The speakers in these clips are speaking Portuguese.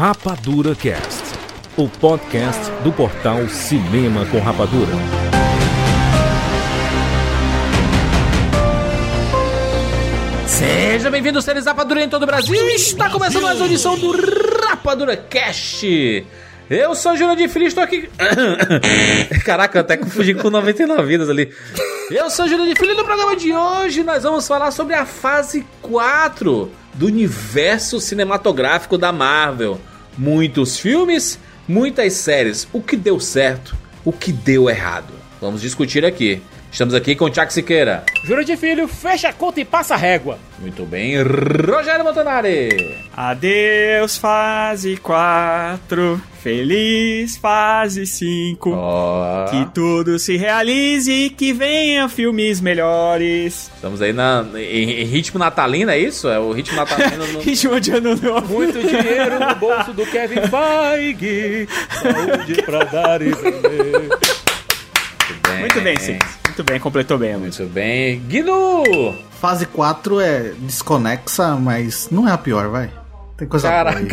Rapadura Cast, o podcast do portal Cinema com Rapadura. Seja bem-vindo, seres Rapadura em todo o Brasil. Está começando mais uma edição do Rapadura Cast. Eu sou o Júnior de Filho, estou aqui. Caraca, eu até confundi com 99 vidas ali. Eu sou o Júnior de Filho e no programa de hoje nós vamos falar sobre a fase 4 do universo cinematográfico da Marvel. Muitos filmes, muitas séries. O que deu certo, o que deu errado. Vamos discutir aqui. Estamos aqui com o Tiago Siqueira. Júlio de Filho, fecha a conta e passa a régua. Muito bem, Rogério Montanari. Adeus, fase 4. Feliz fase 5. Ó, Que tudo se realize e que venha filmes melhores. Estamos aí na, em, em ritmo natalino, é isso? É o ritmo natalino no... Ritmo de ano novo. Muito dinheiro no bolso do Kevin Feige. Saúde pra dar e vender. Muito bem, Muito bem, sim. Muito bem, completou bem. Muito bem. Guido! Fase 4 é desconexa, mas não é a pior, vai. Tem coisa boa aí.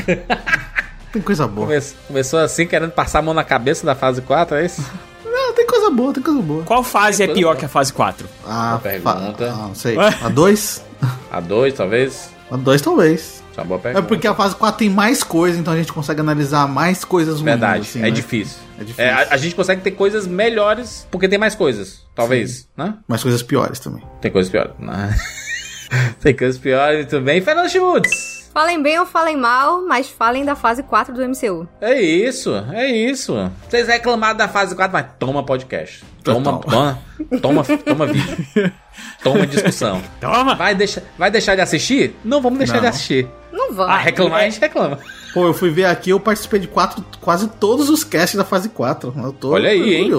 Tem coisa boa. Come- começou assim, querendo passar a mão na cabeça da fase 4, é isso? Não, tem coisa boa, tem coisa boa. Qual fase é pior que a fase 4? A pergunta. Ah, não sei. Ué? A 2? A 2, talvez? A 2 talvez. É boa É porque a fase 4 tem mais coisa, então a gente consegue analisar mais coisas ruins. Verdade, assim, é né? difícil. É. É, a, a gente consegue ter coisas melhores porque tem mais coisas, talvez, né? Mais coisas piores também. Tem coisas piores. né? tem coisas piores, bem. Fernando Schmutz! Falem bem ou falem mal, mas falem da fase 4 do MCU. É isso, é isso. Vocês reclamaram da fase 4, mas toma podcast. Toma, toma, toma, toma vídeo. Toma discussão. Toma! Vai deixar, vai deixar de assistir? Não vamos deixar Não. de assistir. Não vão. Ah, reclamar a gente reclama. Pô, eu fui ver aqui, eu participei de quatro, quase todos os casts da fase 4. Eu tô Olha aí, hein?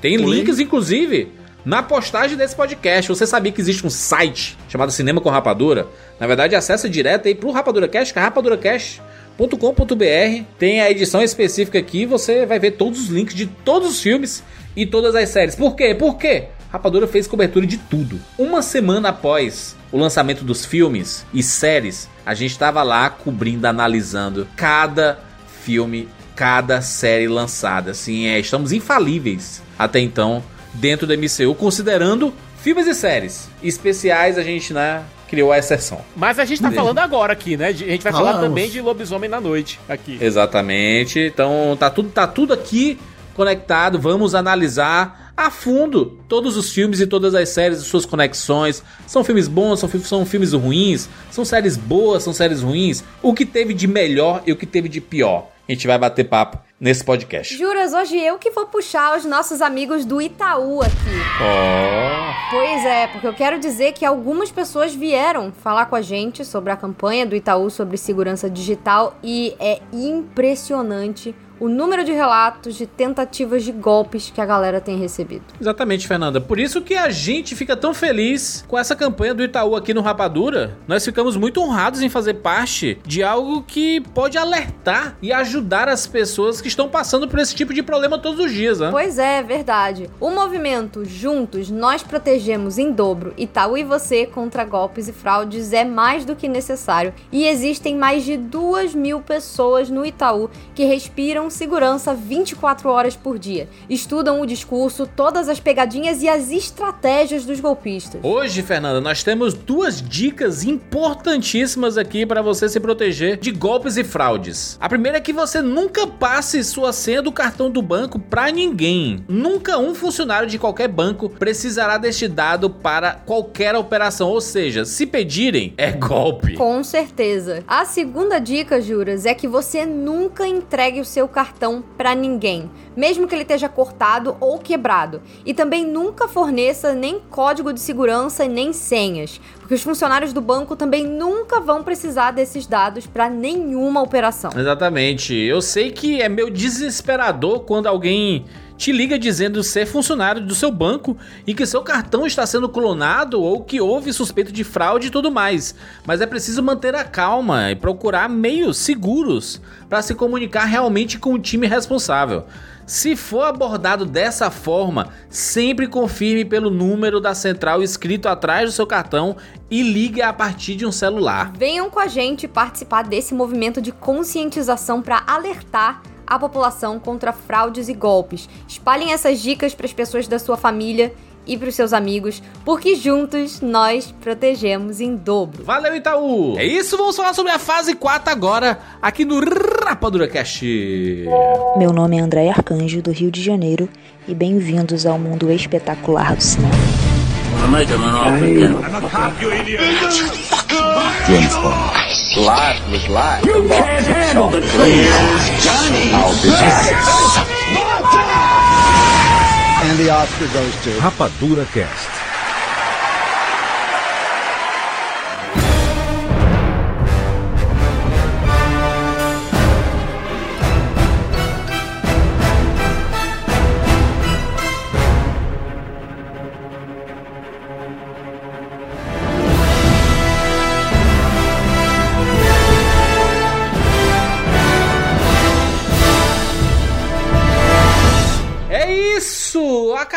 Tem links, inclusive, na postagem desse podcast. Você sabia que existe um site chamado Cinema com Rapadura? Na verdade, acessa direto aí pro RapaduraCast, que é rapaduracast.com.br. Tem a edição específica aqui, você vai ver todos os links de todos os filmes e todas as séries. Por quê? Por quê? Rapadura fez cobertura de tudo. Uma semana após o lançamento dos filmes e séries, a gente estava lá cobrindo, analisando cada filme, cada série lançada. Assim, é, estamos infalíveis até então dentro do MCU, considerando filmes e séries especiais. A gente né, criou a exceção. Mas a gente tá falando agora aqui, né? De- A gente vai falar Falamos. também de Lobisomem na Noite aqui. Exatamente. Então tá tudo, tá tudo aqui conectado. Vamos analisar a fundo todos os filmes e todas as séries, as suas conexões. São filmes bons, são, são filmes ruins, são séries boas, são séries ruins. O que teve de melhor e o que teve de pior. A gente vai bater papo nesse podcast. Juras, hoje eu que vou puxar os nossos amigos do Itaú aqui. Ó. Pois é, porque eu quero dizer que algumas pessoas vieram falar com a gente sobre a campanha do Itaú sobre segurança digital e é impressionante o número de relatos de tentativas de golpes que a galera tem recebido. Exatamente, Fernanda. Por isso que a gente fica tão feliz com essa campanha do Itaú aqui no Rapadura. Nós ficamos muito honrados em fazer parte de algo que pode alertar e ajudar as pessoas que estão passando por esse tipo de problema todos os dias, né? Pois é, verdade. O movimento Juntos Nós Protegemos em Dobro Itaú e Você contra golpes e fraudes é mais do que necessário e existem mais de duas mil pessoas no Itaú que respiram segurança 24 horas por dia, estudam o discurso, todas as pegadinhas e as estratégias dos golpistas. Hoje, Fernanda, nós temos duas dicas importantíssimas aqui para você se proteger de golpes e fraudes. A primeira é que você nunca passe sua senha do cartão do banco para ninguém. Nunca um funcionário de qualquer banco precisará deste dado para qualquer operação, ou seja, se pedirem, é golpe. Com certeza. A segunda dica, Juras, é que você nunca entregue o seu cartão pra ninguém, mesmo que ele esteja cortado ou quebrado. E também nunca forneça nem código de segurança nem senhas, porque os funcionários do banco também nunca vão precisar desses dados pra nenhuma operação. Exatamente. Eu sei que é meio desesperador quando alguém te liga dizendo ser funcionário do seu banco e que seu cartão está sendo clonado ou que houve suspeito de fraude e tudo mais. Mas é preciso manter a calma e procurar meios seguros para se comunicar realmente com o time responsável. Se for abordado dessa forma, sempre confirme pelo número da central escrito atrás do seu cartão e ligue a partir de um celular. Venham com a gente participar desse movimento de conscientização para alertar a população contra fraudes e golpes. Espalhem essas dicas para as pessoas da sua família e para os seus amigos, porque juntos nós protegemos em dobro. Valeu, Itaú! É isso, vamos falar sobre a fase 4 agora, aqui no Rapadura Cast. Meu nome é André Arcanjo, do Rio de Janeiro, e bem-vindos ao mundo espetacular do cinema. James Bond. Life was life. You can't handle the truth. Johnny. I'll be back. And the Oscar goes to Rapadura Cast.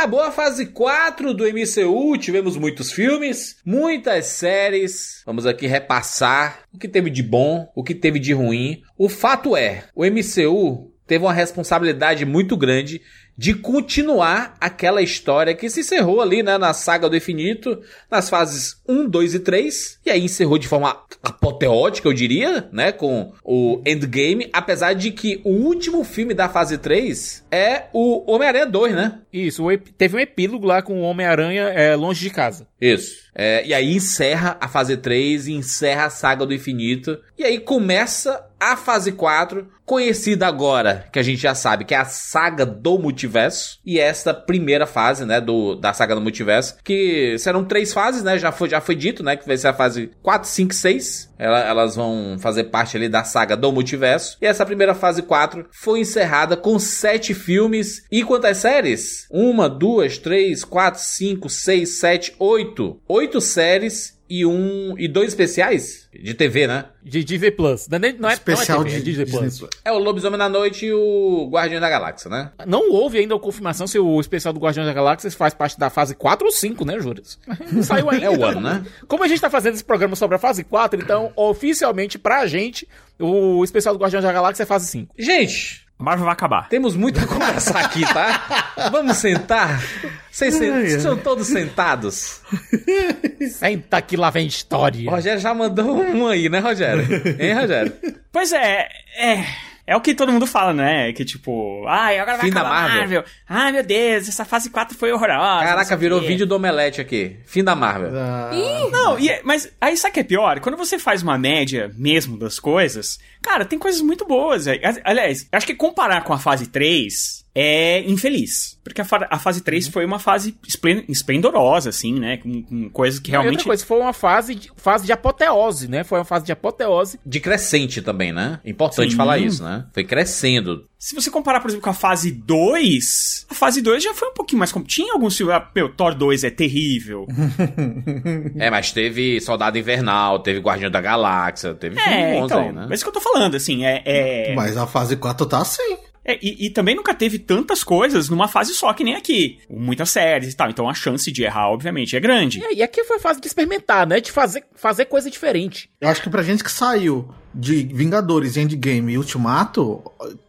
Acabou a fase 4 do MCU, tivemos muitos filmes, muitas séries. Vamos aqui repassar o que teve de bom, o que teve de ruim. O fato é, o MCU teve uma responsabilidade muito grande de continuar aquela história que se encerrou ali, né, na saga do infinito, nas fases 1, 2 e 3, e aí encerrou de forma apoteótica, eu diria, né, com o Endgame, apesar de que o último filme da fase 3 é o Homem-Aranha 2, né? Isso, teve um epílogo lá com o Homem-Aranha é, longe de casa. Isso. É, e aí encerra a fase 3 e encerra a saga do infinito. E aí começa a fase 4, conhecida agora, que a gente já sabe, que é a saga do multiverso. E esta primeira fase, né, do, da saga do multiverso, que serão três fases, né, já foi, já foi dito, né, que vai ser a fase 4, 5, 6. Ela, elas vão fazer parte ali da saga do multiverso. E essa primeira fase 4 foi encerrada com sete filmes. E quantas séries? Uma, duas, três, quatro, cinco, seis, sete, oito. Oito séries e um e dois especiais de TV, né? De Disney Plus. Não é, não é, Especial não é TV, de é Disney, Disney Plus. É o Lobisomem da Noite e o Guardião da Galáxia, né? Não houve ainda a confirmação se o especial do Guardião da Galáxia faz parte da fase 4 ou 5, né, Júris? Não saiu ainda. É o ano, né? Como a gente tá fazendo esse programa sobre a fase 4, então, oficialmente, pra gente, o especial do Guardião da Galáxia é fase 5. Gente, Marvel vai acabar. temos muito a conversar aqui, tá? Vamos sentar? Vocês sen- estão todos sentados? Senta que lá vem história. O Rogério já mandou um aí, né, Rogério? Hein, Rogério? Pois é, é. É o que todo mundo fala, né? Que tipo, ai, agora vai Fim da acabar a Marvel. Marvel. Ai, meu Deus, essa fase 4 foi horrorosa. Caraca, virou vídeo do Omelete aqui. Fim da Marvel. Ah, Não, e é- mas aí sabe o que é pior? Quando você faz uma média mesmo das coisas, cara, tem coisas muito boas. Aliás, acho que comparar com a fase 3 é infeliz. Porque a, fa- a fase 3 foi uma fase esplen- esplendorosa, assim, né? Com, com coisas que E outra realmente. coisa, foi uma fase de, fase de apoteose, né? Foi uma fase de apoteose. De crescente também, né? Importante Sim. falar isso, né? Foi crescendo. Se você comparar, por exemplo, com a fase 2, a fase 2 já foi um pouquinho mais. com- Tinha alguns filmes. ah, Meu, Thor 2 é terrível. É, mas teve Soldado Invernal, teve Guardião da Galáxia, teve É, filmes bons então. aí, né? Mas isso que eu tô falando, assim, é. é- Mas a fase 4 tá assim. É, e, e também nunca teve tantas coisas numa fase só que nem aqui. Muitas séries e tal. Então a chance de errar, obviamente, é grande. E, e aqui foi a fase de experimentar, né? De fazer, fazer coisa diferente. Eu acho que pra gente que saiu de Vingadores, Endgame e Ultimato,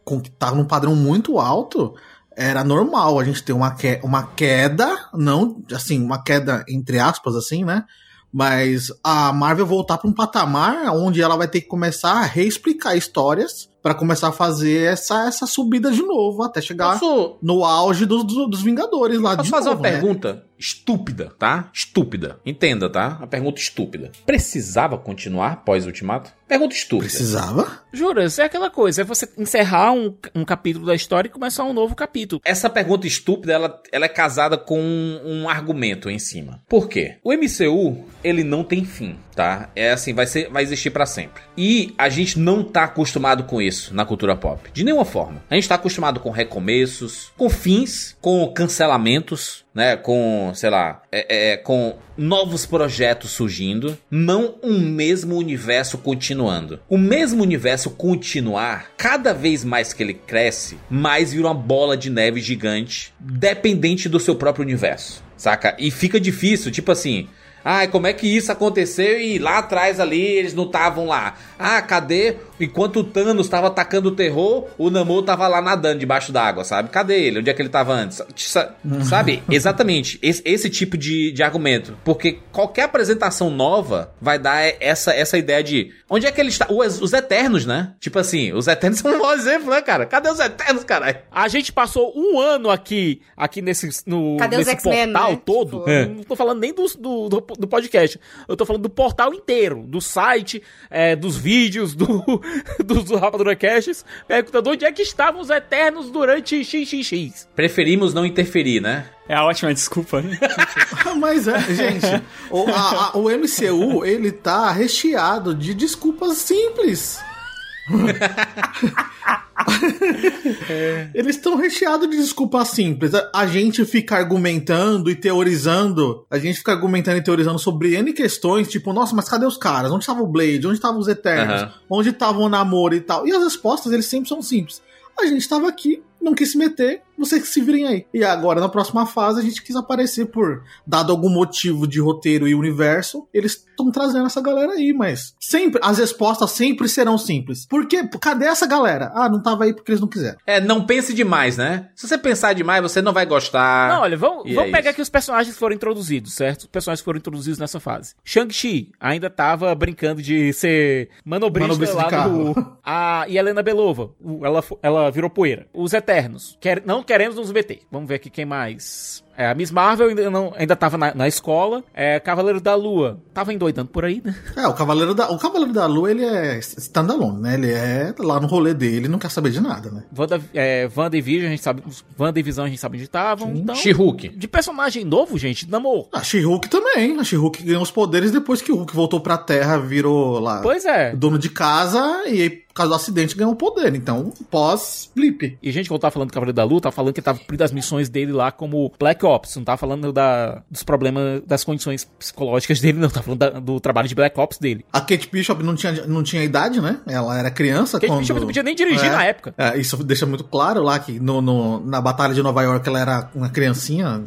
com que tá num padrão muito alto, era normal a gente ter uma, que, uma queda, não, assim, uma queda entre aspas, assim, né? Mas a Marvel voltar pra um patamar onde ela vai ter que começar a reexplicar histórias pra começar a fazer essa, essa subida de novo, até chegar Posso, no auge dos, dos, dos Vingadores lá posso de fazer novo, uma né? pergunta estúpida, tá? Estúpida. Entenda, tá? Uma pergunta estúpida. Precisava continuar pós-Ultimato? Pergunta estúpida. Precisava? Jura, isso é aquela coisa, é você encerrar um, um capítulo da história e começar um novo capítulo. Essa pergunta estúpida, ela, ela é casada com um, um argumento em cima. Por quê? O MCU, ele não tem fim, tá? É assim, vai, ser, vai existir pra sempre. E a gente não tá acostumado com isso na cultura pop. De nenhuma forma. A gente tá acostumado com recomeços, com fins, com cancelamentos, né? Com, sei lá, é, é, com novos projetos surgindo, não um mesmo universo continuando. O mesmo universo continuar, cada vez mais que ele cresce, mais vira uma bola de neve gigante, dependente do seu próprio universo. Saca? E fica difícil, tipo assim, Ai, como é que isso aconteceu e lá atrás ali eles não estavam lá? Ah, cadê? Enquanto o Thanos estava atacando o terror, o Namor tava lá nadando debaixo d'água, sabe? Cadê ele? Onde é que ele tava antes? Sa- Sabe? Exatamente. Esse, esse tipo de, de argumento. Porque qualquer apresentação nova vai dar essa, essa ideia de onde é que ele está? Os, os Eternos, né? Tipo assim, os Eternos são um bom exemplo, né, cara? Cadê os Eternos, caralho? A gente passou um ano aqui, aqui nesse, no, Cadê os nesse X-Men, portal né? todo. É. Não tô falando nem do, do, do, do podcast. Eu tô falando do portal inteiro. Do site, é, dos vídeos, do, dos do Rapadura Caches. Perguntando onde é que estavam os Eternos durante XXX. Preferimos não interferir, né? É a ótima desculpa. né? Mas é, gente, o, a- a- o MCU, ele tá recheado de desculpas simples. Eles estão recheados de desculpas simples. A, gente fica argumentando e teorizando. A gente fica argumentando e teorizando sobre N questões, tipo, nossa, mas cadê os caras? Onde estava o Blade? Onde estavam os Eternos? Aham. Onde estava o namoro e tal? E as respostas, eles sempre são simples. A gente estava aqui, não quis se meter, vocês que se virem aí. E agora, na próxima fase, a gente quis aparecer por, dado algum motivo de roteiro e universo, eles estão trazendo essa galera aí, mas sempre, as respostas sempre serão simples. Por quê? Cadê essa galera? Ah, não tava aí porque eles não quiseram. É, não pense demais, né? Se você pensar demais, você não vai gostar. Não, olha, vamos, vamos é pegar isso. que os personagens foram introduzidos, certo? Os personagens foram introduzidos nessa fase. Shang-Chi ainda tava brincando de ser manobrista, Manobrista de lá carro. do... A, e Helena Belova, ela, ela virou poeira. Os Eternos, quer, não queremos nos meter. Vamos ver aqui quem mais... É, a Miss Marvel ainda, não, ainda tava na, na escola. É, Cavaleiro da Lua, tava endoidando por aí, né? É, o Cavaleiro da, o Cavaleiro da Lua, ele é standalone, né? Ele é lá no rolê dele, não quer saber de nada, né? Wanda, é, Wanda e Vision, a gente sabe... Wanda e Visão, a gente sabe onde estavam. Então, She-Hulk. de personagem novo, gente, namor. A She-Hulk também. A She-Hulk ganhou os poderes depois que o Hulk voltou pra Terra, virou lá Pois é. dono de casa e causa do acidente, ganhou o poder. Então, pós-blip. E a gente, quando tá falando do Cavaleiro da Lua, tá falando que tava cumprindo as missões dele lá como Black Ops. Não tá falando da, dos problemas, das condições psicológicas dele, não. Tá falando da- do trabalho de Black Ops dele. A Kate Bishop não tinha, não tinha idade, né? Ela era criança Kate quando... Bishop não podia nem dirigir É. na época. É, isso deixa muito claro lá que no, no- na Batalha de Nova York ela era uma criancinha,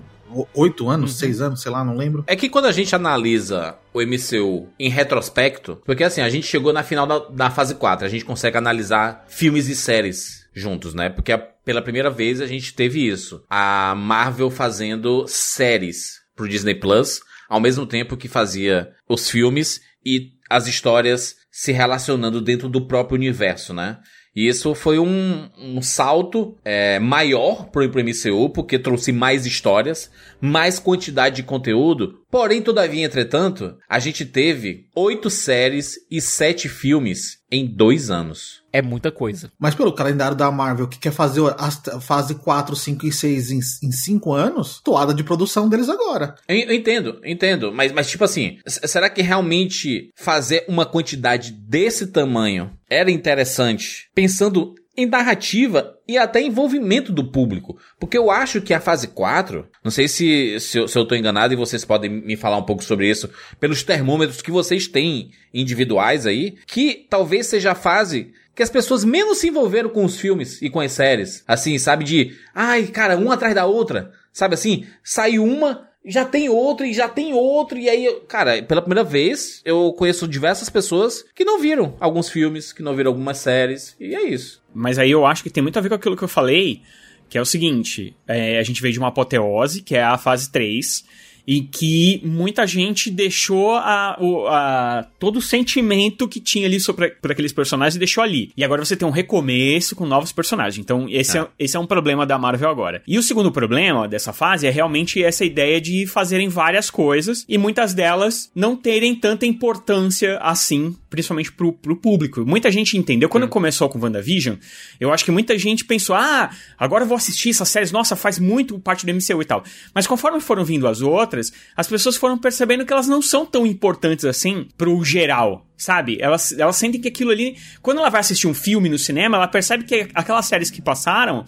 oito anos, seis anos, sei lá, não lembro. É que quando a gente analisa o MCU em retrospecto, porque assim, a gente chegou na final da, da fase 4, a gente consegue analisar filmes e séries juntos, né? Porque a- pela primeira vez a gente teve isso. A Marvel fazendo séries pro Disney Plus, ao mesmo tempo que fazia os filmes e as histórias se relacionando dentro do próprio universo, né? E isso foi um, um salto é, maior pro, pro MCU, porque trouxe mais histórias, mais quantidade de conteúdo. Porém, todavia, entretanto, a gente teve oito séries e sete filmes em dois anos. É muita coisa. Mas pelo calendário da Marvel, que quer fazer a fase 4, 5 e 6 em, em 5 anos, toada de produção deles agora. Eu, eu entendo, entendo, mas, mas tipo assim, será que realmente fazer uma quantidade desse tamanho era interessante, pensando em narrativa e até envolvimento do público? Porque eu acho que a fase 4, não sei se, se, eu, tô enganado e vocês podem me falar um pouco sobre isso, pelos termômetros que vocês têm individuais aí, que talvez seja a fase que as pessoas menos se envolveram com os filmes e com as séries. Assim, sabe? De, ai, cara, uma atrás da outra. Sabe assim? Sai uma, já tem outra e já tem outra. E aí, cara, pela primeira vez, eu conheço diversas pessoas que não viram alguns filmes, que não viram algumas séries. E é isso. Mas aí eu acho que tem muito a ver com aquilo que eu falei, que é o seguinte: é, a gente veio de uma apoteose, que é a fase 3, e que muita gente deixou a, a- todo o sentimento que tinha ali sobre por aqueles personagens e deixou ali. E agora você tem um recomeço com novos personagens. Então, esse é. esse é um problema da Marvel agora. E o segundo problema dessa fase é realmente essa ideia de fazerem várias coisas e muitas delas não terem tanta importância assim, principalmente pro, pro público. Muita gente entendeu. Quando começou com WandaVision, eu acho que muita gente pensou: ah, agora eu vou assistir essas séries, nossa, faz muito parte do MCU e tal. Mas conforme foram vindo as outras, outras, as pessoas foram percebendo que elas não são tão importantes assim pro geral. Sabe? Elas, elas sentem que aquilo ali. Quando ela vai assistir um filme no cinema, ela percebe que aquelas séries que passaram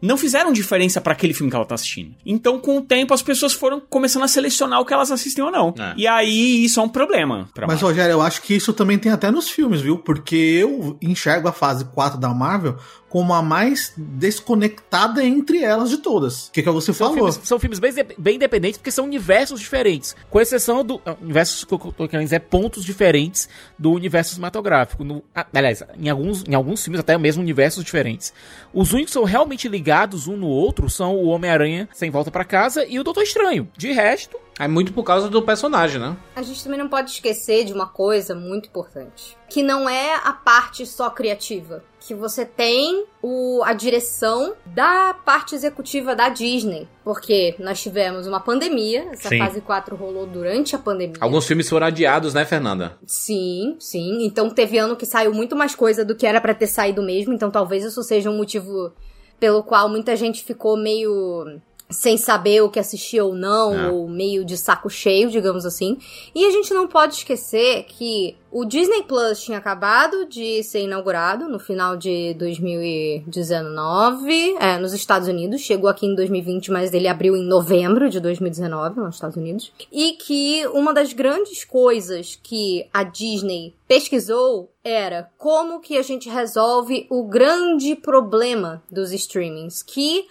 não fizeram diferença para aquele filme que ela tá assistindo. Então, com o tempo, as pessoas foram começando a selecionar o que elas assistem ou não. É. E aí, isso é um problema. Pra Mas, Marvel. Rogério, eu acho que isso também tem até nos filmes, viu? Porque eu enxergo a fase 4 da Marvel como a mais desconectada entre elas de todas. O que, que você São falou? filmes, são filmes bem, bem independentes porque são universos diferentes. Com exceção do. ah, Universos que eu tô querendo dizer, pontos diferentes do universo cinematográfico. No, ah, aliás, em alguns, em alguns filmes até mesmo universos diferentes. Os únicos que são realmente ligados um no outro são o Homem-Aranha Sem Volta pra Casa e o Doutor Estranho. De resto, É muito por causa do personagem, né? A gente também não pode esquecer de uma coisa muito importante. Que não é a parte só criativa. Que você tem o, a direção da parte executiva da Disney. Porque nós tivemos uma pandemia. Essa Sim. fase 4 rolou durante a pandemia. Alguns filmes foram adiados, né, Fernanda? Sim, sim. Então teve ano que saiu muito mais coisa do que era pra ter saído mesmo. Então talvez isso seja um motivo pelo qual muita gente ficou meio sem saber o que assistir ou não, É. ou meio de saco cheio, digamos assim. E a gente não pode esquecer que o Disney Plus tinha acabado de ser inaugurado no final de 2019, é, nos Estados Unidos. Chegou aqui em 2020, mas ele abriu em novembro de 2019 nos Estados Unidos. E que uma das grandes coisas que a Disney pesquisou era como que a gente resolve o grande problema dos streamings, que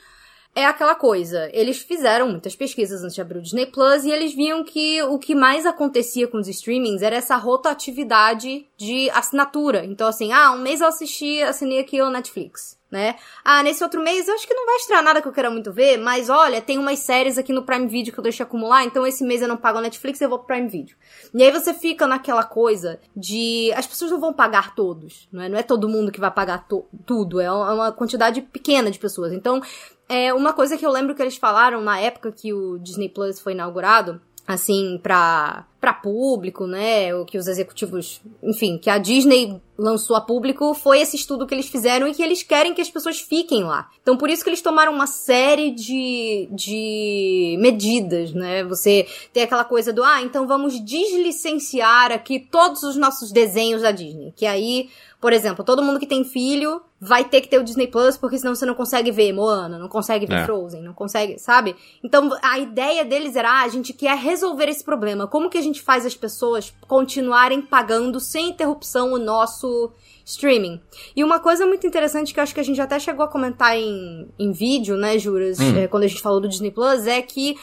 é aquela coisa. Eles fizeram muitas pesquisas antes de abrir o Disney Plus e eles viam que o que mais acontecia com os streamings era essa rotatividade de assinatura. Então, assim, ah, um mês eu assisti, assinei aqui o Netflix. Né? Ah, nesse outro mês eu acho que não vai estrear nada que eu queira muito ver, mas olha, tem umas séries aqui no Prime Video que eu deixei acumular, então esse mês eu não pago a Netflix, eu vou pro Prime Video. E aí você fica naquela coisa de as pessoas não vão pagar todos, não é? Não é todo mundo que vai pagar tudo, é uma quantidade pequena de pessoas. Então, é uma coisa que eu lembro que eles falaram na época que o Disney Plus foi inaugurado, assim, pra, pra público, né? O que os executivos, enfim, que a Disney lançou a público foi esse estudo que eles fizeram e que eles querem que as pessoas fiquem lá. Então, por isso que eles tomaram uma série de, de medidas, né? Você tem aquela coisa do, ah, então vamos deslicenciar aqui todos os nossos desenhos da Disney. Que aí, por exemplo, todo mundo que tem filho vai ter que ter o Disney Plus, porque senão você não consegue ver Moana, não consegue ver É. Frozen, não consegue, sabe? Então, a ideia deles era, ah, a gente quer resolver esse problema. Como que a gente faz as pessoas continuarem pagando sem interrupção o nosso streaming? E uma coisa muito interessante que eu acho que a gente até chegou a comentar em, em vídeo, né, Juras, Hum. é, quando a gente falou do Disney Plus, é que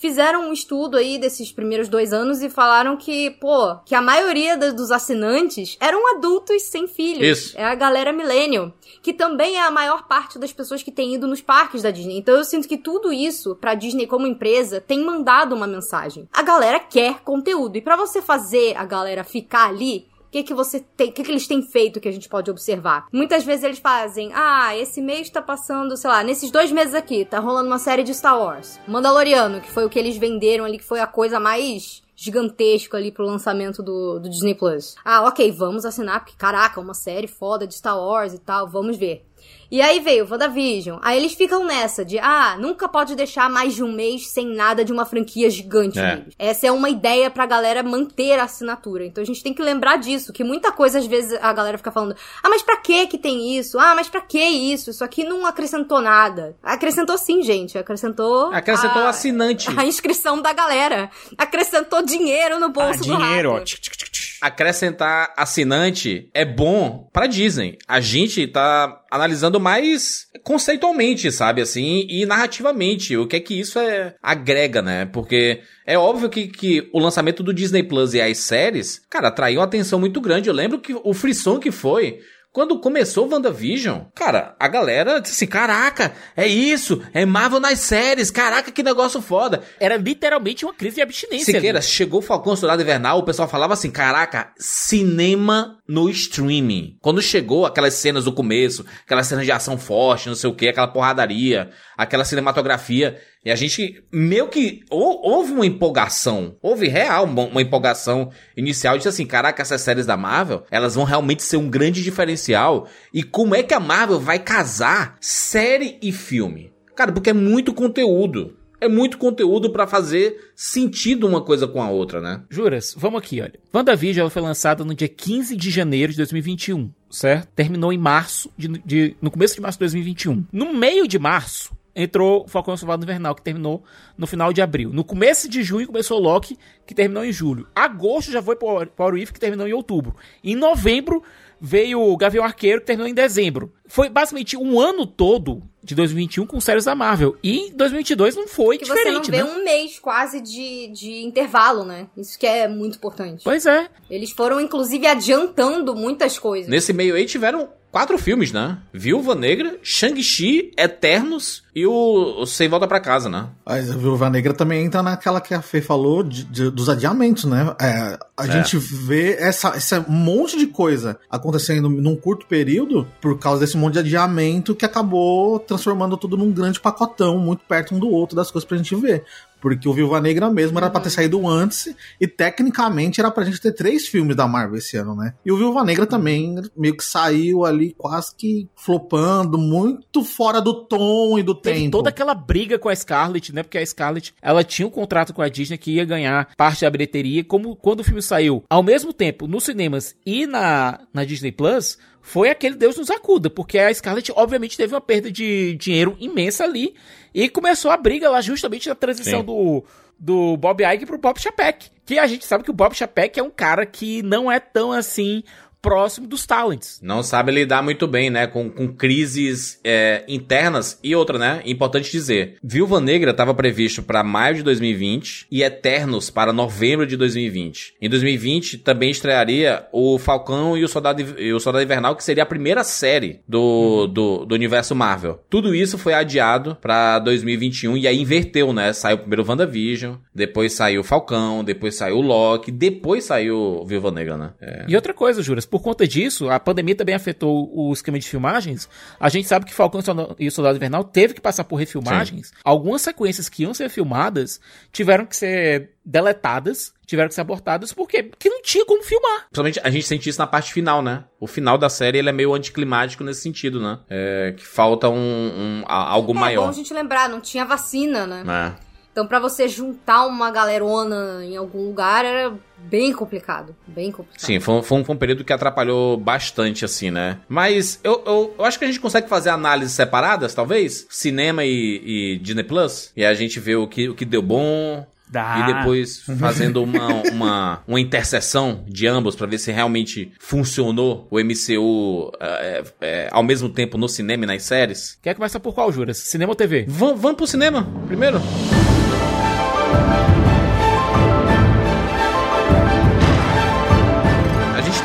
fizeram um estudo aí desses primeiros dois anos e falaram que, pô, que a maioria dos assinantes eram adultos sem filhos. Isso. É a galera millennial, que também é a maior parte das pessoas que têm ido nos parques da Disney. Então eu sinto que tudo isso, pra Disney como empresa, tem mandado uma mensagem. A galera quer conteúdo. E pra você fazer a galera ficar ali, que, que você tem, que, que eles têm feito que a gente pode observar? Muitas vezes eles fazem, ah, esse mês tá passando, sei lá, nesses dois meses aqui, tá rolando uma série de Star Wars. Mandaloriano, que foi o que eles venderam ali, que foi a coisa mais gigantesca ali pro lançamento do, do Disney Plus. Ah, ok, vamos assinar, porque caraca, uma série foda de Star Wars e tal, vamos ver. E aí veio WandaVision. Aí eles ficam nessa de, ah, nunca pode deixar mais de um mês sem nada de uma franquia gigante É. Essa é uma ideia pra galera manter a assinatura. Então a gente tem que lembrar disso, que muita coisa às vezes a galera fica falando, ah, mas pra que que tem isso? Ah, mas pra que isso? Isso aqui não acrescentou nada. Acrescentou sim, gente. Acrescentou. Acrescentou a, o assinante. a inscrição da galera. Acrescentou dinheiro no Ah, bolso do dinheiro, ó. rato. Tch, tch, tch, tch. Acrescentar assinante é bom pra Disney. A gente tá analisando mais conceitualmente, sabe, assim, e narrativamente. O que é que isso é, agrega, né? Porque é óbvio que, que o lançamento do Disney Plus e as séries, cara, atraiu uma atenção muito grande. Eu lembro que o frisson que foi quando começou WandaVision, cara, a galera disse assim: caraca, é isso, é Marvel nas séries, caraca, que negócio foda. Era literalmente uma crise de abstinência. Siqueira, ali. chegou o Falcão Soldado Invernal, o pessoal falava assim, caraca, cinema no streaming. Quando chegou aquelas cenas do começo, aquelas cenas de ação forte, não sei o que, aquela porradaria, aquela cinematografia, e a gente meio que ou- houve uma empolgação, houve real uma, uma empolgação inicial, de assim, caraca, essas séries da Marvel, elas vão realmente ser um grande diferencial, e como é que a Marvel vai casar série e filme? Cara, porque é muito conteúdo. é muito conteúdo pra fazer sentido uma coisa com a outra, né? Juras, vamos aqui, olha. WandaVision foi lançada no dia 15 de janeiro de 2021, certo? Terminou em março, de, de- no começo de março de 2021. No meio de março, entrou Falcão e o Soldado Invernal, que terminou no final de abril. No começo de junho começou o Loki, que terminou em julho. Agosto já foi para o If, que terminou em outubro. Em novembro veio o Gavião Arqueiro, que terminou em dezembro. Foi basicamente um ano todo de 2021 com séries da Marvel. E em 2022 não foi Que você não diferente, vê né? um mês quase de, de intervalo, né? Isso que é muito importante. Pois é. Eles foram, inclusive, adiantando muitas coisas. Nesse meio aí tiveram quatro filmes, né? Viúva Negra, Shang-Chi, Eternos e o, o Sem Volta Pra Casa, né? Mas a Viúva Negra também entra naquela que a Fê falou de- de- dos adiamentos, né? É, a É. gente vê essa, esse monte de coisa acontecendo num curto período por causa desse monte de adiamento que acabou transformando tudo num grande pacotão, muito perto um do outro das coisas pra gente ver. Porque o Viúva Negra mesmo era pra ter saído antes, e tecnicamente era pra gente ter três filmes da Marvel esse ano, né? E o Viúva Negra também meio que saiu ali quase que flopando, muito fora do tom e do Teve tempo. toda aquela briga com a Scarlett, né? Porque a Scarlett, ela tinha um contrato com a Disney que ia ganhar parte da bilheteria. Como quando o filme saiu ao mesmo tempo nos cinemas e na, na Disney Plus, foi aquele Deus nos acuda. Porque a Scarlett, obviamente, teve uma perda de dinheiro imensa ali. E começou a briga lá justamente na transição Sim. do, do Bob Iger pro Bob Chapek. Que a gente sabe que o Bob Chapek é um cara que não é tão assim próximo dos talents. Não sabe lidar muito bem, né? Com, com crises é, internas. E outra, né? Importante dizer: Viúva Negra estava previsto para maio de 2020 e Eternos para novembro de 2020. Em 2020 também estrearia o Falcão e o Soldado, e o Soldado Invernal, que seria a primeira série do, do, do universo Marvel. Tudo isso foi adiado para 2021 e aí inverteu, né? Saiu primeiro o WandaVision, depois saiu o Falcão, depois saiu o Loki, depois saiu o Viúva Negra, né? É. E outra coisa, Juras, por conta disso, a pandemia também afetou o esquema de filmagens. A gente sabe que Falcão e Soldado- o Soldado Invernal teve que passar por refilmagens. Algumas sequências que iam ser filmadas tiveram que ser deletadas, tiveram que ser abortadas, porque porque não tinha como filmar. Principalmente a gente sente isso na parte final, né? O final da série ele é meio anticlimático nesse sentido, né? É, que falta um, um- a- algo É bom maior. a gente lembrar, não tinha vacina, né? né? Então, pra você juntar uma galerona em algum lugar era bem complicado. Bem complicado. Sim, foi, um- foi um, foi um período que atrapalhou bastante, assim, né? Mas eu, eu, eu acho que a gente consegue fazer análises separadas, talvez? Cinema e, e Disney Plus? E a gente vê o que, o que deu bom. Dá. E depois fazendo uma, uma, uma interseção de ambos pra ver se realmente funcionou o MCU é, é, ao mesmo tempo no cinema e nas séries. Quer começar por qual, Juras? Cinema ou TV? Vam- Vamos pro cinema primeiro?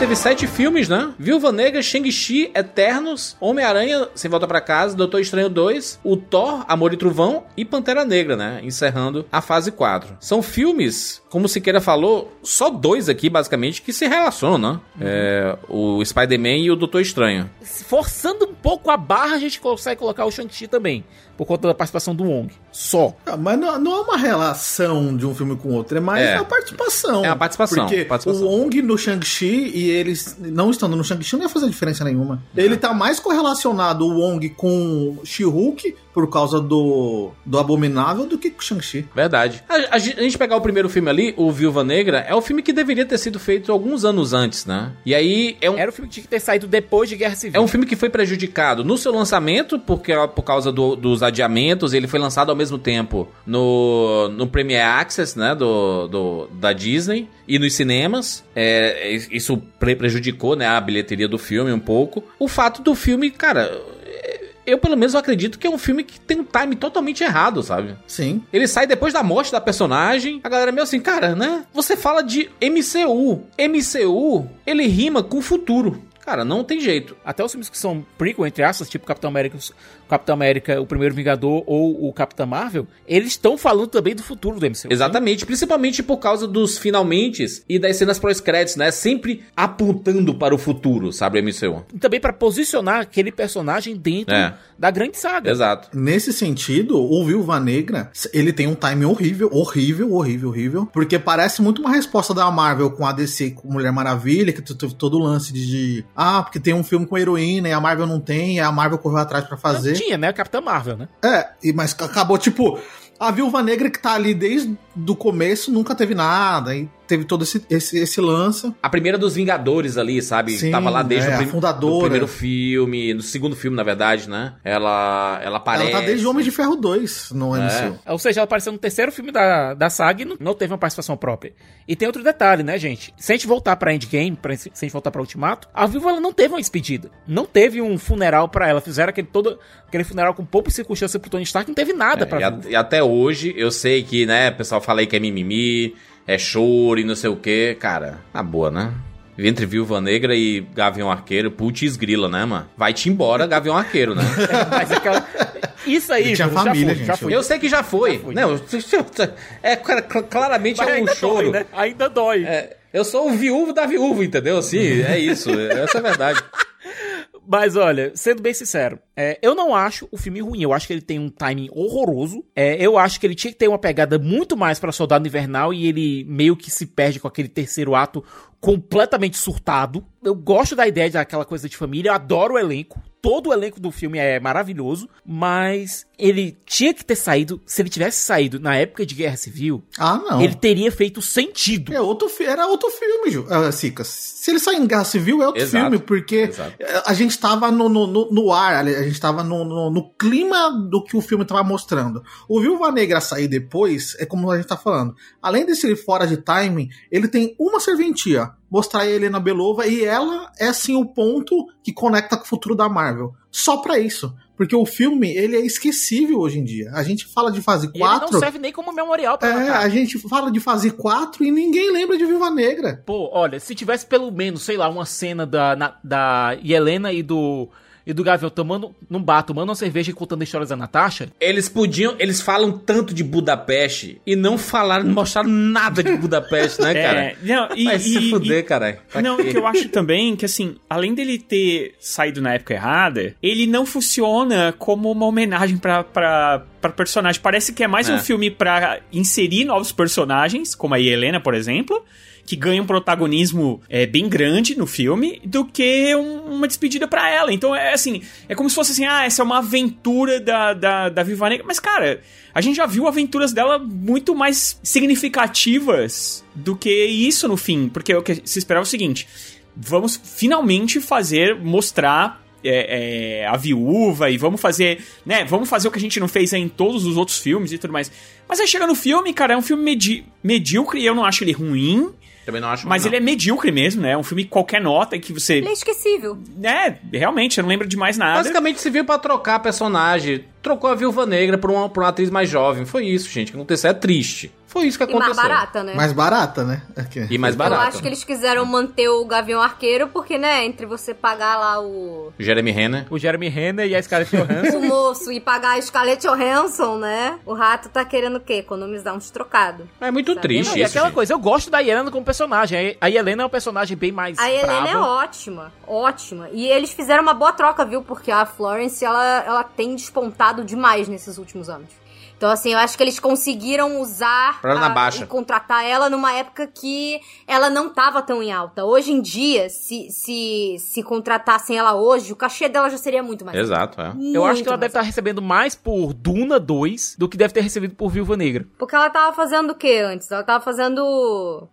Teve sete filmes, né? Viúva Negra, Shang-Chi, Eternos, Homem-Aranha, Sem Volta Pra Casa, Doutor Estranho 2, o Thor, Amor e Trovão e Pantera Negra, né? Encerrando a fase 4. São filmes, como Siqueira falou, só dois aqui, basicamente, que se relacionam, né? É, o Spider-Man e o Doutor Estranho. Forçando um pouco a barra, a gente consegue colocar o Shang-Chi também, por conta da participação do Wong. Só. Ah, Mas não, não é uma relação de um filme com o outro, é mais É. a participação. É a participação, Porque participação. o Wong no Shang-Chi e eles não estando no Shang-Chi não ia fazer diferença nenhuma. Ele tá mais correlacionado, o Wong, com She-Hulk, por causa do, do Abominável, do que com o Shang-Chi. Verdade. A, a gente a gente pegar o primeiro filme ali, o Viúva Negra, é o filme que deveria ter sido feito alguns anos antes, né? E aí é um, Era o filme que tinha que ter saído depois de Guerra Civil. é um filme que foi prejudicado no seu lançamento, porque por causa do- dos adiamentos, ele foi lançado ao mesmo tempo no, no Premiere Access, né, do, do- da Disney, e nos cinemas. É, isso pre- prejudicou, né, a bilheteria do filme um pouco. O fato do filme, cara... Eu, pelo menos, acredito que é um filme que tem um time totalmente errado, sabe? Sim. Ele sai depois da morte da personagem. A galera é meio assim, cara, né? Você fala de MCU. MCU, ele rima com futuro. Cara, não tem jeito. Até os filmes que são prequel, entre aspas, tipo Capitão América, Capitão América, o Primeiro Vingador ou o Capitão Marvel, eles estão falando também do futuro do MCU. Exatamente, principalmente por causa dos finalmente e das cenas pós-créditos, né? Sempre apontando para o futuro, sabe, o MCU. E também pra posicionar aquele personagem dentro É. da grande saga. Exato. Nesse sentido, o Viúva Negra, ele tem um time horrível, horrível, horrível, horrível, porque parece muito uma resposta da Marvel com a DC com Mulher Maravilha, que teve todo o lance de, de, ah, porque tem um filme com heroína e a Marvel não tem, e a Marvel correu atrás pra fazer. Tinha, né? Capitão Marvel, né? É, e- mas acabou tipo A Viúva Negra que tá ali desde o começo nunca teve nada. E teve todo esse, esse, esse lance. A primeira dos Vingadores ali, sabe? Sim, Tava lá desde é, o prim- fundadora. do primeiro filme, no segundo filme, na verdade, né? Ela, ela aparece. Ela tá desde Homem de Ferro 2 no É. MCU. Ou seja, ela apareceu no terceiro filme da, da saga e não, não teve uma participação própria. E tem outro detalhe, né, gente? Se a gente voltar pra Endgame, pra, se a gente voltar pra Ultimato, a Viúva ela não teve uma despedida. Não teve um funeral pra ela. Fizeram aquele, todo, aquele funeral com pouco circunstância pro Tony Stark. Não teve nada pra É, e, a- e até hoje, eu sei que, né, o pessoal fala aí que é mimimi, é choro e não sei o que. Cara, na boa, né? Entre Viúva Negra e Gavião Arqueiro, putz grila, né, mano? Vai-te embora, Gavião Arqueiro, né? Mas aquela... Isso aí, Ele tinha Júlio, família, já foi, gente. já foi. Eu sei que já foi. Já foi. Não, é claramente Mas é um choro. dói, né? Ainda dói. É, eu sou o viúvo da viúva, entendeu? Assim, é isso. Essa é a verdade. Mas olha, sendo bem sincero, é, eu não acho o filme ruim. Eu acho que ele tem um timing horroroso. É, eu acho que ele tinha que ter uma pegada muito mais pra Soldado Invernal e ele meio que se perde com aquele terceiro ato completamente surtado. Eu gosto da ideia daquela coisa de família, eu adoro o elenco. Todo o elenco do filme é maravilhoso, mas ele tinha que ter saído. Se ele tivesse saído na época de Guerra Civil, Ah, não. ele teria feito sentido. É outro, era outro filme, Ju, ah. Se ele sair em Guerra Civil, é outro Exato, filme, porque exato. eh, a gente tava no, no, no, no ar, a gente tava no, no, no clima do que o filme tava mostrando. O Viúva Negra sair depois, é como a gente tá falando. Além de ser fora de timing, ele tem uma serventia. Mostrar a Helena Belova e ela é sim o ponto que conecta com o futuro da Marvel. Só pra isso. Porque o filme, ele é esquecível hoje em dia. A gente fala de fase E ele não 4. serve nem como memorial pra É, matar. a gente fala de fase 4 e ninguém lembra de Viúva Negra. Pô, olha, se tivesse pelo menos, sei lá, uma cena da, na- da Helena e do. E do Gavião tomando num bar, tomando uma cerveja e contando histórias da Natasha. Eles podiam. Eles falam tanto de Budapeste e não falaram, não mostraram nada de Budapeste, né, cara? É, não, e, Vai e- se fuder, e- caralho. Pra Não, quê? e que eu acho também que, assim, além dele ter saído na época errada, ele não funciona como uma homenagem pra, pra, pra personagem. Parece que é mais É. um filme pra inserir novos personagens, como a Helena, por exemplo, que ganha um protagonismo é, bem grande no filme, do que um- uma despedida pra ela. Então, é assim, é como se fosse assim, ah, essa é uma aventura da, da, da Viva Negra. Mas, cara, a gente já viu aventuras dela muito mais significativas do que isso no fim. Porque o que se esperava é o seguinte: vamos finalmente fazer, mostrar. é, é, a viúva e vamos fazer, né? Vamos fazer o que a gente não fez em todos os outros filmes e tudo mais. Mas aí chega no filme, cara, é um filme medi medíocre e eu não acho ele ruim, Também não acho mas não. ele é medíocre mesmo, né? É um filme qualquer nota que você. Ele é esquecível. É, realmente, eu não lembro de mais nada. Basicamente se viu pra trocar personagem. Trocou a Viúva Negra por uma, por uma atriz mais jovem. Foi isso, gente. O que aconteceu é triste. Foi isso que E mais aconteceu. barata, né? Mais barata, né? Aqui. E mais barata. Eu acho que eles quiseram manter o Gavião Arqueiro, porque, né, entre você pagar lá o, Jeremy Renner. O Jeremy Renner e a Scarlett Johansson. o moço e pagar a Scarlett Johansson, né? O rato tá querendo o quê? Economizar uns trocados. É muito Sabe? triste Não, e isso, aquela gente. coisa, eu gosto da Helena como personagem. A Helena é um personagem bem mais A Helena é brava. ótima, ótima. E eles fizeram uma boa troca, viu? Porque a Florence, ela, ela tem despontado demais nesses últimos anos. Então, assim, eu acho que eles conseguiram usar Pra ela na a- baixa. e contratar ela numa época que ela não tava tão em alta. Hoje em dia, se, se, se contratassem ela hoje, o cachê dela já seria muito mais alto. Exato, é. Eu acho Muito que ela deve estar recebendo mais por Duna 2 do que deve ter recebido por Viúva Negra. Porque ela tava fazendo o que antes? Ela tava fazendo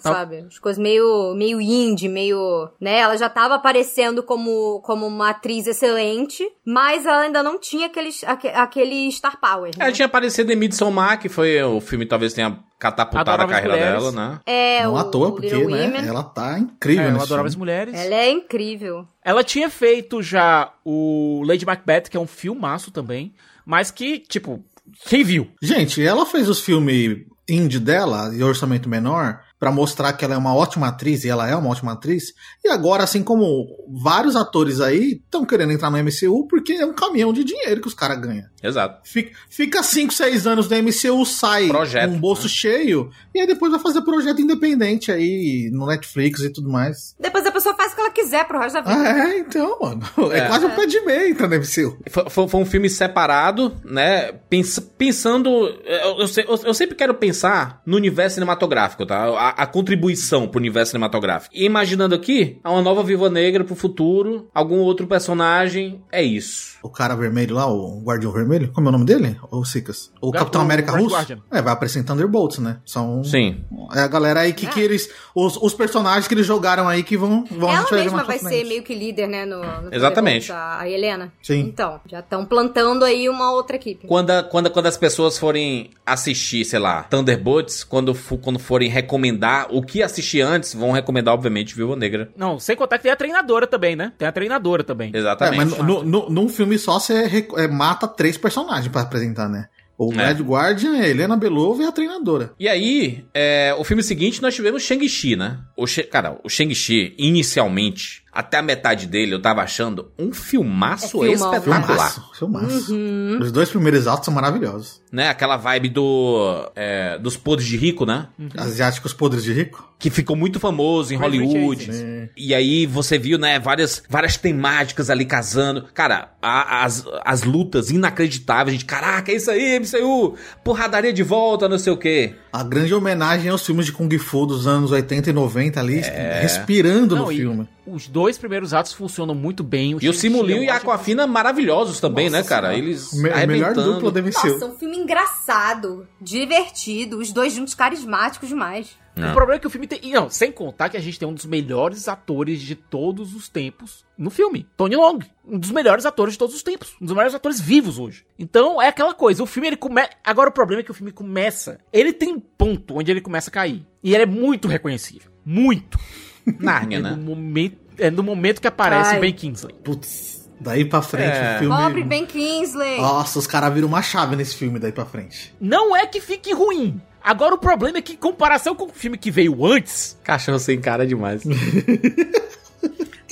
Tava- sabe? As coisas meio, meio indie, meio... Né? Ela já tava aparecendo como, como uma atriz excelente, mas ela ainda não tinha aqueles, aque- aquele star power, né? Ela tinha aparecido em Midsommar, que foi o filme que talvez tenha catapultado a carreira Mulheres. dela, né? É, Não o à toa, porque, né? Ela tá incrível É, eu adorava as mulheres. Ela é incrível. Ela tinha feito já o Lady Macbeth, que é um filmaço também, mas que, tipo, quem viu? Gente, ela fez os filmes indie dela, de orçamento menor, pra mostrar que ela é uma ótima atriz, e ela é uma ótima atriz. E agora, assim como vários atores aí estão querendo entrar no MCU, porque é um caminhão de dinheiro que os caras ganham. Exato. Fica- Fica 5, 6 anos no MCU, sai Projeto, com um bolso cheio, e aí depois vai fazer projeto independente aí, no Netflix e tudo mais. Depois a pessoa faz o que ela quiser pro resto da vida. Ah, é, então, mano. É, É. quase um pé de meia entrar no MCU. Foi, foi- um filme separado, né? Pens- pensando. Eu, eu- eu sempre quero pensar no universo cinematográfico, tá? A, a, a contribuição pro universo cinematográfico. E imaginando aqui, há uma nova Viúva Negra pro futuro, algum outro personagem, é isso. O cara vermelho lá, o Guardião Vermelho, como é o nome dele? O Sicas? O Capitão o América russo? Guardian. É, vai aparecer em Thunderbolts, né? São. Sim. É a galera aí que, que eles. Os, os personagens que eles jogaram aí que vão. vão a Ela mesma vai ser meio que líder, né? No, no Exatamente. A, Helena. Sim. Então, já estão plantando aí uma outra equipe. Quando, a- quando, quando as pessoas forem assistir, sei lá, Thunderbolts, quando, quando forem recomendar o que assistir antes, vão recomendar, obviamente, Viúva Negra. Não, sem contar que tem a treinadora também, né? Tem a treinadora também. É, Exatamente. mas no, no, num filme só você rec- é, mata três personagens pra apresentar, né? O É. Red Guardian, a Helena Belova e a treinadora. E aí, é, o filme seguinte nós tivemos Shang-Chi, né? O cara, o Shang-Chi, inicialmente, até a metade dele, eu tava achando um filmaço É espetacular. Filmaço, filmaço. Uhum. Os dois primeiros atos são maravilhosos. Né? Aquela vibe do, é, dos podres de rico, né? Asiáticos podres de rico. Que ficou muito famoso em Hollywood. Asians. E aí você viu, né, várias, várias temáticas ali casando. Cara, a- as, as lutas inacreditáveis, gente. Caraca, é isso aí, MCU! Porradaria de volta, não sei o quê. A grande homenagem aos filmes de Kung Fu dos anos 80 e 90 ali, É. respirando Não, no e filme. Os dois primeiros atos funcionam muito bem. E o Shang-Chi Simu Liu eu e a Aquafina maravilhosos também, né, cara? Eles Me- melhor dupla da MCU. Nossa, um filme engraçado, divertido, os dois juntos carismáticos demais. Não. O problema é que o filme tem. e Não, sem contar que a gente tem um dos melhores atores de todos os tempos no filme. Tony Long. Um dos melhores atores de todos os tempos. Um dos melhores atores vivos hoje. Então é aquela coisa. O filme ele começa. Agora o problema é que o filme começa. Ele tem um ponto onde ele começa a cair. E ele é muito reconhecível. Muito. Nárnia, É né? no momento, é no momento que aparece Ai. o Ben Kingsley. Putz, daí pra frente É. o filme. Pobre Ben Kingsley. Nossa, os caras viram uma chave nesse filme daí pra frente. Não é que fique ruim. Agora o problema é que, em comparação com o filme que veio antes, Cachorro sem cara demais.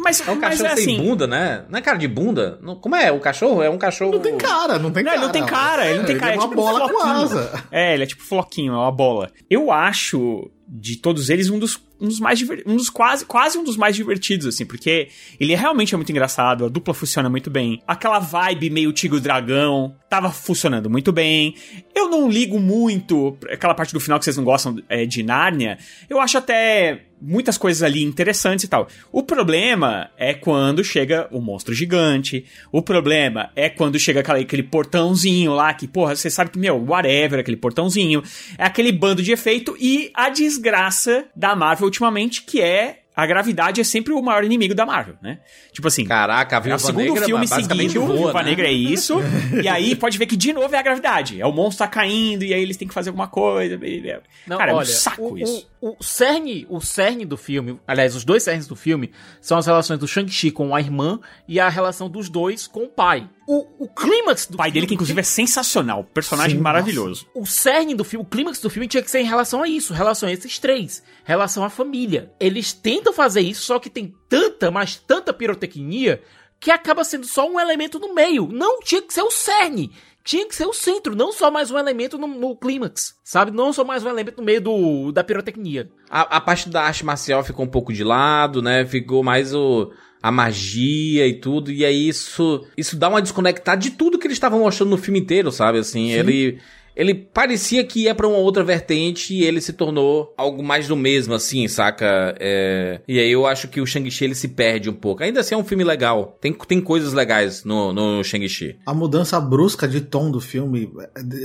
Mas, É um mas cachorro é sem assim. bunda, né? Não é cara de bunda? Não- como é? O cachorro é um cachorro. Não tem cara, não tem Não, cara. ele não tem cara, ele não tem cara. é é uma tipo um bola com asa. É, ele é tipo floquinho, é uma bola. Eu acho, de todos eles, um dos, um dos mais um dos quase, quase um dos mais divertidos, assim, porque ele realmente é muito engraçado, a dupla funciona muito bem. Aquela vibe meio Tigre Dragão tava funcionando muito bem. Eu não ligo muito aquela parte do final que vocês não gostam é, de Nárnia. Eu acho até muitas coisas ali interessantes e tal. O problema é quando chega o monstro gigante. O problema é quando chega aquela- aquele portãozinho lá que, porra, você sabe que, meu, whatever, aquele portãozinho. É aquele bando de efeito e a desgraça da Marvel ultimamente, que é. A gravidade é sempre o maior inimigo da Marvel, né? Tipo assim. Caraca, a É o segundo Negra filme seguido, voa, Viúva né? Negra é isso. e aí pode ver que de novo é a gravidade. É o monstro tá caindo e aí eles têm que fazer alguma coisa. é- Não, Cara, é um olha, saco o, isso. O, cerne, o cerne do filme, aliás, os dois cernes do filme são as relações do Shang-Chi com a irmã e a relação dos dois com o pai. O, o clímax do O pai dele, que filme- inclusive é sensacional. Personagem Sim, maravilhoso. o cerne do filme, o clímax do filme tinha que ser em relação a isso, relação a esses três, relação à família. Eles tentam fazer isso, só que tem tanta, mas tanta pirotecnia que acaba sendo só um elemento no meio. Não tinha que ser o cerne. Tinha que ser o centro, não só mais um elemento no, no clímax, sabe? Não só mais um elemento no meio do, da pirotecnia. A, a parte da arte marcial ficou um pouco de lado, né? Ficou mais o, a magia e tudo. E aí isso, isso dá uma desconectada de tudo que eles estavam mostrando no filme inteiro, sabe? Assim, ele. Ele parecia que ia pra uma outra vertente e ele se tornou algo mais do mesmo, assim, saca? É, E aí eu acho que o Shang-Chi ele se perde um pouco. Ainda assim é um filme legal. Tem, tem coisas legais no, no Shang-Chi. A mudança brusca de tom do filme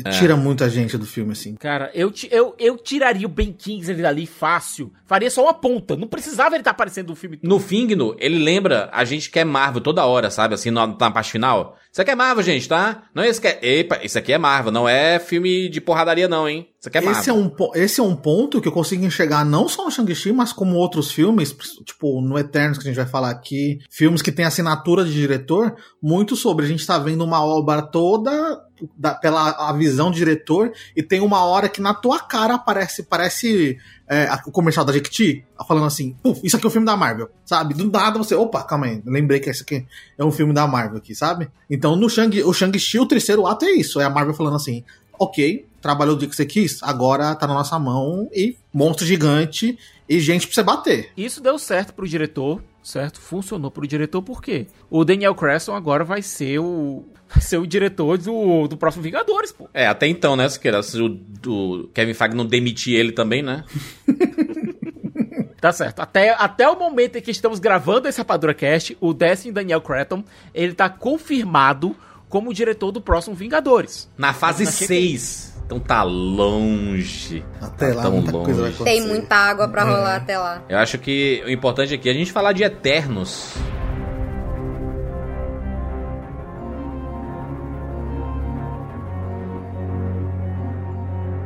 é, tira muita gente do filme, assim. Cara, eu, eu, eu tiraria o Ben Kingsley dali fácil. Faria só uma ponta. Não precisava ele estar aparecendo no filme. No Fingno, ele lembra a gente que é Marvel toda hora, sabe? Assim, na, na parte final. Isso aqui é Marvel, gente, tá? Não é esse que é... Epa, isso aqui é Marvel, não é filme de porradaria não, hein? Isso aqui é Marvel. Esse é, um, esse é um ponto que eu consigo enxergar não só no Shang-Chi, mas como outros filmes, tipo no Eternos que a gente vai falar aqui, filmes que tem assinatura de diretor, muito sobre. A gente tá vendo uma obra toda da- pela a visão do diretor e tem uma hora que na tua cara aparece, parece é, o comercial da Jequiti, falando assim, "Puf, isso aqui é um filme da Marvel, sabe? Do nada você, opa, calma aí, lembrei que esse aqui é um filme da Marvel aqui, sabe? Então no Shang, o Shang-Chi, o terceiro ato é isso, é a Marvel falando assim, ok, trabalhou o dia que você quis, agora tá na nossa mão e monstro gigante e gente pra você bater. Isso deu certo pro diretor, certo? Funcionou pro diretor, por quê? O Daniel Cresson agora vai ser o. Vai ser o diretor do, do próximo Vingadores, pô. É, até então, né, Siqueira? Se o, o Kevin Feige não demitir ele também, né? Tá certo. Até, até o momento em que estamos gravando esse Rapadura Cast, o Destiny Daniel Cretton, ele tá confirmado como diretor do próximo Vingadores. Na fase Mas achei 6. Então tá longe. Até lá, tão muita coisa vai longe. acontecer. Tem muita água pra rolar até lá. Eu acho que o importante aqui é a gente falar de Eternos.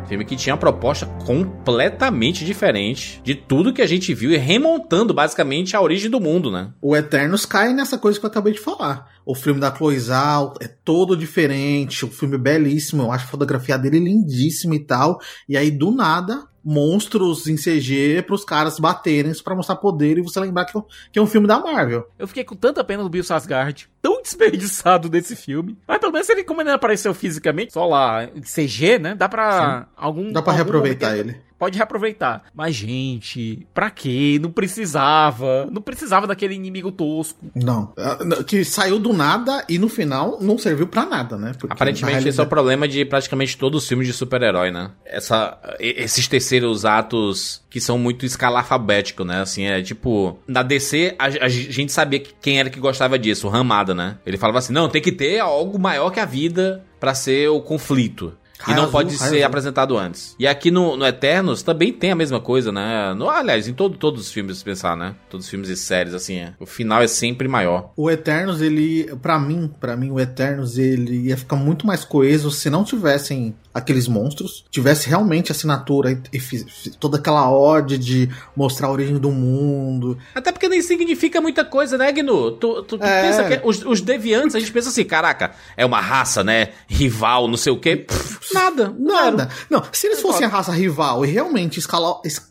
Filme que tinha uma proposta completamente diferente de tudo que a gente viu e remontando basicamente a origem do mundo, né? O Eternos cai nessa coisa que eu acabei de falar. O filme da Chloe Zhao é todo diferente, o filme é belíssimo, eu acho a fotografia dele lindíssima e tal. E aí, do nada, monstros em CG pros caras baterem pra mostrar poder e você lembrar que é um- que é um filme da Marvel. Eu fiquei com tanta pena do Bill Sasgard, tão desperdiçado desse filme. Mas pelo menos ele, como ele não apareceu fisicamente, só lá em CG, né? Dá pra algum. Dá pra algum reaproveitar ele. Pode reaproveitar. Mas, gente, pra quê? Não precisava. Não precisava daquele inimigo tosco. Não. Ah, não, Que saiu do nada e no final não serviu pra nada, né? Porque, Aparentemente na esse é o realidade- problema de praticamente todos os filmes de super-herói, né? Essa, esses terceiros atos que são muito escalafabéticos, né? Assim, é tipo... Na DC, a, a gente sabia que- quem era que gostava disso, o Ramada, né? Ele falava assim, não, tem que ter algo maior que a vida pra ser o conflito. E Raio não azul, pode ser azul. apresentado antes. E aqui no, no Eternos também tem a mesma coisa, né? No, aliás, em todo, todos os filmes, se pensar, né? Todos os filmes e séries, assim, é. o final é sempre maior. O Eternos, ele, Pra mim, para mim o Eternos ele ia ficar muito mais coeso se não tivessem aqueles monstros, tivesse realmente assinatura e, e toda aquela ode de mostrar a origem do mundo. Até porque nem significa muita coisa, né, Gnu? Tu, tu É. pensa que os, os deviantes, a gente pensa assim, caraca, é uma raça, né? Rival, não sei o quê. Pff, nada. Nada. Não, se eles fossem a raça rival e realmente escalar, es-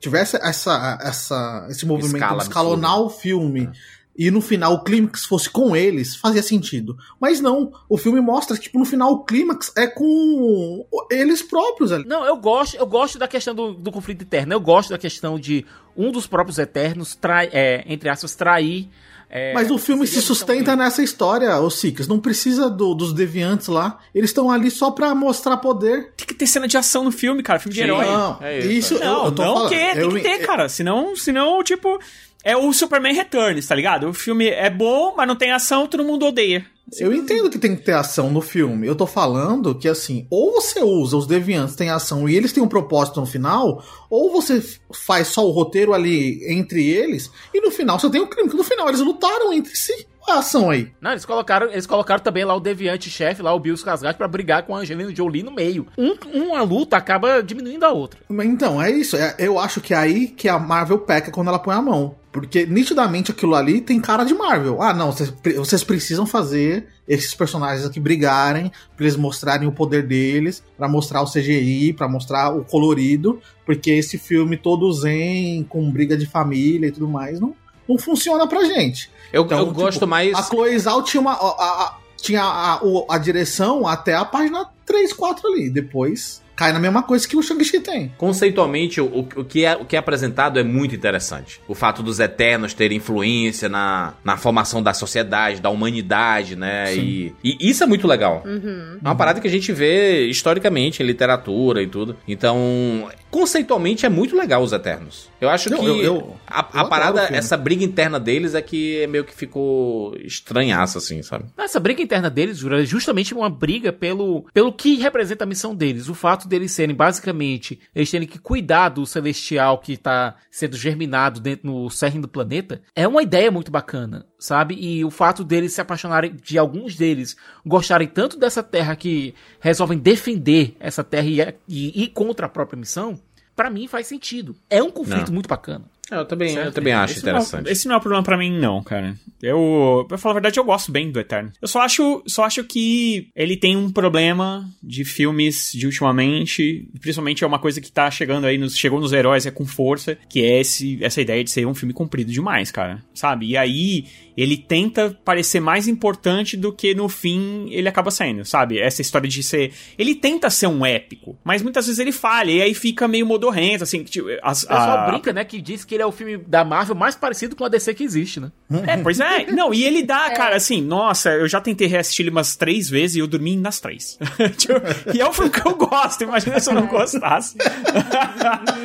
tivesse essa, essa, esse movimento Escala de escalonar o filme e no final o clímax fosse com eles, fazia sentido. Mas não, o filme mostra que tipo, no final o clímax é com eles próprios ali. Não, eu gosto, eu gosto da questão do, do conflito eterno. Eu gosto da questão de um dos próprios Eternos, trai, é, entre aspas, trair. é, Mas o filme se sustenta dele. nessa história, ô Sicas. Não precisa do- dos deviantes lá. Eles estão ali só pra mostrar poder. Tem que ter cena de ação no filme, cara. Filme de Sim. herói. Não, é isso, isso. eu, Não, eu tô não falando. que tem Eu- que ter, cara. Senão, senão, tipo, é o Superman Returns, tá ligado? O filme é bom, mas não tem ação, todo mundo odeia. Eu entendo que tem que ter ação no filme. Eu tô falando que, assim, ou você usa os deviantes, tem ação e eles têm um propósito no final, ou você faz só o roteiro ali entre eles e no final você tem o crime. que No final eles lutaram entre si. A ação aí? Não, eles colocaram, eles colocaram também lá o deviante chefe, lá o Bill Skarsgård, pra brigar com a Angelina Jolie no meio. Um, uma luta acaba diminuindo a outra. Então, é isso. É- eu acho que é aí que a Marvel peca quando ela põe a mão. Porque nitidamente aquilo ali tem cara de Marvel. Ah, não, vocês, vocês precisam fazer esses personagens aqui brigarem, pra eles mostrarem o poder deles, pra mostrar o CGI, pra mostrar o colorido, porque esse filme todo zen, com briga de família e tudo mais, não, não funciona pra gente. Eu, Então, eu tipo, gosto mais. A Chloe Zhao tinha uma. a- a- tinha a, a direção até a página 3, 4 ali. Depois cai na mesma coisa que o Shang-Chi tem. Conceitualmente, o, o, o que é, o que é apresentado é muito interessante. O fato dos Eternos terem influência na, na formação da sociedade, da humanidade, né? E, e isso é muito legal. Uhum. É uma parada que a gente vê historicamente em literatura e tudo. Então, conceitualmente é muito legal os Eternos. Eu acho Não, que eu- eu- a, a eu adoro parada, essa briga interna deles é que meio que ficou estranhaça, assim, sabe? Essa briga interna deles, Jura, é justamente uma briga pelo, pelo que representa a missão deles. O fato deles serem, basicamente, eles terem que cuidar do celestial que tá sendo germinado dentro no cerne do planeta, é uma ideia muito bacana, sabe? E o fato deles se apaixonarem, de alguns deles gostarem tanto dessa terra que resolvem defender essa terra e, e ir contra a própria missão, pra mim faz sentido. É um conflito Não. muito bacana. Eu também, eu também acho Esse não, interessante. esse não é o problema pra mim, não, cara. Eu, pra falar a verdade, eu gosto bem do Eterno. Eu só acho, só acho que ele tem um problema de filmes de ultimamente, principalmente é uma coisa que tá chegando aí, nos, chegou nos heróis é com força, que é esse, essa ideia de ser um filme comprido demais, cara. Sabe? E aí ele tenta parecer mais importante do que no fim ele acaba saindo, sabe? Essa história de ser, ele tenta ser um épico, mas muitas vezes ele falha e aí fica meio modorrento, assim, tipo, as, O pessoal a- brinca, né, que diz que ele é o filme da Marvel mais parecido com a DC que existe, né? É, pois é. Não, e ele dá, cara, assim, nossa, eu já tentei reassistir ele umas três vezes e eu dormi nas três. Tipo, e é um filme que eu gosto, imagina se eu não gostasse.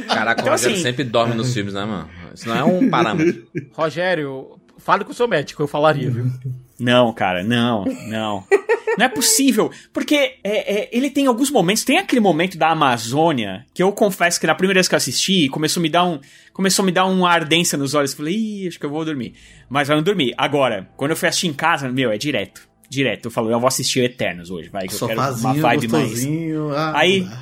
Caraca, Então, o Rogério assim- sempre dorme nos filmes, né, mano? Isso não é um parâmetro. Rogério, fale com o seu médico, eu falaria, viu? Não, cara, não, não. Não é possível, porque é, é, ele tem alguns momentos. Tem aquele momento da Amazônia que eu confesso que na primeira vez que eu assisti começou a me dar um, começou a me dar uma ardência nos olhos. Falei, Ih, acho que eu vou dormir. Mas eu não dormi. Agora, quando eu fui assistir em casa, meu, é direto. Direto. Eu falo, eu vou assistir Eternos hoje, vai, que eu quero uma vibe mais. ah, Aí,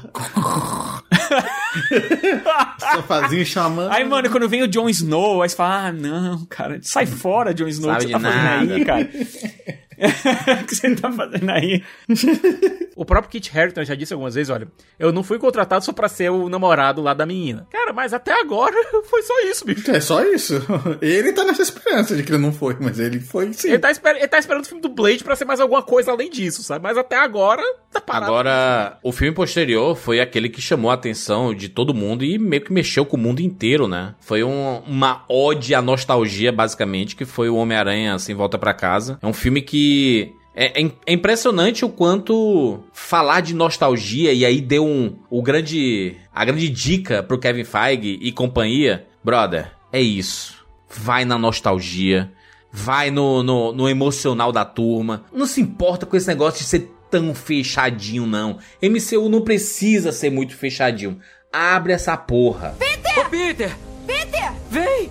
Sofazinho chamando. aí, mano, quando vem o Jon Snow, aí você fala, ah, não, cara, sai fora, Jon Snow, o que Sabe você tá de fazendo nada. aí, cara? O que você tá fazendo aí? O próprio Kit Harington já disse algumas vezes, olha, eu não fui contratado só pra ser o namorado lá da menina. Cara, mas até agora foi só isso, bicho. É só isso. Ele tá nessa esperança de que ele não foi, mas ele foi sim. Ele tá, esper- ele tá esperando o filme do Blade pra ser mais alguma coisa além disso, sabe? Mas até agora tá parado. Agora, o filme posterior foi aquele que chamou a atenção de todo mundo e meio que mexeu com o mundo inteiro, né? Foi um- uma ode à nostalgia, basicamente, que foi o Homem-Aranha Sem Volta Pra Casa. É um filme que. É, é- é impressionante o quanto falar de nostalgia e aí deu um, o grande, a grande dica pro Kevin Feige e companhia. Brother, é isso. Vai na nostalgia. Vai no, no, no emocional da turma. Não se importa com esse negócio de ser tão fechadinho, não. MCU não precisa ser muito fechadinho. Abre essa porra. Ô, Peter! Peter! Vem!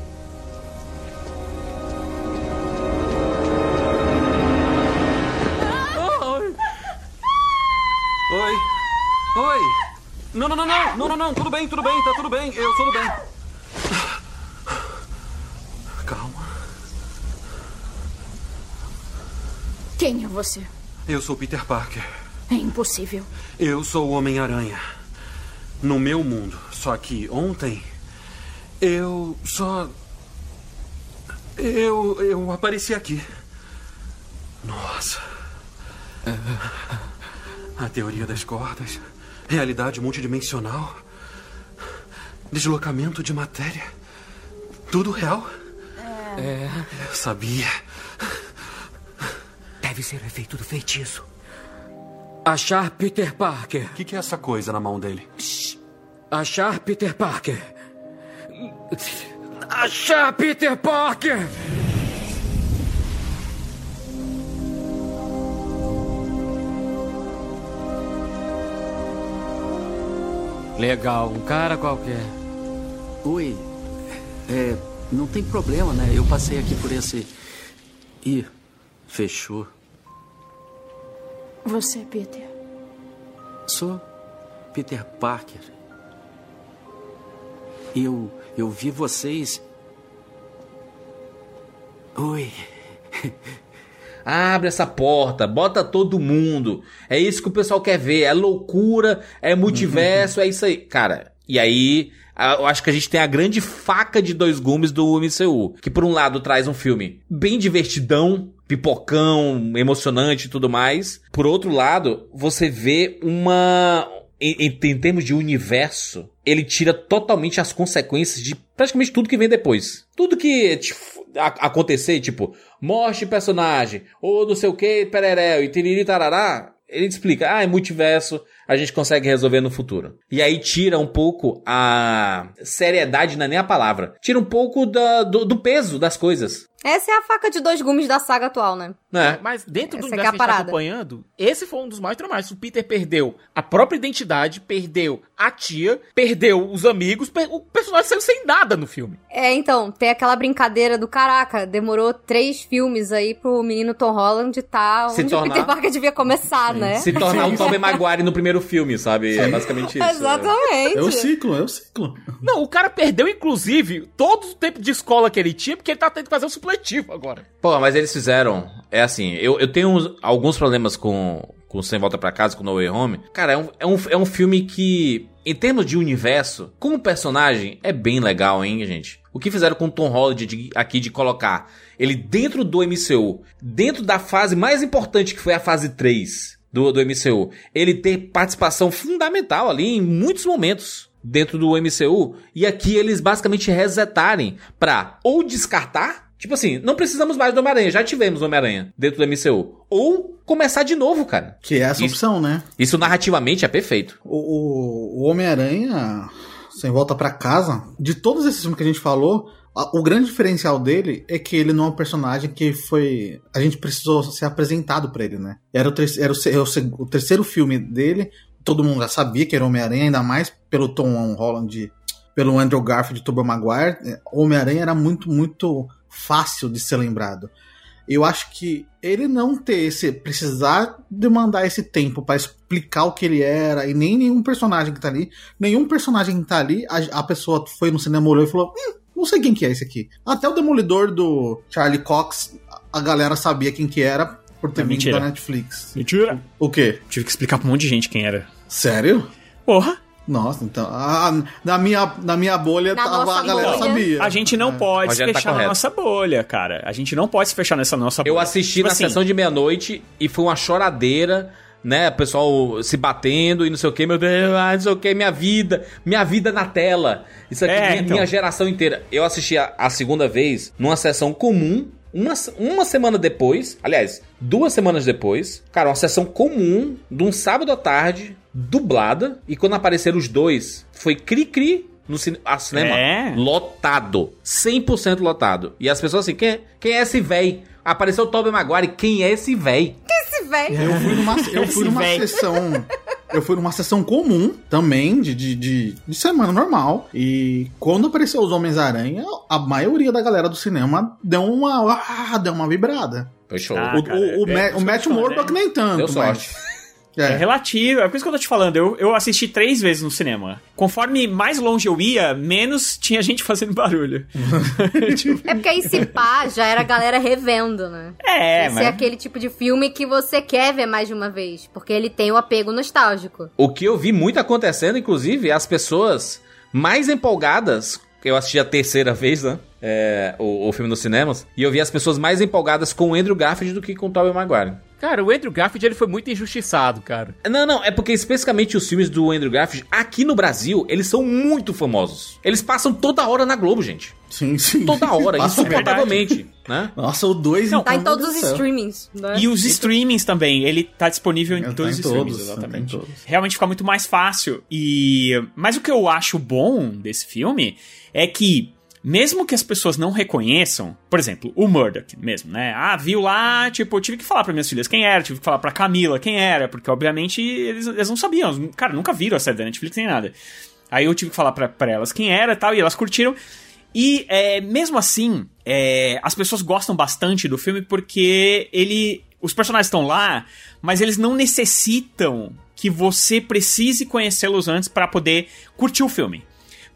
Oi! Oi! Não, não, não, não! Não, não, não! Tudo bem, tudo bem, tá tudo bem. Eu sou do bem. Calma. Quem é você? Eu sou Peter Parker. É impossível. Eu sou o Homem-Aranha. No meu mundo. Só que ontem. Eu só. Eu. Eu apareci aqui. Nossa. A teoria das cordas. Realidade multidimensional. Deslocamento de matéria. Tudo real. É. Eu sabia. Deve ser o efeito do feitiço. Achar Peter Parker. O que, que é essa coisa na mão dele? Achar Peter Parker. Achar Peter Parker! Legal, um cara qualquer. Oi. É, não tem problema, né? Eu passei aqui por esse. Ih, fechou. Você, Peter. Sou Peter Parker. Eu. Eu vi vocês. Oi. Abre essa porta, bota todo mundo. É isso que o pessoal quer ver. É loucura, é multiverso, é isso aí. Cara, e aí, eu acho que a gente tem a grande faca de dois gumes do MCU. Que por um lado traz um filme bem divertidão, pipocão, emocionante e tudo mais. Por outro lado, você vê uma. Em, em- termos de universo, ele tira totalmente as consequências de praticamente tudo que vem depois. Tudo que tipo, a- acontecer, tipo, morte de personagem, ou não sei o que, pereré, e tiriri tarará, ele explica, ah, é multiverso, a gente consegue resolver no futuro. E aí tira um pouco a seriedade, não é nem a palavra, tira um pouco da- do, do peso das coisas. Essa é a faca de dois gumes da saga atual, né? Né? Mas dentro do Essa é universo a que a gente tá acompanhando, esse foi um dos mais traumáticos. O Peter perdeu a própria identidade, perdeu a tia, perdeu os amigos, per- o personagem saiu sem nada no filme. É, então, tem aquela brincadeira do caraca, demorou três filmes aí pro menino Tom Holland tá Se onde tornar- o Peter Parker devia começar, né? Se tornar o Tobey Maguire no primeiro filme, sabe? É basicamente isso. Exatamente. É o ciclo, é o ciclo. Não, o cara perdeu, inclusive, todo o tempo de escola que ele tinha, porque ele tá tendo que fazer o supletivo agora. Pô, mas eles fizeram. É assim, eu, eu tenho uns- alguns problemas com, com Sem Volta Pra Casa, com No Way Home. Cara, é um, é, um, é um filme que, em termos de universo, como personagem, é bem legal, hein, gente? O que fizeram com o Tom Holland de- aqui de colocar ele dentro do MCU, dentro da fase mais importante que foi a fase 3 do, do MCU, ele ter participação fundamental ali em muitos momentos dentro do MCU, e aqui eles basicamente resetarem pra ou descartar Tipo assim, não precisamos mais do Homem-Aranha, já tivemos o Homem-Aranha dentro do MCU. Ou começar de novo, cara. Que é essa Isso- opção, né? Isso narrativamente é perfeito. O, o, o Homem-Aranha, sem volta pra casa, de todos esses filmes que a gente falou, o grande diferencial dele é que ele não é um personagem que foi. A gente precisou ser apresentado pra ele, né? Era o, ter- era o, era o terceiro filme dele, todo mundo já sabia que era Homem-Aranha, ainda mais pelo Tom Holland, pelo Andrew Garfield e Tobey Maguire. É, Homem-Aranha era muito, muito fácil de ser lembrado. Eu acho que ele não ter esse. precisar demandar esse tempo pra explicar o que ele era, e nem nenhum personagem que tá ali. Nenhum personagem que tá ali, a, a pessoa foi no cinema, olhou e falou: "Hum, não sei quem que é esse aqui. Até o Demolidor do Charlie Cox, a galera sabia quem que era por ter É vindo mentira. da Netflix. Mentira. O quê? Tive que explicar pra um monte de gente quem era. Sério? Porra. Nossa, então. ah, na, minha, na minha bolha, Na tava, nossa a galera bolha. sabia. A gente não pode se tá fechar na correto. nossa bolha, cara. A gente não pode se fechar nessa nossa bolha. Eu assisti Tipo na assim, sessão de meia-noite e foi uma choradeira, né? O pessoal se batendo e não sei o que, meu Deus, ah, não sei o que, minha vida, minha vida na tela. Isso aqui, É, minha, então. minha geração inteira. Eu assisti a, a segunda vez numa sessão comum. Uma, uma semana depois, aliás, duas semanas depois, cara, uma sessão comum de um sábado à tarde, dublada, e quando apareceram os dois, foi cri-cri no cine, a cinema É. lotado. 100% lotado. E as pessoas assim, quem, quem é esse véi? Apareceu o Tobey Maguire, quem é esse véi? Esse velho. Eu fui numa, eu fui Esse numa véi. sessão. Eu fui numa sessão comum também, de, de, de, de semana normal. E quando apareceu os Homens-Aranha, a maioria da galera do cinema deu uma. Ah, deu uma vibrada. Foi show. Ah, o, cara, o, o, é, é isso o que Matt Murdock nem tanto. Deu mas- sorte. É É. relativo, é por isso que eu tô te falando. Eu, eu assisti três vezes no cinema. Conforme mais longe eu ia, menos tinha gente fazendo barulho. Tipo, É porque aí se pá, já era a galera revendo, né? é, Esse mas. é aquele tipo de filme que você quer ver mais de uma vez, porque ele tem o apego nostálgico. O que eu vi muito acontecendo, inclusive, é as pessoas mais empolgadas. Eu assisti a terceira vez, né? É, o, o filme nos cinemas. E eu vi as pessoas mais empolgadas com o Andrew Garfield do que com o Tobey Maguire. Cara, o Andrew Garfield ele foi muito injustiçado, cara. Não, não, é porque especificamente os filmes do Andrew Garfield, aqui no Brasil, eles são muito famosos. Eles passam toda hora na Globo, gente. Sim, sim. Toda hora, Passa insuportavelmente, né? Nossa, o 2 Não, Tá em todos os streamings, né? E os streamings também, ele tá disponível em tá todos em os streamings, todos, exatamente. tá em todos. Realmente fica muito mais fácil. E mas o que eu acho bom desse filme é que mesmo que as pessoas não reconheçam, por exemplo, o Murdoch mesmo, né? Ah, viu lá, tipo, eu tive que falar para minhas filhas quem era, tive que falar pra Camila quem era, porque obviamente eles, eles não sabiam, cara, nunca viram a série da Netflix nem nada. Aí eu tive que falar pra elas quem era e tal, e elas curtiram. E é, mesmo assim, é, as pessoas gostam bastante do filme porque ele. Os personagens estão lá, mas eles não necessitam que você precise conhecê-los antes pra poder curtir o filme.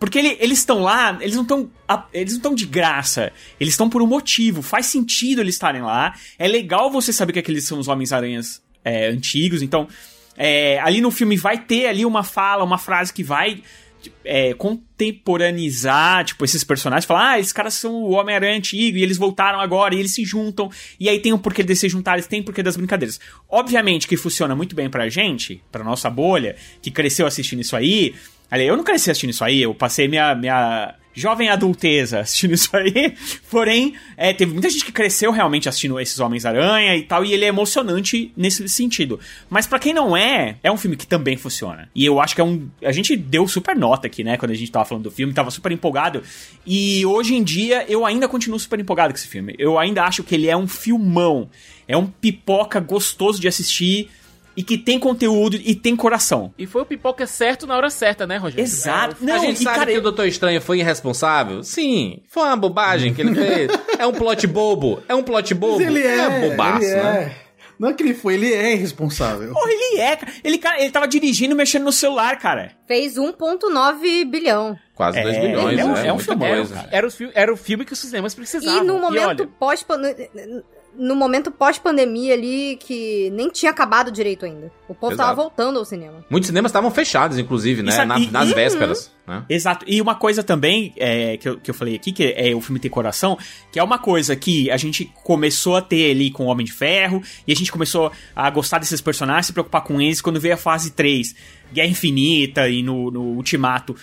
Porque ele- eles estão lá, eles não estão eles não estão de graça, eles estão por um motivo, faz sentido eles estarem lá. É legal você saber que aqueles são os Homens-Aranhas é, antigos, então é, ali no filme vai ter ali uma fala, uma frase que vai é, contemporaneizar, tipo, esses personagens, falar, ah, esses caras são o Homem-Aranha antigo, e eles voltaram agora, e eles se juntam, e aí tem o porquê de se juntar, eles têm o porquê das brincadeiras. Obviamente que funciona muito bem pra gente, pra nossa bolha, que cresceu assistindo isso aí. Aliás, eu não cresci assistindo isso aí, eu passei minha, minha jovem adulteza assistindo isso aí. Porém, é, teve muita gente que cresceu realmente assistindo esses Homens-Aranha e tal, e ele é emocionante nesse sentido. Mas pra quem não é, é um filme que também funciona. E eu acho que é um. A gente deu super nota aqui, né, quando a gente tava falando do filme, tava super empolgado. E hoje em dia eu ainda continuo super empolgado com esse filme. Eu ainda acho que ele é um filmão. É um pipoca gostoso de assistir. E que tem conteúdo e tem coração. E foi o pipoca certo na hora certa, né, Rogério? Exato. a Não, gente e sabe cara, que o Doutor Estranho foi irresponsável? Sim. Foi uma bobagem que ele fez. é um plot bobo. É um plot bobo. Mas ele é, bobaço, ele né? é. Não é que ele foi, ele é irresponsável. Porra, ele é, cara. Ele, cara, ele tava dirigindo, mexendo no celular, cara. Fez 1,9 bilhão. Quase É, 2 bilhões, ele é um- né? é um cara. Era era o filme que os cinemas precisavam. E no momento olha, pós no momento pós-pandemia ali que nem tinha acabado direito ainda. O povo Exato. tava voltando ao cinema. Muitos cinemas estavam fechados, inclusive, né? sabe- Na- e- nas e- vésperas. Né? Exato. E uma coisa também é, que, eu, que eu falei aqui, que é o filme ter coração, que é uma coisa que a gente começou a ter ali com o Homem de Ferro, e a gente começou a gostar desses personagens, se preocupar com eles quando veio a fase 3, Guerra Infinita e no, no Ultimato.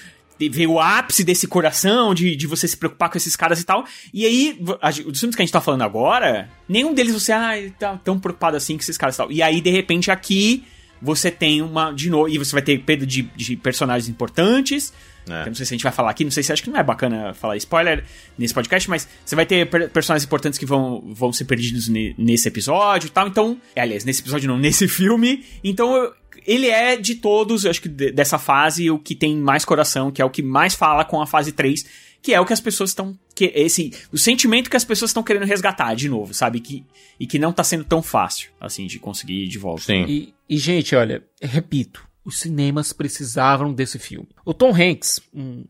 Veio o ápice desse coração, de, de você se preocupar com esses caras e tal. E aí, a, os filmes que a gente tá falando agora, nenhum deles você, ah, tá tão preocupado assim com esses caras e tal. E aí, de repente, aqui você tem uma. De novo, e você vai ter perda de, de personagens importantes. É. Não sei se a gente vai falar aqui, não sei se acho que não é bacana falar spoiler nesse podcast, mas você vai ter per- personagens importantes que vão, vão ser perdidos ne- nesse episódio e tal. Então, aliás, nesse episódio não, nesse filme. Então, eu- ele é de todos, eu acho que de- dessa fase, o que tem mais coração, que é o que mais fala com a fase 3, que é o que as pessoas estão. que esse O sentimento que as pessoas estão querendo resgatar de novo, sabe? Que, e que não tá sendo tão fácil, assim, de conseguir de volta. Sim. E, e, gente, olha, repito, os cinemas precisavam desse filme. O Tom Hanks,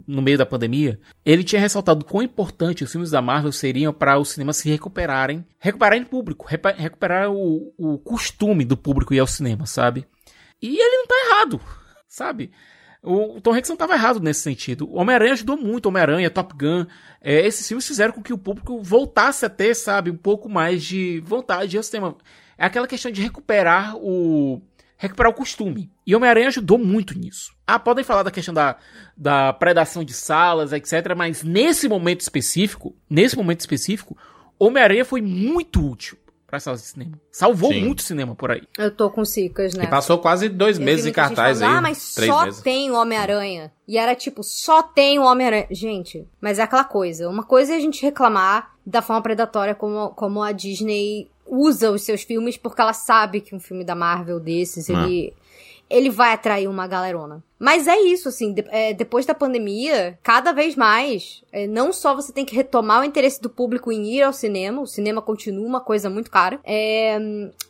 no meio da pandemia, ele tinha ressaltado quão importante os filmes da Marvel seriam para os cinemas se recuperarem, recuperarem público, repa- recuperar o, o costume do público ir ao cinema, sabe? E ele não tá errado, sabe? O, Tom Hanks não estava errado nesse sentido. Homem-Aranha ajudou muito, Homem-Aranha, Top Gun. É, esses filmes fizeram com que o público voltasse a ter, sabe, um pouco mais de vontade ao cinema. É aquela questão de recuperar o. recuperar o costume. E Homem-Aranha ajudou muito nisso. Ah, podem falar da questão da, da predação de salas, etc. Mas nesse momento específico, nesse momento específico, Homem-Aranha foi muito útil para salas de cinema. Salvou Sim. muito cinema por aí. Eu tô com cicas, né? E passou quase dois Eu meses em cartaz falando, aí. Ah, mas três só meses. tem o Homem-Aranha. E era tipo, só tem o Homem-Aranha. Gente, mas é aquela coisa. Uma coisa é a gente reclamar da forma predatória como, como a Disney usa os seus filmes, porque ela sabe que um filme da Marvel desses, Ah. ele, ele vai atrair uma galerona. Mas é isso, assim, de- é, depois da pandemia, cada vez mais, é, não só você tem que retomar o interesse do público em ir ao cinema, o cinema continua uma coisa muito cara, é,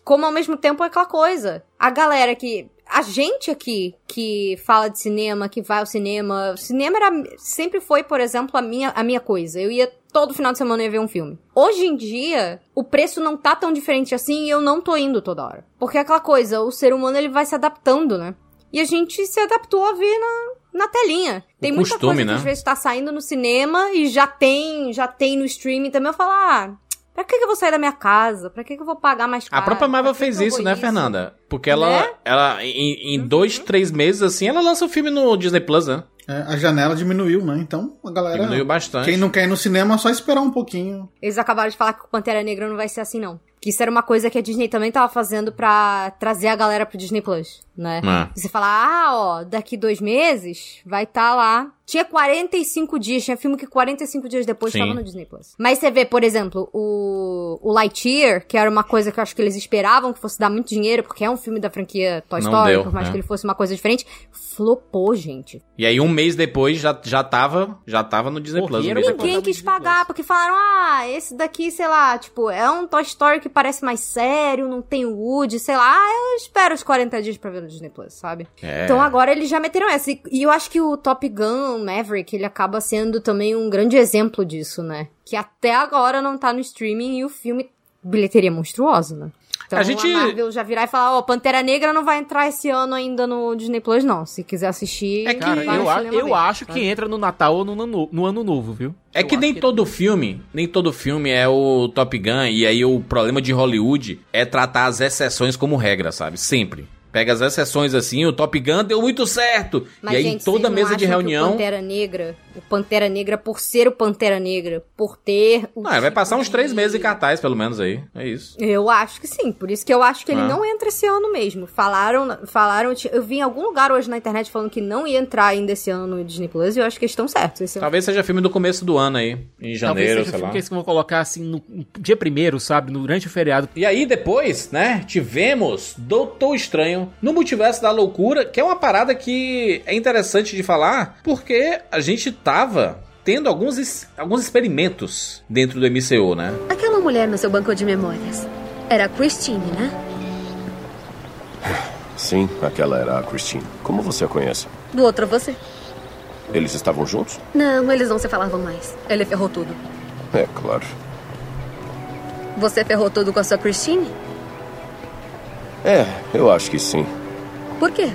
como ao mesmo tempo é aquela coisa. A galera que. A gente aqui que fala de cinema, que vai ao cinema. Cinema era, sempre foi, por exemplo, a minha, a minha coisa. Eu ia todo final de semana eu ia ver um filme. Hoje em dia, o preço não tá tão diferente assim e eu não tô indo toda hora. Porque é aquela coisa, o ser humano ele vai se adaptando, né? E a gente se adaptou a ver na, na telinha. Tem muita costume, coisa né? que às vezes tá saindo no cinema e já tem, já tem no streaming também. Eu falo, ah, pra que, que eu vou sair da minha casa? Pra que, que eu vou pagar mais A caro? própria Marvel fez isso, né, Fernanda? Porque ela, Né? ela em, em dois, três meses, assim, ela lança o filme no Disney Plus, né? É, a janela diminuiu, né? Então a galera. Diminuiu bastante. Quem não quer ir no cinema, é só esperar um pouquinho. Eles acabaram de falar que o Pantera Negra não vai ser assim, não. Que isso era uma coisa que a Disney também tava fazendo pra trazer a galera pro Disney Plus, né? É. Você fala, ah, ó, daqui dois meses vai estar lá. Tinha 45 dias, tinha filme que 45 dias depois Sim. tava no Disney Plus. Mas você vê, por exemplo, o, o Lightyear, que era uma coisa que eu acho que eles esperavam que fosse dar muito dinheiro, porque é um filme da franquia Toy Não Story, deu, por mais né? que ele fosse uma coisa diferente, flopou, gente. E aí, um mês depois, já, já, tava, já tava no Disney Plus. um e. Ninguém quis pagar, porque falaram, ah, esse daqui, sei lá, tipo, é um Toy Story que parece mais sério, não tem o Woody, sei lá, ah, eu espero os 40 dias pra ver no Disney Plus, sabe? É. Então agora eles já meteram essa. E- eu acho que o Top Gun Maverick, ele acaba sendo também um grande exemplo disso, né? Que até agora não tá no streaming e o filme, bilheteria monstruosa, né? Então A a, gente- Marvel já virar e falar, ó, Pantera Negra não vai entrar esse ano ainda no Disney Plus, não. Se quiser assistir, É que vai no eu, a- eu ver, acho que sabe? entra no Natal ou no, ano- no Ano Novo, viu? É Eu que nem todo filme, nem todo filme é o Top Gun, e aí o problema de Hollywood é tratar as exceções como regra, sabe? Sempre. Pega as exceções assim, o Top Gun deu muito certo. Mas, e aí gente, toda mesa de reunião. O Pantera Negra, o Pantera Negra, por ser o Pantera Negra, por ter. O Ah, vai passar uns tipo três de- meses em cartaz, pelo menos aí. É isso. Eu acho que sim, por isso que eu acho que ele Ah. não entra esse ano mesmo. Falaram, falaram, eu vi em algum lugar hoje na internet falando que não ia entrar ainda esse ano no Disney Plus e eu acho que eles estão certos. Esse ano. Talvez seja filme do começo do ano aí, em Talvez janeiro, seja o sei filme lá. que eles vão colocar assim no no dia primeiro, sabe? Durante o feriado. E aí depois, né, tivemos Doutor Estranho no Multiverso da Loucura, que é uma parada que é interessante de falar, porque a gente tava tendo alguns, es- alguns experimentos dentro do MCU, né? Aquela mulher no seu banco de memórias. Era a Christine, né? Sim, aquela era a Christine. Como você a conhece? Do outro você. Eles estavam juntos? Não, eles não se falavam mais. Ele ferrou tudo. É, claro. Você ferrou tudo com a sua Christine? É, eu acho que sim. Por quê?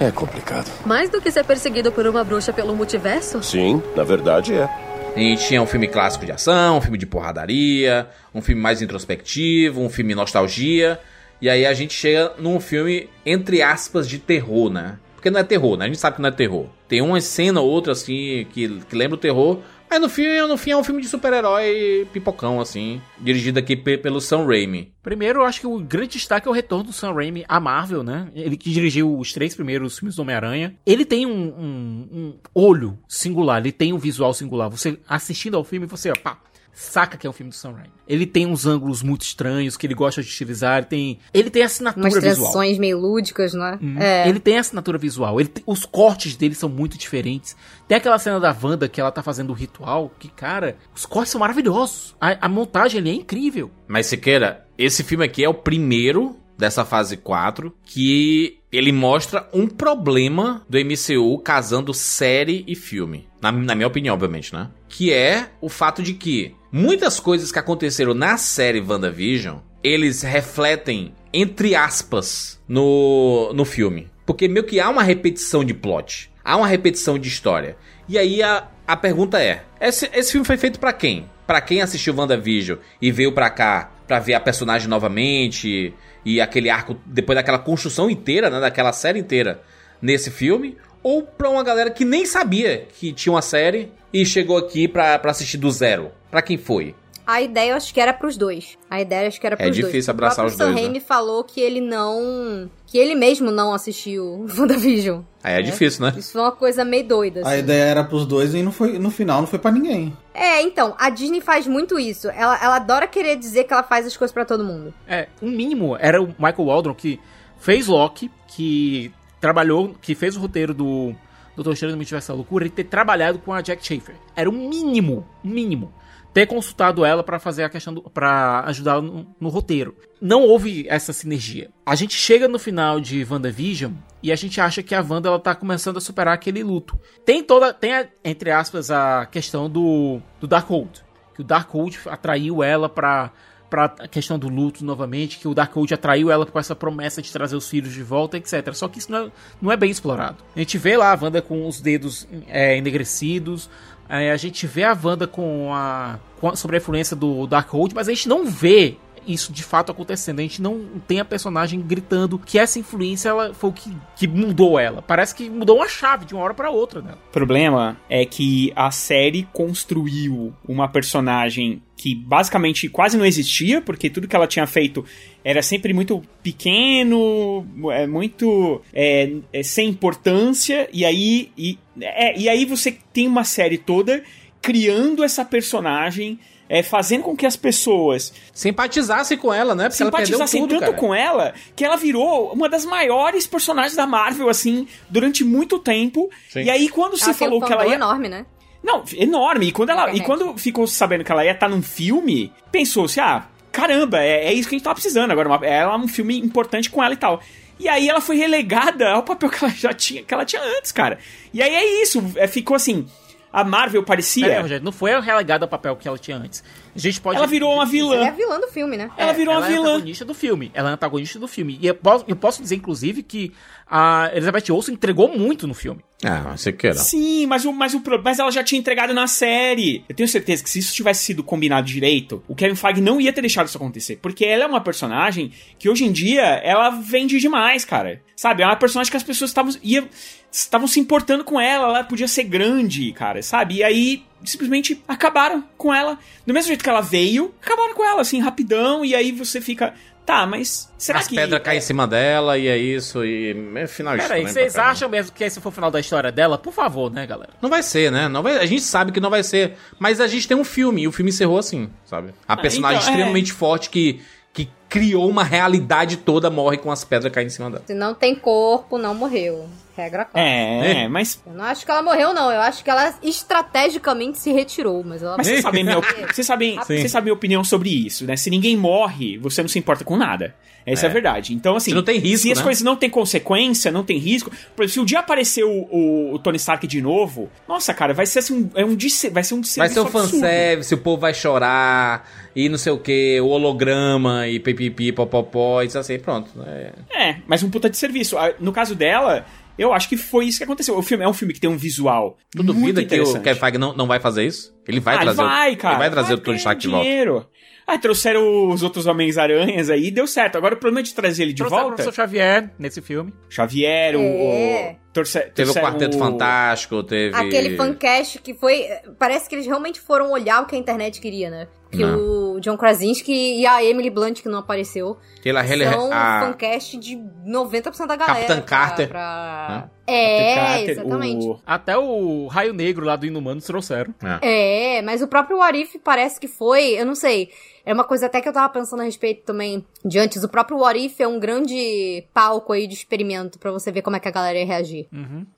É complicado. Mais do que ser perseguido por uma bruxa pelo multiverso? Sim, na verdade é. E tinha um filme clássico de ação, um filme de porradaria, um filme mais introspectivo, um filme nostalgia. E aí a gente chega num filme, entre aspas, de terror, né? Porque não é terror, né? A gente sabe que não é terror. Tem uma cena ou outra, assim, que, que lembra o terror, Mas no fim, no fim é um filme de super-herói pipocão, assim. Dirigido aqui pe- pelo Sam Raimi. Primeiro, eu acho que o grande destaque é o retorno do Sam Raimi à Marvel, né? Ele que dirigiu os três primeiros filmes do Homem-Aranha. Ele tem um, um- um olho singular, ele tem um visual singular. Você assistindo ao filme, você, ó, pá, saca que é um filme do Sam Raimi. Ele tem uns ângulos muito estranhos que ele gosta de utilizar. Ele tem, ele tem assinatura Umas visual. transições meio lúdicas, né? Uhum. É. Ele tem assinatura visual. Ele tem- os cortes dele são muito diferentes. Tem aquela cena da Wanda que ela tá fazendo o ritual, que, cara, os cortes são maravilhosos. A, a montagem ali é incrível. Mas, Siqueira, esse filme aqui é o primeiro dessa fase 4 que ele mostra um problema do MCU casando série e filme. Na, na minha opinião, obviamente, né? Que é o fato de que muitas coisas que aconteceram na série WandaVision, eles refletem, entre aspas, no, no filme. Porque meio que há uma repetição de plot. Há uma repetição de história. E aí a, a pergunta é: esse, esse filme foi feito pra quem? Pra quem assistiu WandaVision e veio pra cá pra ver a personagem novamente e aquele arco, depois daquela construção inteira, né, daquela série inteira nesse filme? Ou pra uma galera que nem sabia que tinha uma série e chegou aqui pra, pra assistir do zero? Pra quem foi? A ideia eu acho que era pros dois. A ideia eu acho que era É pros dois. difícil abraçar o os dois, Sam né? Raimi falou que ele não... Que ele mesmo não assistiu WandaVision. Aí é difícil, né? Isso foi uma coisa meio doida, A assim. ideia era pros dois e não foi, no final não foi pra ninguém. É, então, a Disney faz muito isso. Ela, ela adora querer dizer que ela faz as coisas pra todo mundo. É, um mínimo era o Michael Waldron que fez Loki, que trabalhou, que fez o roteiro do Doutor Estranho no Multiverso da Loucura e ter trabalhado com a Jack Schaefer. Era um mínimo, mínimo. Ter consultado ela pra fazer a questão para ajudar no, no roteiro. Não houve essa sinergia. A gente chega no final de WandaVision e a gente acha que a Wanda ela tá começando a superar aquele luto. Tem toda, tem a- entre aspas a questão do do Darkhold, que o Darkhold atraiu ela pra pra questão do luto novamente, que o Darkhold atraiu ela com essa promessa de trazer os filhos de volta, etc. Só que isso não é, não é bem explorado. A gente vê lá a Wanda com os dedos é, enegrecidos, é, a gente vê a Wanda com a, com a sobre a influência do Darkhold, mas a gente não vê isso de fato acontecendo. A gente não tem a personagem gritando que essa influência ela foi o que, que mudou ela. Parece que mudou uma chave de uma hora pra outra, né? O problema é que a série construiu uma personagem que basicamente quase não existia, porque tudo que ela tinha feito era sempre muito pequeno, é, muito é, é, sem importância, e aí, e, é, e aí você tem uma série toda criando essa personagem. É, fazendo com que as pessoas simpatizassem com ela, né? Porque ela simpatizassem tudo, tanto cara. com ela que ela virou uma das maiores personagens da Marvel, assim, durante muito tempo. Sim. E aí, quando se Ela tem um falou que ela ia. enorme, né? Não, enorme. E quando, ela, e quando ficou sabendo que ela ia estar num filme, pensou-se, ah, caramba, é, é isso que a gente tava precisando agora. Uma, é um filme importante com ela e tal. E aí ela foi relegada ao papel que ela já tinha, que ela tinha antes, cara. E aí é isso, é, ficou assim. A Marvel parecia. Aí, Rogério, não foi relegada ao papel que ela tinha antes. A gente pode Ela virou uma vilã. Ela é a vilã do filme, né? Ela virou uma ela é vilã. antagonista do filme. Ela é antagonista do filme. E eu posso, eu posso dizer, inclusive, que a Elizabeth Olsen entregou muito no filme. Ah, você queira. Sim, mas, o, mas, o, mas ela já tinha entregado na série. Eu tenho certeza que se isso tivesse sido combinado direito, o Kevin Feige não ia ter deixado isso acontecer. Porque ela é uma personagem que hoje em dia ela vende demais, cara. Sabe? É uma personagem que as pessoas estavam ia- estavam se importando com ela, ela podia ser grande, cara, sabe? E aí simplesmente acabaram com ela. Do mesmo jeito que ela veio, acabaram com ela, assim, rapidão, e aí você fica. Tá, mas será As que. pedras caem em cima dela e é isso. E é final Pera aí, vocês acham mesmo que esse foi o final da história dela? Por favor, né, galera? Não vai ser, né? Não vai, a gente sabe que não vai ser. Mas a gente tem um filme, e o filme encerrou assim, sabe? A personagem então, é. extremamente forte que, que criou uma realidade toda morre com as pedras caindo em cima dela. Se não tem corpo, não morreu. Regra clara. É, mas Eu não acho que ela morreu, não. Eu acho que ela estrategicamente se retirou, mas ela Mas vocês sabem, minha, É. vocês sabem, vocês sabem a minha opinião sobre isso, né? Se ninguém morre, você não se importa com nada. Essa é, É. a verdade. Então, assim. Se não tem risco, Se as né? coisas não têm consequência, não tem risco. Por exemplo, se um dia aparecer o, o- o Tony Stark de novo, nossa, cara, vai ser assim, um, é um, vai ser um Vai ser um fanservice, o povo vai chorar, e não sei o que, o holograma, e pipipi, popopó, isso assim, pronto. É. É, mas um puta de serviço. Ah, No caso dela, eu acho que foi isso que aconteceu. O filme é um filme que tem um visual. Tu duvida muito que o interessante. Kevin Feige não, não vai fazer isso? Ele vai Ah, trazer, ele vai, o, cara. ele vai trazer Vai o Tony Stark de volta. dinheiro. Ah, trouxeram os outros Homens-Aranhas aí, deu certo. Agora o problema de trazer ele de Trouxeram o volta. professor Xavier nesse filme. Xavier, o- É. o. torce- Teve o trouxeram Quarteto Fantástico, teve. Aquele fancast que foi. Parece que eles realmente foram olhar o que a internet queria, né? Que Não. o John Krasinski e a Emily Blunt, que não apareceu, Aquela são a... fancast de 90% da galera. Capitã pra- Carter. pra- Né? É, exatamente. o- Até o Raio Negro lá do Inumanos trouxeram. É, mas o próprio Warif parece que foi, eu não sei. É uma coisa até que eu tava pensando a respeito também de antes. O próprio Warif é um grande palco aí de experimento pra você ver como é que a galera ia reagir.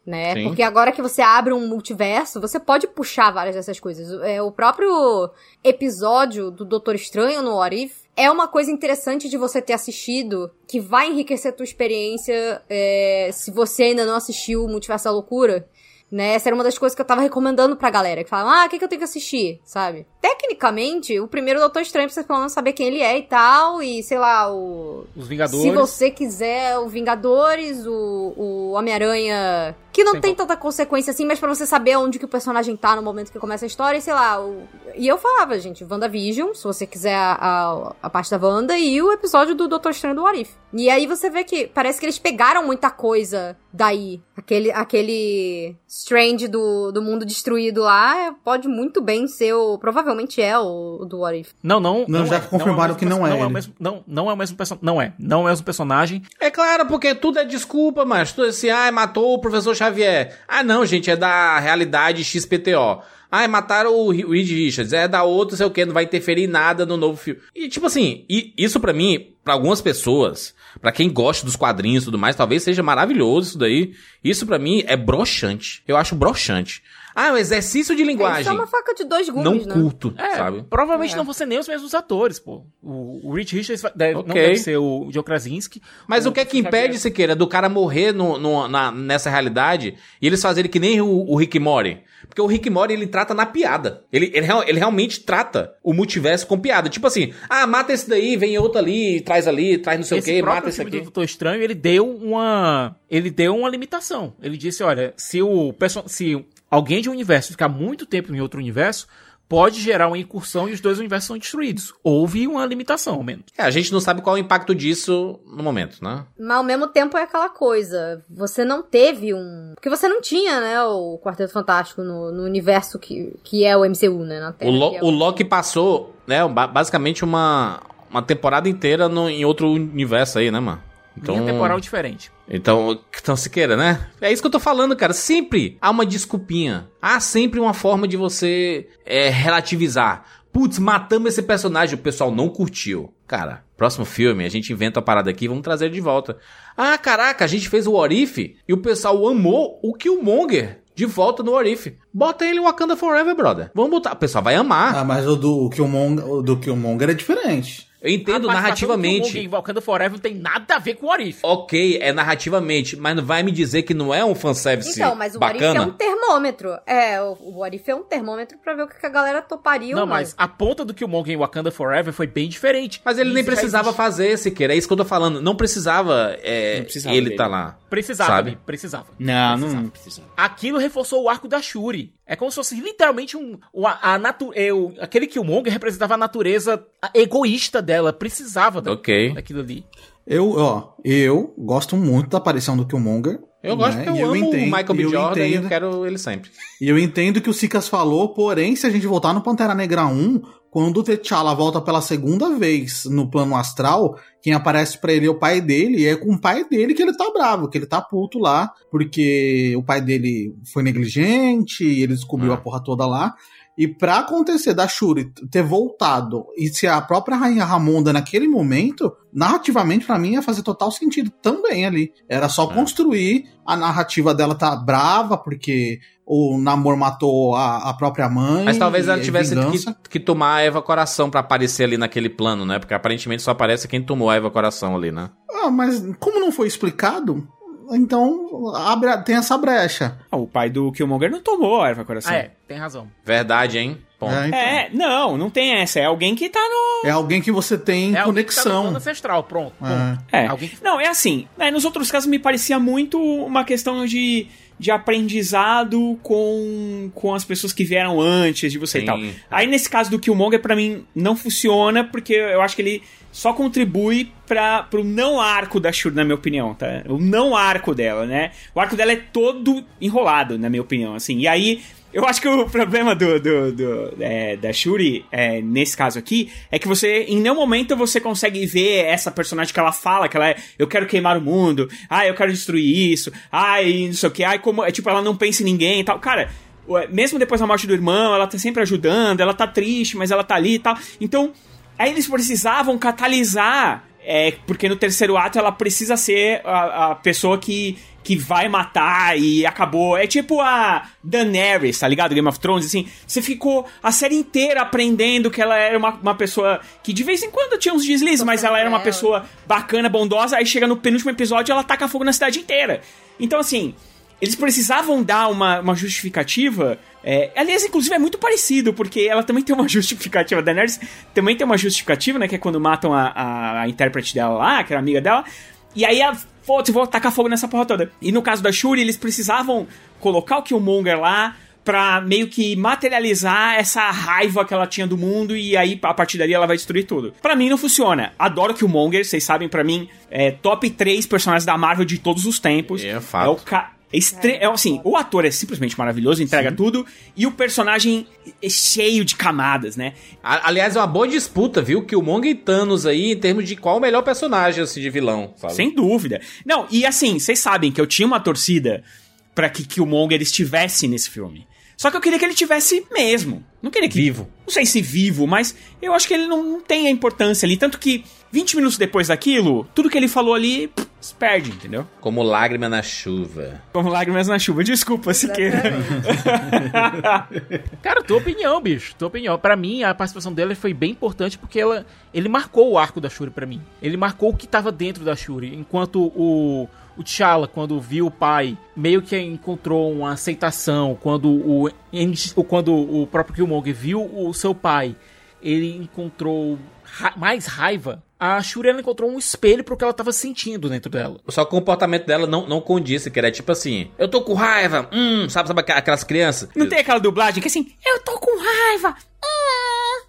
né? Sim. Porque agora que você abre um multiverso, você pode puxar várias dessas coisas. É, o próprio episódio do Doutor Estranho no What If é uma coisa interessante de você ter assistido, que vai enriquecer a tua experiência é, se você ainda não assistiu o Multiverso da Loucura. Né? Essa era uma das coisas que eu tava recomendando pra galera. Que falavam, ah, o que, que eu tenho que assistir? Sabe? Tecnicamente, o primeiro Doutor Estranho, pra você pelo menos saber quem ele é e tal. E, sei lá, o... Os Vingadores. Se você quiser o Vingadores, o, o Homem-Aranha. Que não Sem tem tanta consequência assim, mas pra você saber onde que o personagem tá no momento que começa a história, e sei lá. O... E eu falava, gente, WandaVision, se você quiser a, a, a parte da Wanda, e o episódio do Doutor Estranho do Arif. E aí você vê que parece que eles pegaram muita coisa daí. Aquele, aquele Strange do, do mundo destruído lá pode muito bem ser o. Provavelmente é o, do What If. Não, não. Não, já é, confirmaram é o mesmo que não é Não é o mesmo, não, não é o mesmo personagem. Não é. Não é o mesmo personagem. É claro, porque tudo é desculpa, mas tudo assim, ai, matou o professor Xavier. Ah, não, gente, é da realidade XPTO. Ai, mataram o Reed Richards, é da outro, sei o que, não vai interferir em nada no novo filme. E tipo assim, e isso pra mim, pra algumas pessoas, pra quem gosta dos quadrinhos e tudo mais, talvez seja maravilhoso isso daí. Isso pra mim é broxante. Eu acho broxante. Ah, o exercício de Isso linguagem. é uma faca de dois gumes, Não né? curto, É, sabe? provavelmente É. não vão ser nem os mesmos atores, pô. O, o Rich Richards vai- deve, não Ok. deve ser o Joe Krasinski. Mas o, que é que impede, Siqueira, do cara morrer no, no- na- nessa realidade e eles fazerem que nem o, o Rick Mori? Porque o Rick Mori, ele trata na piada. Ele, ele, ele realmente trata o multiverso com piada. Tipo assim, ah, mata esse daí, vem outro ali, traz ali, traz não sei esse o que, próprio mata esse aqui. do Doutor Estranho, ele deu uma, ele deu uma limitação. Ele disse, olha, se o se alguém de um universo ficar muito tempo em outro universo, pode gerar uma incursão e os dois universos são destruídos. Houve uma limitação, ao menos. É, a gente não sabe qual é o impacto disso no momento, né? Mas ao mesmo tempo é aquela coisa. Você não teve um. Porque você não tinha, né, o Quarteto Fantástico no, no universo que, que é o MCU, né? Na Terra, O, Lo- que é o Loki passou, né, ba- basicamente uma, uma temporada inteira no- em outro universo aí, né, mano? Então, Linha temporal diferente. Então, então Siqueira, né? É isso que eu tô falando, cara. Sempre há uma desculpinha. Há sempre uma forma de você é, relativizar. Putz, matamos esse personagem, o pessoal não curtiu. Cara, próximo filme, a gente inventa a parada aqui, vamos trazer ele de volta. Ah, caraca, a gente fez o Orif e o pessoal amou o Killmonger de volta no Orif. Bota ele em Wakanda Forever, brother. Vamos botar. O pessoal vai amar. Ah, mas o do Killmonger, o do Killmonger é diferente. Eu entendo A do narrativamente. Em Wakanda Forever não tem nada a ver com o Arif. Ok, é narrativamente, mas não vai me dizer que não é um fanservice Então, mas o What If é bacana? um termômetro. É, o o What If é um termômetro pra ver o que que a galera toparia Não, ou não. mas a ponta do Killmonger em Wakanda Forever foi bem diferente. Mas ele nem Isso já precisava existe. fazer, Siqueira. É isso que eu tô falando. Não precisava, é, Não precisava ele dele. tá lá. Precisava, Sabe? Precisava. Não, não precisa. Aquilo reforçou o arco da Shuri. É como se fosse literalmente um. A, a natu, é, o- aquele Killmonger representava a natureza egoísta dela. Precisava da- Ok. daquilo ali. Eu, ó, eu gosto muito da aparição do Killmonger. Eu gosto né? porque E eu, amo entendo- o Michael B. eu Jordan e eu entendo- quero ele sempre. E eu entendo que o Sicas falou, porém, se a gente voltar no Pantera Negra 1, quando o T'Challa volta pela segunda vez no plano astral, quem aparece pra ele é o pai dele, e é com o pai dele que ele tá bravo, que ele tá puto lá, porque o pai dele foi negligente, e ele descobriu Ah. a porra toda lá. E pra acontecer da Shuri ter voltado e ser a própria Rainha Ramonda naquele momento, narrativamente pra mim ia fazer total sentido também ali. Era só É. construir a narrativa dela tá brava porque o Namor matou a, a própria mãe. Mas talvez ela tivesse que, que tomar a Eva Coração pra aparecer ali naquele plano, né? Porque aparentemente só aparece quem tomou a Eva Coração ali, né? Ah, mas como não foi explicado, então abre, tem essa brecha. Ah, o pai do Killmonger não tomou a erva coração. Ah, é, tem razão. Verdade, hein? É, então. É, não, não tem essa. É alguém que tá no. É alguém que você tem É alguém que tá no conexão. plano ancestral, pronto. É. É. Alguém que Não, é assim. né, nos outros casos me parecia muito uma questão de, de aprendizado com, com as pessoas que vieram antes de você Sim. e tal. Aí nesse caso do Killmonger, pra mim, não funciona, porque eu acho que ele só contribui para pro não arco da Shuri, na minha opinião, tá? O não arco dela, né? O arco dela é todo enrolado, na minha opinião, assim. E aí. Eu acho que o problema do, do, do, é, da Shuri, é, nesse caso aqui, é que você, em nenhum momento, você consegue ver essa personagem que ela fala, que ela é, eu quero queimar o mundo, ah, eu quero destruir isso, ai, não sei o que, ai, como, é tipo, ela não pensa em ninguém e tal. Cara, ué, mesmo depois da morte do irmão, ela tá sempre ajudando, ela tá triste, mas ela tá ali e tal. Então, aí eles precisavam catalisar, é, porque no terceiro ato ela precisa ser a, a pessoa que, que vai matar e acabou. É tipo a Daenerys, tá ligado? Game of Thrones, assim. Você ficou a série inteira aprendendo que ela era uma, uma pessoa que de vez em quando tinha uns deslizes, mas ela era uma pessoa bacana, bondosa. Aí chega no penúltimo episódio ela taca fogo na cidade inteira. Então, assim, eles precisavam dar uma, uma justificativa. É, aliás, inclusive é muito parecido, porque ela também tem uma justificativa. A Daenerys também tem uma justificativa, né? Que é quando matam a, a, a intérprete dela lá, que era amiga dela. E aí a. Foda-se, vou tacar fogo nessa porra toda. E no caso da Shuri, eles precisavam colocar o Killmonger lá pra meio que materializar essa raiva que ela tinha do mundo e aí a partir dali ela vai destruir tudo. Pra mim não funciona. Adoro Killmonger, vocês sabem, pra mim é top 3 personagens da Marvel de todos os tempos. É fato. É o ca... é estre- é, assim, o ator é simplesmente maravilhoso, entrega tudo, e o personagem é cheio de camadas, né? Aliás, é uma boa disputa, viu? Killmonger e Thanos aí, em termos de qual o melhor personagem, assim, de vilão, sabe? Sem dúvida. Não, e assim, vocês sabem que eu tinha uma torcida pra que Killmonger estivesse nesse filme. Só que eu queria que ele tivesse mesmo. Não queria que. Vivo. Não sei se vivo, mas eu acho que ele não, não tem a importância ali. Tanto que 20 minutos depois daquilo, tudo que ele falou ali pff, se perde, entendeu? Como lágrima na chuva. Como lágrimas na chuva. Desculpa, Siqueira. Cara, tua opinião, bicho. Tua opinião. Pra mim, a participação dela foi bem importante porque ela, ele marcou o arco da Shuri pra mim. Ele marcou o que tava dentro da Shuri. Enquanto o, o T'Challa, quando viu o pai, meio que encontrou uma aceitação. Quando o, o- quando o próprio Killmonger viu o seu pai, ele encontrou ra- mais raiva. A Shuri ela encontrou um espelho pro que ela tava sentindo dentro dela. Só que o comportamento dela não, não condisse, que era tipo assim, eu tô com raiva, hum, sabe, sabe aqu- aquelas crianças? Não tem aquela dublagem que assim, eu tô com raiva.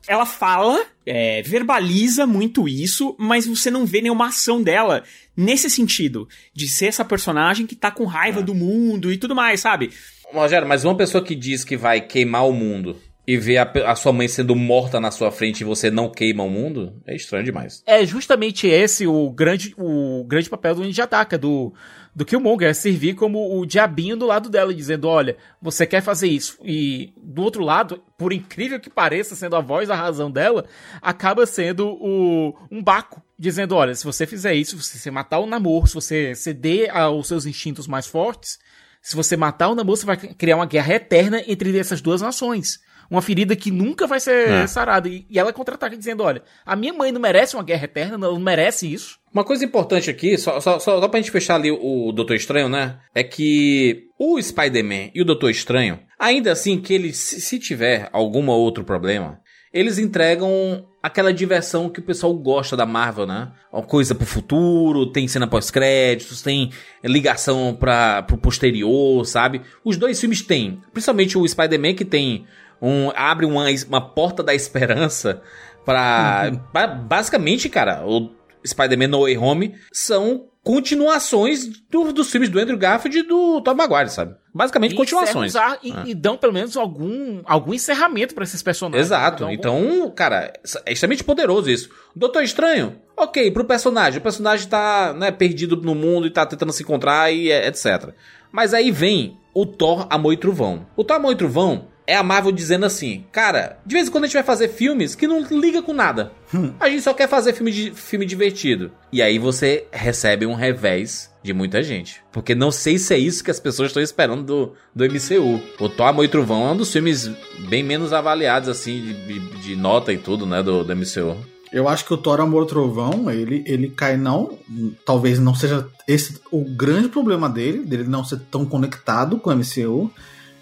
Ela fala, é, verbaliza muito isso, mas você não vê nenhuma ação dela nesse sentido. De ser essa personagem que tá com raiva do mundo e tudo mais, sabe? Rogério, mas uma pessoa que diz que vai queimar o mundo e vê a, a sua mãe sendo morta na sua frente e você não queima o mundo, é estranho demais. É justamente esse o grande, o grande papel do Ninja Ataca, do, do Killmonger, é servir como o diabinho do lado dela, dizendo, olha, você quer fazer isso. E do outro lado, por incrível que pareça, sendo a voz a razão dela, acaba sendo o, um Baco, dizendo, olha, se você fizer isso, se você matar o Namor, se você ceder aos seus instintos mais fortes, se você matar o Namor, você vai criar uma guerra eterna entre essas duas nações. Uma ferida que nunca vai ser É. sarada. E, e ela contra-ataca dizendo: olha, a minha mãe não merece uma guerra eterna, não merece isso. Uma coisa importante aqui, só, só, só, só pra gente fechar ali o Doutor Estranho, né? É que o Spider-Man e o Doutor Estranho, ainda assim que ele, se, se tiver algum outro problema, eles entregam aquela diversão que o pessoal gosta da Marvel, né? Uma coisa pro futuro, tem cena pós-créditos, tem ligação para pro posterior, sabe? Os dois filmes têm, principalmente o Spider-Man que tem um abre uma, uma porta da esperança pra, pra- basicamente, cara, o Spider-Man No Way Home são continuações do- dos filmes do Andrew Garfield e do Tom Maguire, sabe? Basicamente E continuações. os ar- E, Ah. e dão pelo menos algum, algum encerramento pra esses personagens. Exato. Dão algum- Então, cara, é extremamente poderoso isso. Doutor Estranho, ok, pro personagem. O personagem tá né, perdido no mundo e tá tentando se encontrar e é- etc. Mas aí vem o Thor Amor e Trovão. O Thor Amor e Trovão é a Marvel dizendo assim, cara, de vez em quando a gente vai fazer filmes que não liga com nada. A gente só quer fazer filme, de, filme divertido. E aí você recebe um revés de muita gente. Porque não sei se é isso que as pessoas estão esperando do, do MCU. O Thor Amor e Trovão é um dos filmes bem menos avaliados, assim, de, de- de nota e tudo, né, do, do MCU. Eu acho que o Thor Amor Trovão, ele, ele cai não. Talvez não seja esse o grande problema dele, dele não ser tão conectado com o MCU.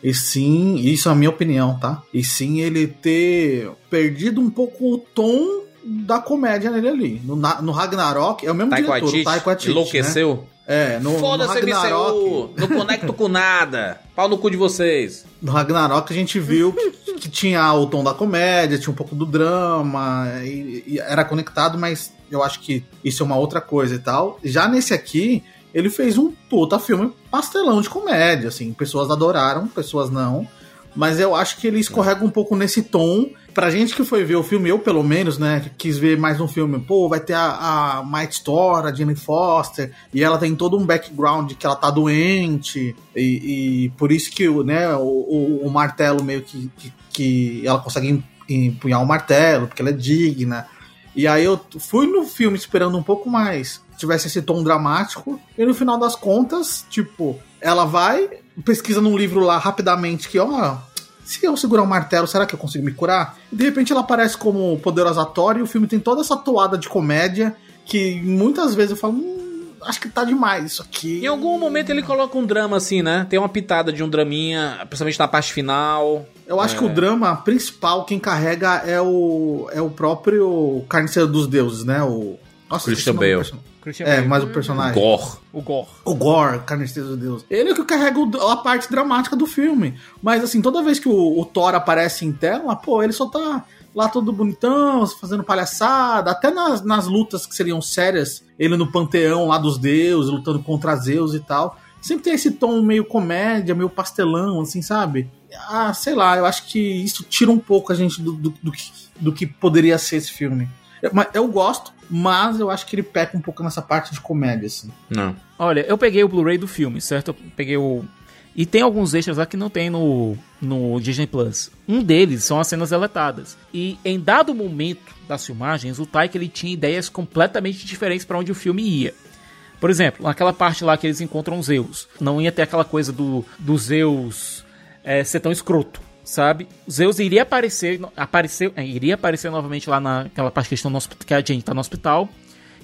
E sim, isso é a minha opinião, tá? E sim ele ter perdido um pouco o tom da comédia nele ali. No, no Ragnarok, é o mesmo Taika diretor, Waititi, o Taika Waititi, enlouqueceu? Né? É, no, no Foda-se, Ragnarok... Não conecto com nada! Pau no cu de vocês! No Ragnarok a gente viu que, que tinha o tom da comédia, tinha um pouco do drama, e, e era conectado, mas eu acho que isso é uma outra coisa e tal. Já nesse aqui, ele fez um puta filme pastelão de comédia, assim, pessoas adoraram, pessoas não. Mas eu acho que ele escorrega um pouco nesse tom. Pra gente que foi ver o filme, eu pelo menos, né, quis ver mais um filme, pô, vai ter a, a Might Store, a Jenny Foster, e ela tem todo um background que ela tá doente, e, e por isso que né, o, o, o martelo meio que, que, que ela consegue em- empunhar o martelo, porque ela é digna. E aí eu fui no filme esperando um pouco mais, tivesse esse tom dramático, e no final das contas, tipo, ela vai, pesquisa num livro lá rapidamente que, ó, se eu segurar o martelo, será que eu consigo me curar? E de repente ela aparece como poderosa Thor e o filme tem toda essa toada de comédia que muitas vezes eu falo, hum, acho que tá demais isso aqui. Em algum momento ele coloca um drama assim, né? Tem uma pitada de um draminha, principalmente na parte final. Eu acho É. que o drama principal, quem carrega é o é o próprio Carniceiro dos Deuses, né? O Nossa, Christian Bale. Christian É, Bale. mas o personagem. Gore. O Gore. O Gore, Carniceiro dos Deuses. Ele é que carrega a parte dramática do filme. Mas assim, toda vez que o, o Thor aparece em tela, pô, ele só tá lá todo bonitão, fazendo palhaçada. Até nas, nas lutas que seriam sérias, ele no panteão lá dos deuses, lutando contra Zeus e tal. Sempre tem esse tom meio comédia, meio pastelão, assim, sabe? Ah, sei lá, eu acho que isso tira um pouco a gente do, do, do que, do que poderia ser esse filme. Eu, mas eu gosto, mas eu acho que ele peca um pouco nessa parte de comédia, assim. Não. Olha, eu peguei o Blu-ray do filme, certo? Eu peguei o. E tem alguns extras lá que não tem no, no Disney Plus. Um deles são as cenas deletadas. E em dado momento das filmagens, o Taika ele tinha ideias completamente diferentes para onde o filme ia. Por exemplo, naquela parte lá que eles encontram Zeus, não ia ter aquela coisa do, do Zeus é, ser tão escroto, sabe? Zeus iria aparecer, aparecer é, iria aparecer novamente lá naquela parte que, estão no que a gente tá no hospital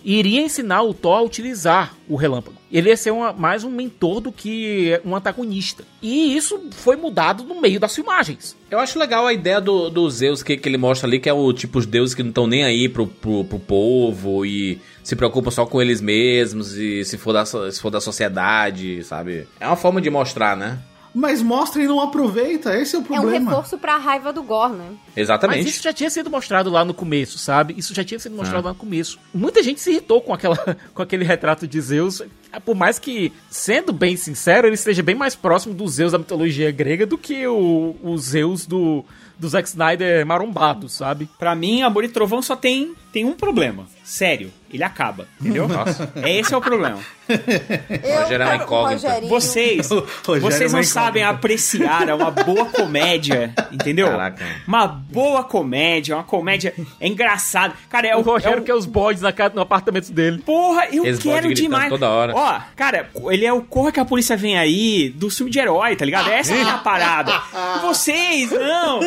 e iria ensinar o Thor a utilizar o relâmpago. Ele ia ser uma- mais um mentor do que um antagonista. E isso foi mudado no meio das filmagens. Eu acho legal a ideia do, do Zeus que, que ele mostra ali, que é o tipo os deuses que não estão nem aí pro, pro, pro povo e se preocupam só com eles mesmos e se for, da, se for da sociedade, sabe? É uma forma de mostrar, né? Mas mostra e não aproveita, esse é o É um problema. reforço pra raiva do Gore, né? Exatamente. Mas isso já tinha sido mostrado lá no começo, sabe? Isso já tinha sido mostrado Ah. lá no começo. Muita gente se irritou com, aquela, com aquele retrato de Zeus. Por mais que, sendo bem sincero, ele esteja bem mais próximo do Zeus da mitologia grega do que o, o Zeus do, do Zack Snyder marombado, sabe? Pra mim, Amor e Trovão só tem, tem um problema. Sério, ele acaba, entendeu? Nossa. É esse é o problema. Rogério é uma incógnita. Vocês, Rogério vocês é uma não sabem apreciar uma boa comédia, entendeu? Caraca. Uma boa comédia, uma comédia é engraçada. Cara, é O o, Rogério é o- quer os bodes na ca- no apartamento dele. Porra, eu Eles quero demais. toda hora. Ó, cara, ele é o Corra que a polícia vem aí do filme de herói, tá ligado? Essa é a parada. E vocês, não.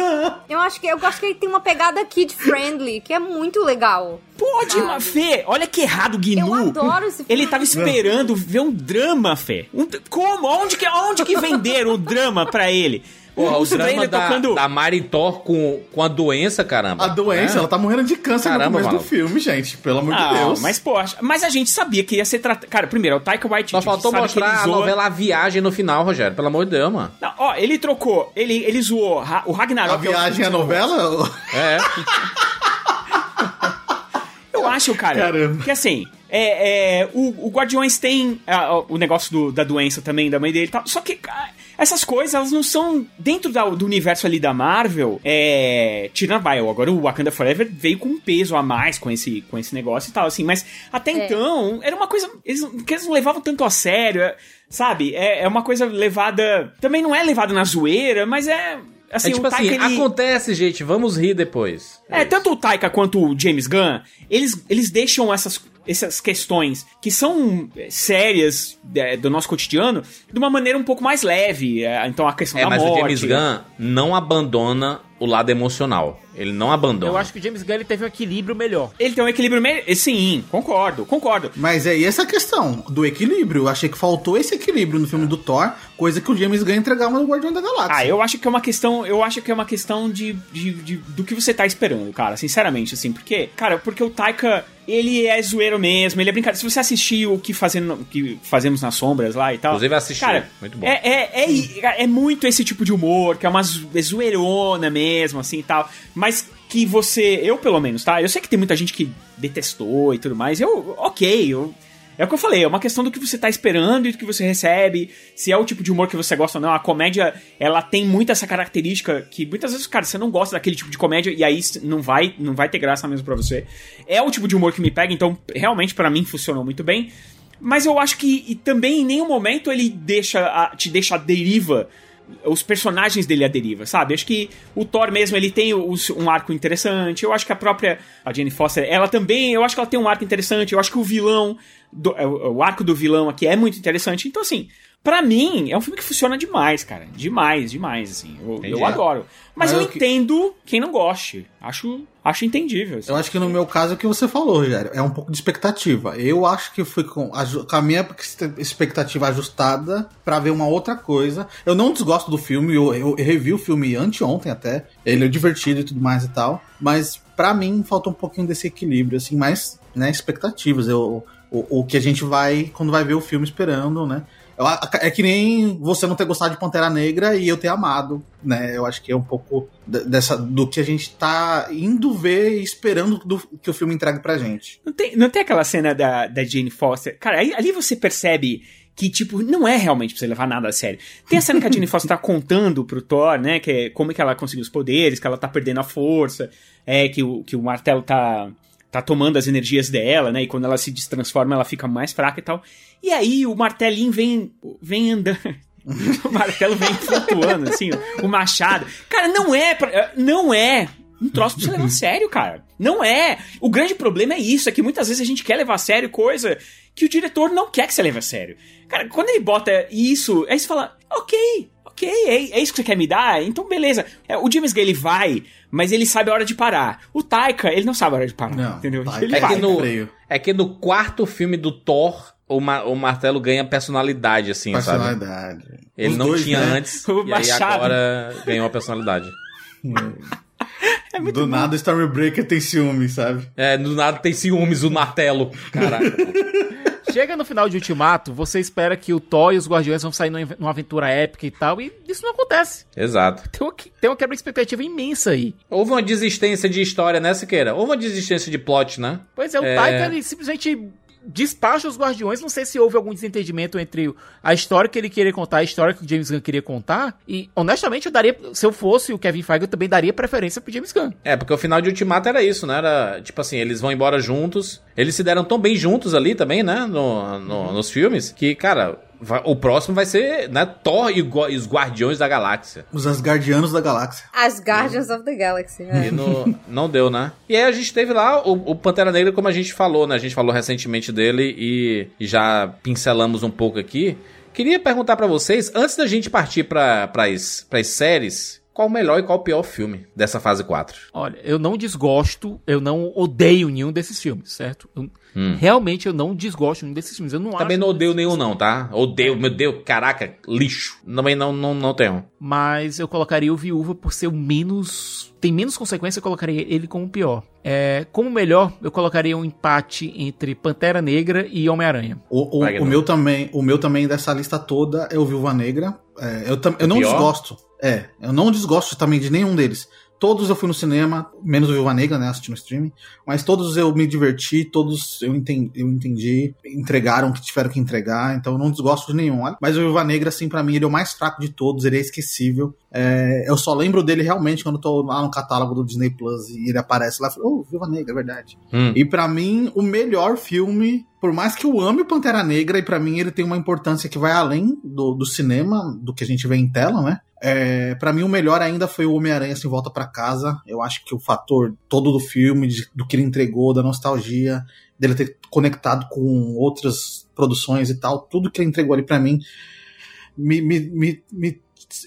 Eu acho que eu gosto que ele tem uma pegada kid friendly, que é muito legal. Pode, Sabe? mas Fê, olha que errado o Gnu. Eu adoro esse filme. Ele tava esperando ver um drama, Fê. Um- como? Onde que, onde que venderam o drama pra ele? Porra, o drama da, tocando... da Maritó com, com a doença, caramba. A doença, É. ela tá morrendo de câncer Caramba, no começo do filme, gente. Pelo amor de Ah, Deus. mas pô, mas a gente sabia que ia ser tratado. Cara, primeiro, é o Taika Waititi. Só faltou sabe que mostrar a zoa- novela A Viagem no final, Rogério. Pelo amor de Deus, mano. Não, ó, ele trocou, ele, ele zoou o Ragnarok. A viagem é a novela? É. Eu acho, cara, Caramba. que assim, é, é, o, o Guardiões tem ah, o negócio do- da doença também, da mãe dele e tal. Só que ah, essas coisas, elas não são dentro da- do universo ali da Marvel. É. Tirando vai, agora o Wakanda Forever veio com um peso a mais com esse, com esse negócio e tal, assim. Mas até É. então, era uma coisa. Eles, que eles não levavam tanto a sério, é, sabe? É, é uma coisa levada. Também não é levada na zoeira, mas é. Assim, é tipo Taika, assim, ele- acontece, gente, vamos rir depois. é, tanto o Taika quanto o James Gunn, eles, eles deixam essas, essas questões que são é, sérias é, do nosso cotidiano de uma maneira um pouco mais leve. É, então a questão É, da mas morte. o James Gunn não abandona o lado emocional. Ele não abandona. Eu acho que o James Gunn ele teve um equilíbrio melhor. Ele tem um equilíbrio melhor. Sim, concordo, concordo. Mas é essa a questão do equilíbrio. Eu achei que faltou esse equilíbrio no filme do Thor, coisa que o James Gunn entregava no Guardião da Galáxia. Ah, eu acho que é uma questão. Eu acho que é uma questão de, de, de- do que você tá esperando, cara. Sinceramente, assim. Porque, cara, porque o Taika. Ele é zoeiro mesmo, ele é brincadeira. Se você assistir o que, fazendo, o que fazemos nas sombras lá e tal. Inclusive assisti, Cara, muito bom. É, é, é, é muito esse tipo de humor, que é uma é zoeirona mesmo, assim e tal. Mas que você. Eu, pelo menos, tá? Eu sei que tem muita gente que detestou e tudo mais. Eu, ok, eu. É o que eu falei, é uma questão do que você tá esperando e do que você recebe, se é o tipo de humor que você gosta ou não. A comédia, ela tem muito essa característica que muitas vezes, cara, você não gosta daquele tipo de comédia e aí não vai, não vai ter graça mesmo pra você. É o tipo de humor que me pega, então realmente pra mim funcionou muito bem. Mas eu acho que também em nenhum momento ele deixa a- te deixa a deriva os personagens dele à deriva, sabe? Acho que o Thor mesmo, ele tem um arco interessante. Eu acho que a própria a Jane Foster, ela também, eu acho que ela tem um arco interessante. Eu acho que o vilão, do- é, o arco do vilão aqui é muito interessante. Então, assim, pra mim, é um filme que funciona demais, cara. Demais, demais, assim. Eu, eu adoro. Mas, Mas eu eu que- entendo quem não goste. Acho, acho entendível. assim. Eu acho que no meu caso é o que você falou, Rogério. É um pouco de expectativa. Eu acho que fui com a, com a minha expectativa ajustada pra ver uma outra coisa. Eu não desgosto do filme, eu, eu revi o filme anteontem até. Ele é divertido e tudo mais e tal. Mas pra mim falta um pouquinho desse equilíbrio, assim, mais né, expectativas. Eu, o, o que a gente vai, quando vai ver o filme esperando, né? É que nem você não ter gostado de Pantera Negra e eu ter amado, né? Eu acho que é um pouco de- dessa, do que a gente tá indo ver e esperando do- que o filme entregue pra gente. Não tem, não tem aquela cena da, da Jane Foster? Cara, aí- ali você percebe que, tipo, não é realmente pra você levar nada a sério. Tem a cena que a Jane Foster tá contando pro Thor, né? Que é como é que ela conseguiu os poderes, que ela tá perdendo a força, é que o, que o martelo tá, tá tomando as energias dela, né? E quando ela se destransforma, ela fica mais fraca e tal. E aí o martelinho vem, vem andando. o martelo vem flutuando, assim, o machado. Cara, não é. pra- não é um troço pra você levar a sério, cara. Não é. O grande problema é isso, é que muitas vezes a gente quer levar a sério coisa que o diretor não quer que você leve a sério. Cara, quando ele bota isso, aí você fala, ok, ok, é, é isso que você quer me dar? Então beleza. É, o James Gay, ele vai, mas ele sabe a hora de parar. O Taika, ele não sabe a hora de parar, entendeu? Ele É vai. que, no, é que no quarto filme do Thor, o, ma- o martelo ganha personalidade, assim, sabe? Personalidade. Ele Os não dois, tinha né? antes, O e aí machado. agora ganhou a personalidade. do nada o Stormbreaker tem ciúme, sabe? É, do nada tem ciúmes o martelo. Caraca. Chega no final de Ultimato, você espera que o Thor e os Guardiões vão sair numa aventura épica e tal, e isso não acontece. Exato. Tem uma, tem uma quebra de expectativa imensa aí. Houve uma desistência de história, né, Siqueira? Houve uma desistência de plot, né? Pois é, o É. Taika ele simplesmente despacha os Guardiões. Não sei se houve algum desentendimento entre a história que ele queria contar, a história que o James Gunn queria contar. E honestamente, eu daria, se eu fosse o Kevin Feige, eu também daria preferência pro James Gunn. É, porque o final de Ultimato era isso, né? Era tipo assim, eles vão embora juntos. Eles se deram tão bem juntos ali também, né? No, no- nos filmes, que, cara, vai- o próximo vai ser, né? Thor e, e os Guardiões da Galáxia. Os Asgardianos da Galáxia. As Guardians of the Galaxy. é. E no- não deu, né? E aí a gente teve lá o, o Pantera Negra, como a gente falou, né? A gente falou recentemente dele e, e já pincelamos um pouco aqui. Queria perguntar pra vocês, antes da gente partir pra, pras, pras séries, qual o melhor e qual o pior filme dessa fase 4? Olha, eu não desgosto, eu não odeio nenhum desses filmes, certo? Eu- Hum. Realmente eu não desgosto nenhum desses filmes. Eu não Também acho não odeio nenhum, não, tá? Odeio, meu Deus, caraca, lixo. Também não, não, não tenho. Mas eu colocaria o Viúva por ser o menos. Tem menos consequência, eu colocaria ele como o pior. É, como melhor, eu colocaria um empate entre Pantera Negra e Homem-Aranha. O, o, o meu também, o meu também dessa lista toda é o Viúva Negra. É, eu, tam- eu não pior? desgosto. É, eu não desgosto também de nenhum deles. Todos eu fui no cinema, menos o Viúva Negra, né? Assisti no streaming. Mas todos eu me diverti, todos eu entendi, eu entendi entregaram o que tiveram que entregar, então eu não desgosto de nenhum. Mas o Viúva Negra, assim, pra mim, ele é o mais fraco de todos, ele é esquecível. É, eu só lembro dele realmente quando eu tô lá no catálogo do Disney Plus e ele aparece lá e falo, oh, Viúva Negra, é verdade. Hum. E pra mim, o melhor filme, por mais que eu ame o Pantera Negra, e pra mim ele tem uma importância que vai além do, do cinema, do que a gente vê em tela, né? É, para mim, o melhor ainda foi o Homem-Aranha Sem Volta pra Casa. Eu acho que o fator todo do filme, de- do que ele entregou, da nostalgia, dele ter conectado com outras produções e tal, tudo que ele entregou ali pra mim me, me, me, me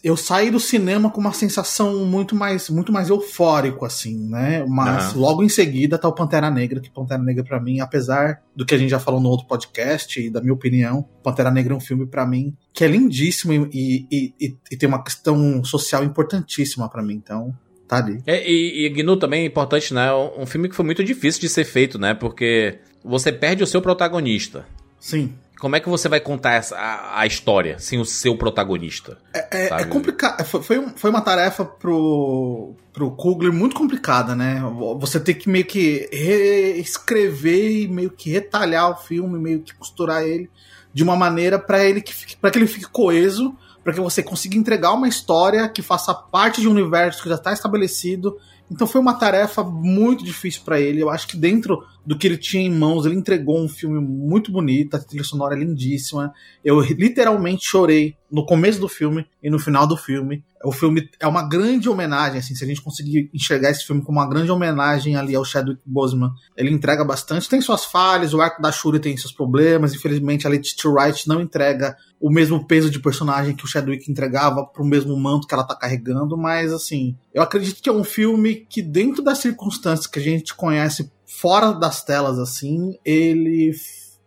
eu saí do cinema com uma sensação muito mais, muito mais eufórico, assim, né? Mas Aham. logo em seguida tá o Pantera Negra, que Pantera Negra pra mim, apesar do que a gente já falou no outro podcast e da minha opinião, Pantera Negra é um filme pra mim que é lindíssimo e, e, e, e tem uma questão social importantíssima pra mim, então tá ali. É, e, e Gnu também é importante, né? Um filme que foi muito difícil de ser feito, né? Porque você perde o seu protagonista. Sim. Como é que você vai contar essa, a, a história sem o seu protagonista? É, é sabe? complicado. Foi, foi, foi uma tarefa pro, pro Kugler muito complicada, né? Você ter que meio que reescrever e meio que retalhar o filme, meio que costurar ele de uma maneira para ele que fique, para que ele fique coeso, para que você consiga entregar uma história que faça parte de um universo que já está estabelecido. Então foi uma tarefa muito difícil para ele. Eu acho que dentro do que ele tinha em mãos, ele entregou um filme muito bonito, a trilha sonora é lindíssima. Eu literalmente chorei no começo do filme e no final do filme. O filme é uma grande homenagem, assim, se a gente conseguir enxergar esse filme como uma grande homenagem ali ao Chadwick Boseman, ele entrega bastante. Tem suas falhas, o arco da Shuri tem seus problemas, infelizmente a Letitia Wright não entrega o mesmo peso de personagem que o Chadwick entregava pro mesmo manto que ela tá carregando, mas assim, eu acredito que é um filme que dentro das circunstâncias que a gente conhece fora das telas, assim, ele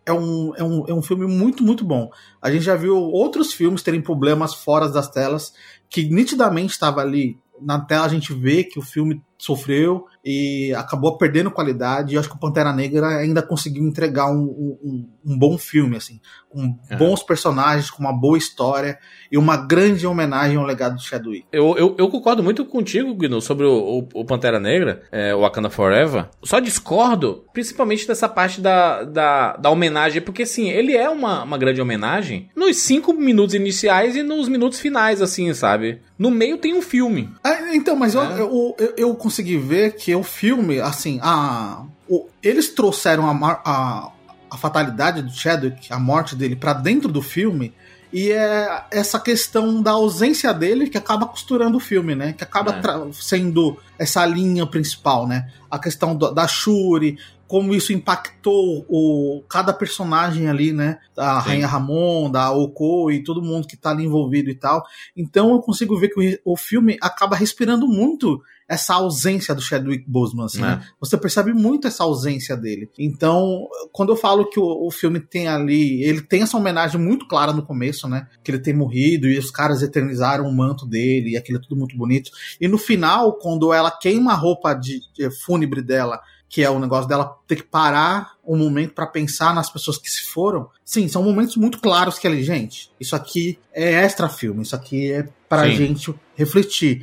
é um, é, um, é um filme muito, muito bom. A gente já viu outros filmes terem problemas fora das telas, que nitidamente estava ali na tela, a gente vê que o filme sofreu e acabou perdendo qualidade. E acho que o Pantera Negra ainda conseguiu entregar um, um, um bom filme, assim, com É. bons personagens, com uma boa história e uma grande homenagem ao legado do Chadwick. Eu, eu, eu concordo muito contigo, Gnu, sobre o, o, o Pantera Negra, é, o Wakanda Forever. Só discordo, principalmente dessa parte da, da, da homenagem, porque assim, ele é uma, uma grande homenagem nos cinco minutos iniciais e nos minutos finais, assim, sabe? No meio tem um filme. Ah, então, mas eu, eu, eu, eu consegui ver que o filme, assim, a, o- eles trouxeram a, a, a fatalidade do Chadwick, a morte dele, pra dentro do filme. E é essa questão da ausência dele que acaba costurando o filme, né? Que acaba É. sendo essa linha principal, né? A questão do- da Shuri, como isso impactou o, cada personagem ali, né? Da Sim. Rainha Ramon, da Oko e todo mundo que tá ali envolvido e tal. Então eu consigo ver que o, o filme acaba respirando muito essa ausência do Chadwick Boseman, assim, É. né? Você percebe muito essa ausência dele. Então, quando eu falo que o, o filme tem ali, ele tem essa homenagem muito clara no começo, né? Que ele tem morrido e os caras eternizaram o manto dele e aquilo é tudo muito bonito. E no final, quando ela queima a roupa de, de fúnebre dela, que é o negócio dela ter que parar um momento pra pensar nas pessoas que se foram. Sim, são momentos muito claros que ali, gente, isso aqui é extra filme, isso aqui é pra Sim. gente refletir.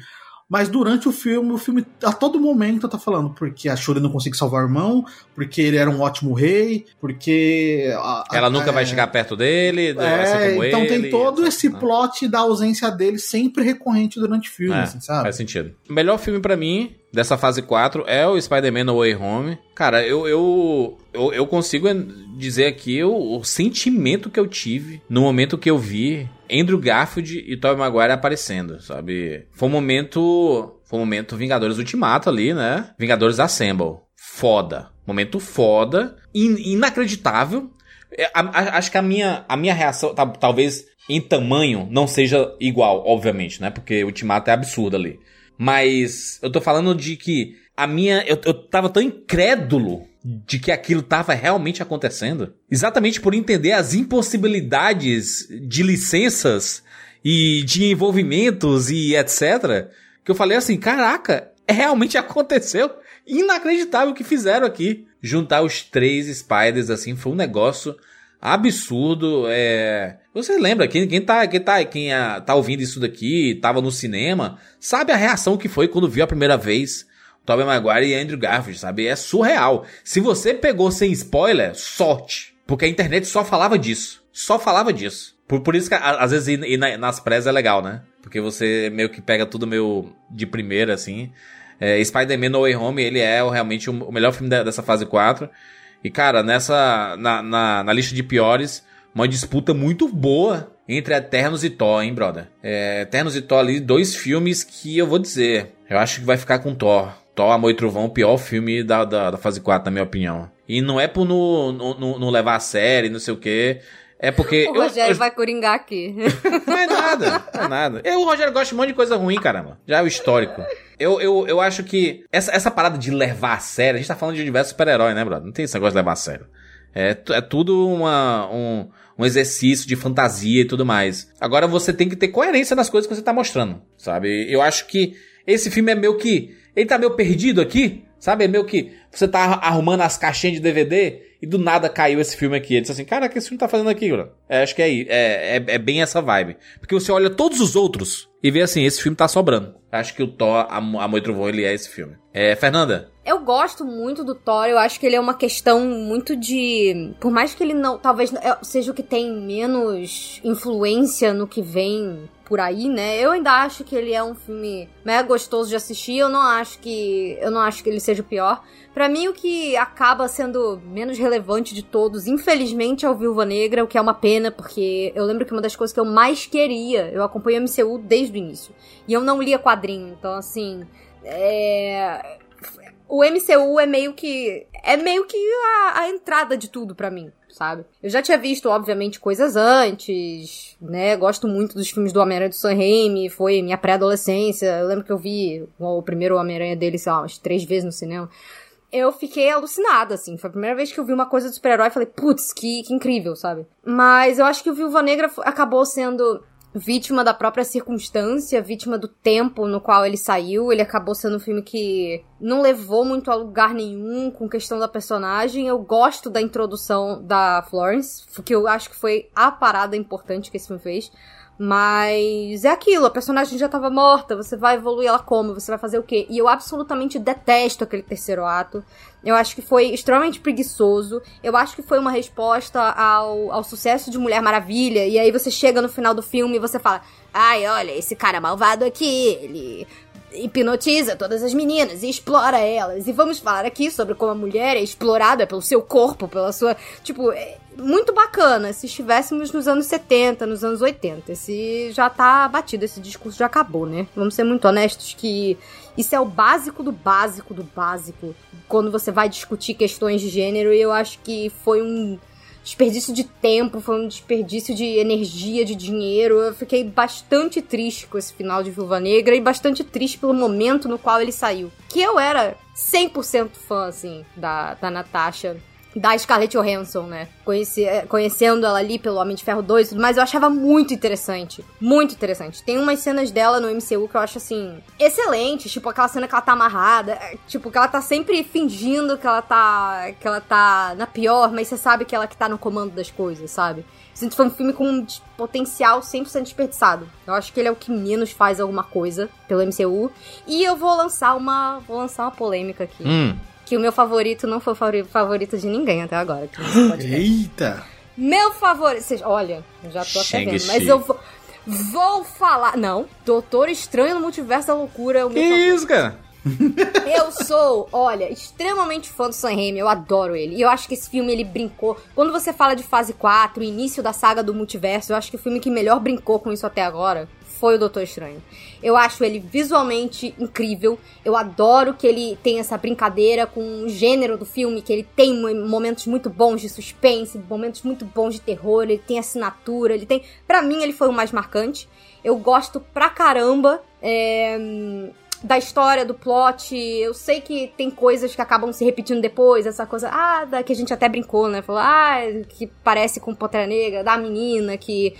Mas durante o filme, o filme a todo momento tá falando porque a Shuri não consegue salvar o irmão, porque ele era um ótimo rei, porque a- a- Ela nunca é, vai chegar perto dele, é, então ele, tem todo esse né? plot da ausência dele sempre recorrente durante o filme, É, assim, sabe? Faz sentido. O melhor filme pra mim dessa fase 4 é o Spider-Man No Way Home. Cara, eu, eu, eu, eu consigo dizer aqui o, o sentimento que eu tive no momento que eu vi Andrew Garfield e Tobey Maguire aparecendo, sabe? Foi um momento. Foi um momento Vingadores Ultimato ali, né? Vingadores Assemble. Foda. Momento foda. In- inacreditável. É, a- a- acho que a minha, a minha reação, tá- talvez em tamanho, não seja igual, obviamente, né? Porque o Ultimato é absurdo ali. Mas eu tô falando de que a minha. Eu, eu tava tão incrédulo de que aquilo tava realmente acontecendo. Exatamente por entender as impossibilidades de licenças e de envolvimentos e etc. Que eu falei assim: caraca, realmente aconteceu. Inacreditável o que fizeram aqui. Juntar os três Spiders assim foi um negócio absurdo. É... Você lembra, quem, quem, tá, quem, tá, quem ah, tá ouvindo isso daqui, tava no cinema, sabe a reação que foi quando viu a primeira vez Tobey Maguire e Andrew Garfield, sabe? É surreal. Se você pegou sem spoiler, sorte. Porque a internet só falava disso. Só falava disso. Por, por isso que a- às vezes ir, ir na- nas pressas é legal, né? Porque você meio que pega tudo meio de primeira, assim. É, Spider-Man No Way Home, ele é realmente o, melhor filme dessa fase 4. E, cara, nessa. Na, na, na lista de piores, uma disputa muito boa entre Eternos e Thor, hein, brother? É, Eternos e Thor ali, dois filmes que eu vou dizer. Eu acho que vai ficar com Thor. Thor, Amor e Trovão, o pior filme da, da, da fase 4, na minha opinião. E não é por não no, no, no levar a sério, não sei o quê. É porque. O eu- Rogério eu- vai coringar aqui. Não é nada, não é nada. Eu, o Rogério gosta de um monte de coisa ruim, caramba. Já é o histórico. Eu, eu, eu acho que essa, essa parada de levar a sério, a gente tá falando de universo super-herói, né, brother? Não tem esse negócio de levar a sério. É, é tudo uma, um, um exercício de fantasia e tudo mais. Agora você tem que ter coerência nas coisas que você tá mostrando, sabe? Eu acho que esse filme é meio que. Ele tá meio perdido aqui, sabe? É meio que você tá arrumando as caixinhas de DVD e do nada caiu esse filme aqui. Ele disse assim, cara, o que esse filme tá fazendo aqui, bro? É, acho que é, é, é, é bem essa vibe. Porque você olha todos os outros e vê assim, esse filme tá sobrando. Acho que o Thor, a, a Amor Trovão, ele é esse filme. É, Fernanda? Eu gosto muito do Thor, eu acho que ele é uma questão muito de. Por mais que ele não. Talvez é, seja o que tem menos influência no que vem por aí, né? Eu ainda acho que ele é um filme mega gostoso de assistir. Eu não acho que. Eu não acho que ele seja o pior. Pra mim, o que acaba sendo menos relevante de todos, infelizmente, é o Viúva Negra, o que é uma pena, porque eu lembro que uma das coisas que eu mais queria, eu acompanho o MCU desde o início. E eu não lia quadrinho, então assim. É o MCU é meio que. É meio que a, a entrada de tudo pra mim, sabe? Eu já tinha visto, obviamente, coisas antes, né? Gosto muito dos filmes do Homem-Aranha do Sam Raimi, foi minha pré-adolescência. Eu lembro que eu vi o primeiro Homem-Aranha dele, sei lá, umas três vezes no cinema. Eu fiquei alucinada, assim. Foi a primeira vez que eu vi uma coisa de super-herói e falei, putz, que, que incrível, sabe? Mas eu acho que o Viúva Negra acabou sendo vítima da própria circunstância, vítima do tempo no qual ele saiu. Ele acabou sendo um filme que não levou muito a lugar nenhum com questão da personagem. Eu gosto da introdução da Florence, que eu acho que foi a parada importante que esse filme fez. Mas é aquilo, a personagem já tava morta, você vai evoluir ela como? Você vai fazer o quê? E eu absolutamente detesto aquele terceiro ato. Eu acho que foi extremamente preguiçoso. Eu acho que foi uma resposta ao, ao sucesso de Mulher Maravilha. E aí você chega no final do filme e você fala: Ai, olha, esse cara malvado aqui, ele hipnotiza todas as meninas e explora elas. E vamos falar aqui sobre como a mulher é explorada pelo seu corpo, pela sua. Tipo, é muito bacana se estivéssemos nos anos 70, nos anos 80. Esse já tá batido, esse discurso já acabou, né? Vamos ser muito honestos que isso é o básico do básico do básico quando você vai discutir questões de gênero. E eu acho que foi um desperdício de tempo, foi um desperdício de energia, de dinheiro. Eu fiquei bastante triste com esse final de Viúva Negra e bastante triste pelo momento no qual ele saiu. Que eu era 100% fã, assim, da, da Natasha. Da Scarlett Johansson, né? Conheci, eh, conhecendo ela ali pelo Homem de Ferro 2 e tudo mais, eu achava muito interessante. Muito interessante. Tem umas cenas dela no MCU que eu acho, assim, excelentes. Tipo, aquela cena que ela tá amarrada. eh, Tipo, que ela tá sempre fingindo que ela tá. que ela tá na pior, mas você sabe que ela que tá no comando das coisas, sabe? Sinto que foi um filme com um potencial 100% desperdiçado. Eu acho que ele é o que menos faz alguma coisa pelo MCU. E eu vou lançar uma. Vou lançar uma polêmica aqui. Hum. Que o meu favorito não foi o favori- favorito de ninguém até agora. Eita! Meu favorito. vocês- Olha, eu já tô até vendo. Mas eu vou. Vou falar. Não, Doutor Estranho no Multiverso da Loucura é o meu Que favorito. isso, cara? Eu sou, olha, extremamente fã do Sam Raimi, eu adoro ele. E eu acho que esse filme, ele brincou... Quando você fala de fase 4, o início da saga do multiverso, eu acho que o filme que melhor brincou com isso até agora foi o Doutor Estranho. Eu acho ele visualmente incrível. Eu adoro que ele tem essa brincadeira com o gênero do filme, que ele tem mo- momentos muito bons de suspense, momentos muito bons de terror, ele tem assinatura, ele tem... Pra mim, ele foi o mais marcante. Eu gosto pra caramba. É da história, do plot. Eu sei que tem coisas que acabam se repetindo depois, essa coisa, ah, da, que a gente até brincou, né? Falou, ah, que parece com Pantera Negra, da menina que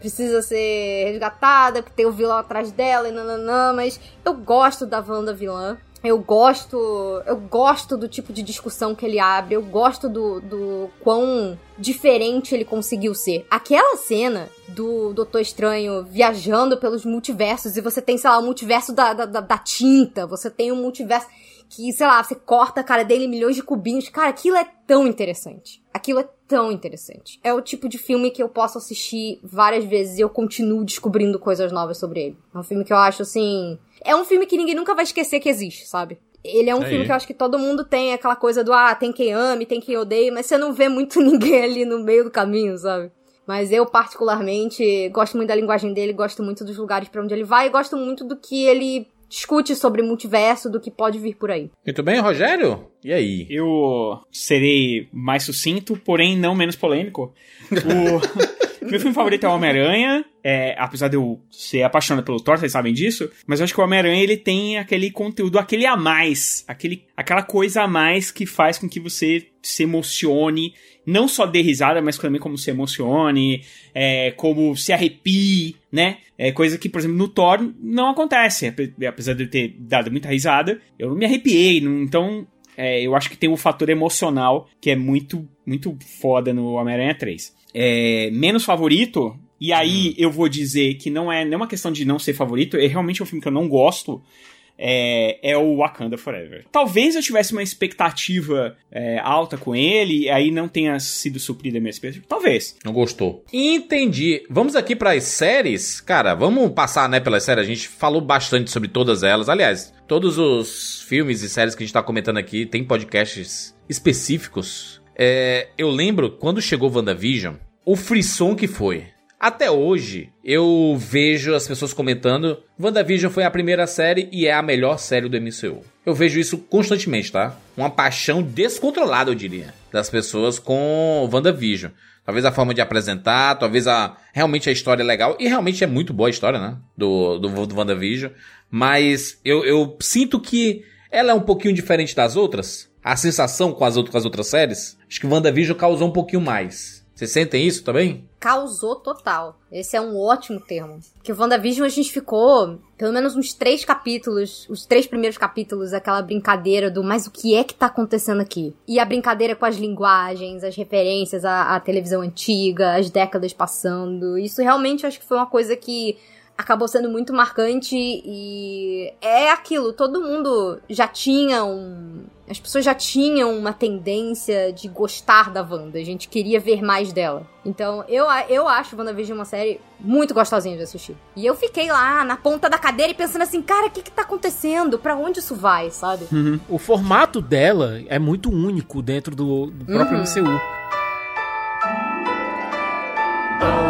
precisa ser resgatada, que tem o vilão atrás dela e nananã, mas eu gosto da Wanda vilã. Eu gosto, eu gosto do tipo de discussão que ele abre, eu gosto do, do quão diferente ele conseguiu ser. Aquela cena do Doutor Estranho viajando pelos multiversos e você tem, sei lá, o multiverso da, da, da- tinta, você tem um multiverso que, sei lá, você corta a cara dele em milhões de cubinhos. Cara, aquilo é tão interessante. Aquilo é tão interessante. É o tipo de filme que eu posso assistir várias vezes e eu continuo descobrindo coisas novas sobre ele. É um filme que eu acho assim. É um filme que ninguém nunca vai esquecer que existe, sabe? Ele é um Aí. filme que eu acho que todo mundo tem aquela coisa do ah, tem quem ame, tem quem odeie, mas você não vê muito ninguém ali no meio do caminho, sabe? Mas eu, particularmente, gosto muito da linguagem dele, gosto muito dos lugares pra onde ele vai e gosto muito do que ele discute sobre multiverso, do que pode vir por aí. Muito bem, Rogério? E aí? Eu serei mais sucinto, porém não menos polêmico. O meu filme favorito é o Homem-Aranha. É, apesar de eu ser apaixonado pelo Thor, vocês sabem disso. Mas eu acho que o Homem-Aranha ele tem aquele conteúdo, aquele a mais. Aquele, aquela coisa a mais que faz com que você se emocione. Não só dê risada, mas também como se emocione, é, como se arrepie, né? É coisa que, por exemplo, no Thor não acontece. Ape- Apesar de eu ter dado muita risada, eu não me arrepiei. não- Então, é, eu acho que tem um fator emocional que é muito, muito foda no Homem-Aranha 3. É, menos favorito, e aí eu vou dizer que não é nenhuma questão de não ser favorito, é realmente um filme que eu não gosto. É, é o Wakanda Forever. Talvez eu tivesse uma expectativa é, alta com ele, e aí não tenha sido suprida a minha expectativa. Talvez. Não gostou. Entendi. Vamos aqui para as séries. Cara, vamos passar, né, pelas séries. A gente falou bastante sobre todas elas. Aliás, todos os filmes e séries que a gente tá comentando aqui tem podcasts específicos. É, eu lembro quando chegou WandaVision, o frisson que foi. Até hoje, eu vejo as pessoas comentando: WandaVision foi a primeira série e é a melhor série do MCU. Eu vejo isso constantemente, tá? Uma paixão descontrolada, eu diria, das pessoas com WandaVision. Talvez a forma de apresentar, talvez a realmente a história é legal. E realmente é muito boa a história, né? Do, do, do WandaVision. Mas eu, eu sinto que ela é um pouquinho diferente das outras. A sensação com as, outras, com as outras séries. Acho que WandaVision causou um pouquinho mais. Vocês sentem isso também? Causou total. Esse é um ótimo termo. Que o WandaVision a gente ficou pelo menos uns três capítulos, os três primeiros capítulos, aquela brincadeira do mas o que é que tá acontecendo aqui? E a brincadeira com as linguagens, as referências à, à televisão antiga, as décadas passando. Isso realmente acho que foi uma coisa que acabou sendo muito marcante e é aquilo, todo mundo já tinha um. As pessoas já tinham uma tendência de gostar da Wanda, a gente queria ver mais dela. Então, eu, eu acho WandaVision uma série muito gostosinha de assistir. E eu fiquei lá na ponta da cadeira e pensando assim, cara, o que que tá acontecendo? Pra onde isso vai, sabe? O formato dela é muito único dentro do, do próprio Uhum. MCU. Just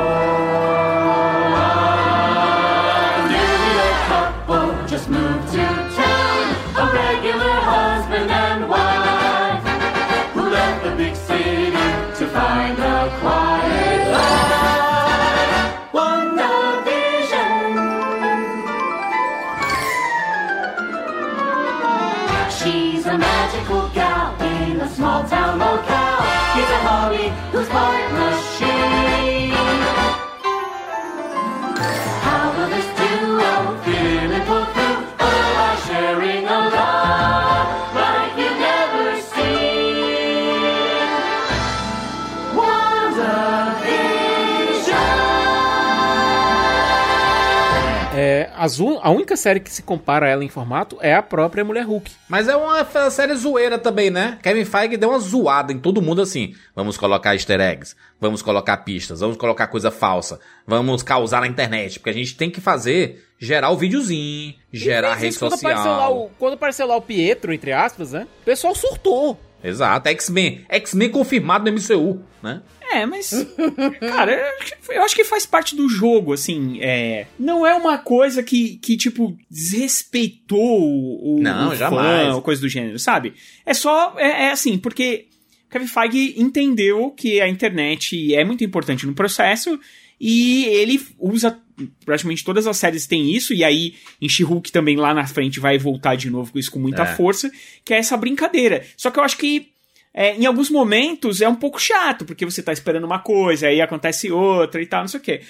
as un- a única série que se compara a ela em formato é a própria Mulher Hulk. Mas é uma série zoeira também, né? Kevin Feige deu uma zoada em todo mundo assim. Vamos colocar easter eggs, vamos colocar pistas, vamos colocar coisa falsa, vamos causar na internet, porque a gente tem que fazer, gerar o videozinho, gerar a rede isso quando apareceu, lá social. o, quando apareceu lá o Pietro, entre aspas, né? O pessoal surtou. Exato, X-Men. X-Men confirmado no MCU, né? É, mas. cara, eu acho que- eu acho que faz parte do jogo, assim. É, não é uma coisa que, que tipo, desrespeitou o, Não, o jamais. ou coisa do gênero, sabe? É só. É, é assim, porque Kevin Feige entendeu que a internet é muito importante no processo e ele usa. Praticamente todas as séries têm isso, e aí em She-Hulk também lá na frente vai voltar de novo com isso com muita É. força, que é essa brincadeira. Só que eu acho que é, em alguns momentos é um pouco chato, porque você tá esperando uma coisa, aí acontece outra e tal, não sei o quê.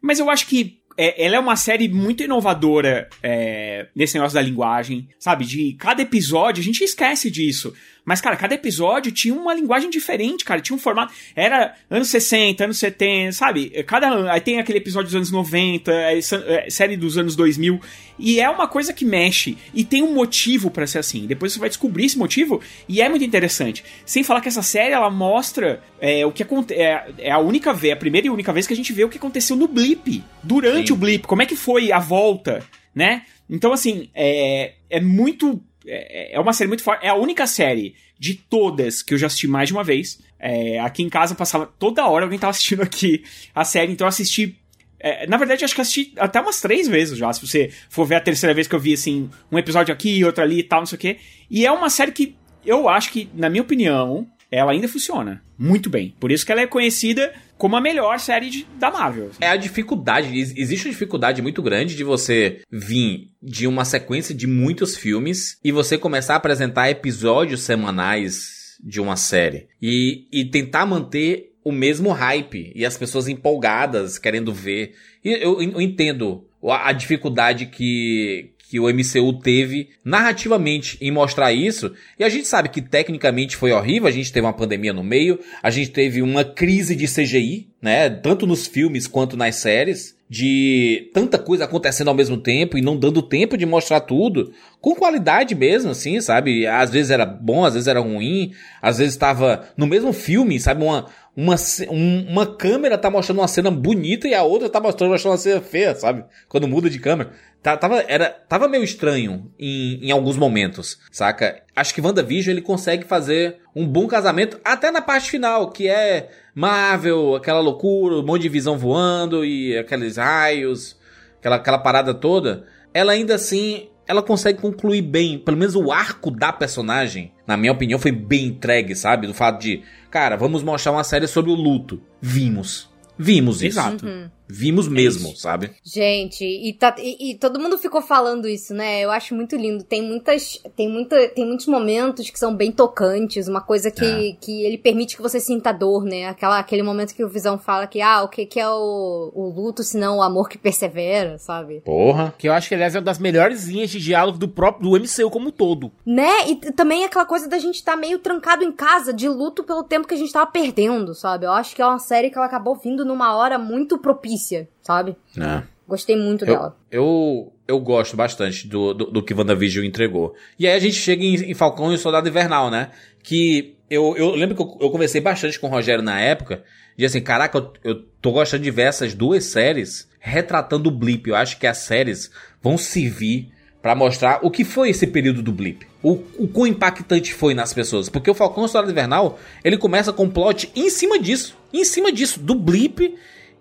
Mas eu acho que é, ela é uma série muito inovadora é, nesse negócio da linguagem, sabe? De cada episódio, a gente esquece disso. Mas, cara, cada episódio tinha uma linguagem diferente, cara. Tinha um formato. Era anos 60, anos 70, sabe? Cada. Aí tem aquele episódio dos anos 90, aí sa- é, série dos anos 2000. E é uma coisa que mexe. E tem um motivo pra ser assim. Depois você vai descobrir esse motivo. E é muito interessante. Sem falar que essa série, ela mostra é, o que acontece. É, é a única vez, a primeira e única vez que a gente vê o que aconteceu no blip. Durante o blip. Como é que foi a volta, né? Então, assim, é, é muito. É, é uma série muito forte. É a única série de todas que eu já assisti mais de uma vez. É, aqui em casa passava toda hora alguém tava assistindo aqui a série, então eu assisti É, na verdade, acho que assisti até umas três vezes já. Se você for ver a terceira vez que eu vi, assim, um episódio aqui, outro ali e tal, não sei o quê. E é uma série que eu acho que, na minha opinião, ela ainda funciona muito bem. Por isso que ela é conhecida como a melhor série de- da Marvel. É a dificuldade, ex- existe uma dificuldade muito grande de você vir de uma sequência de muitos filmes e você começar a apresentar episódios semanais de uma série e, e tentar manter o mesmo hype e as pessoas empolgadas querendo ver. E eu, eu entendo a dificuldade que, que o MCU teve narrativamente em mostrar isso. E a gente sabe que tecnicamente foi horrível, a gente teve uma pandemia no meio, a gente teve uma crise de CGI, né? Tanto nos filmes quanto nas séries. De tanta coisa acontecendo ao mesmo tempo e não dando tempo de mostrar tudo. Com qualidade mesmo, assim, sabe? Às vezes era bom, às vezes era ruim. Às vezes estava no mesmo filme, sabe? Uma, uma, um- uma câmera tá mostrando uma cena bonita e a outra tá mostrando, mostrando uma cena feia, sabe? Quando muda de câmera. Tá- Tava, era, tava meio estranho em, em alguns momentos, saca? Acho que WandaVision ele consegue fazer um bom casamento até na parte final, que é Marvel, aquela loucura, um monte de visão voando e aqueles raios, aquela, aquela parada toda. Ela ainda assim, ela consegue concluir bem, pelo menos o arco da personagem, na minha opinião, foi bem entregue, sabe? Do fato de, cara, vamos mostrar uma série sobre o luto. Vimos. Vimos isso. Exato. Uhum. Vimos mesmo, sabe? Gente, e, tá- e- e todo mundo ficou falando isso, né? Eu acho muito lindo. Tem muitas. Tem, muita, tem muitos momentos que são bem tocantes, uma coisa que, É. que ele permite que você sinta dor, né? Aquela, aquele momento que o Visão fala que, ah, o que, que é o, o luto, senão o amor que persevera, sabe? Porra. Que eu acho que, aliás, é uma das melhores linhas de diálogo do próprio do MCU como um todo. Né? E também aquela coisa da gente estar meio trancado em casa, de luto pelo tempo que a gente tava perdendo, sabe? Eu acho que é uma série que ela acabou vindo numa hora muito propícia, sabe? É. Gostei muito Eu, dela. eu, eu gosto bastante do, do, do que WandaVision entregou. E aí a gente chega em, em Falcão e o Soldado Invernal, né? Que eu, eu lembro que eu, eu conversei bastante com o Rogério na época. De assim, caraca, eu, eu tô gostando de ver essas duas séries retratando o blip. Eu acho que as séries vão servir pra mostrar o que foi esse período do blip. O, o quão impactante foi nas pessoas. Porque o Falcão e o Soldado Invernal, ele começa com um plot em cima disso. Em cima disso, do blip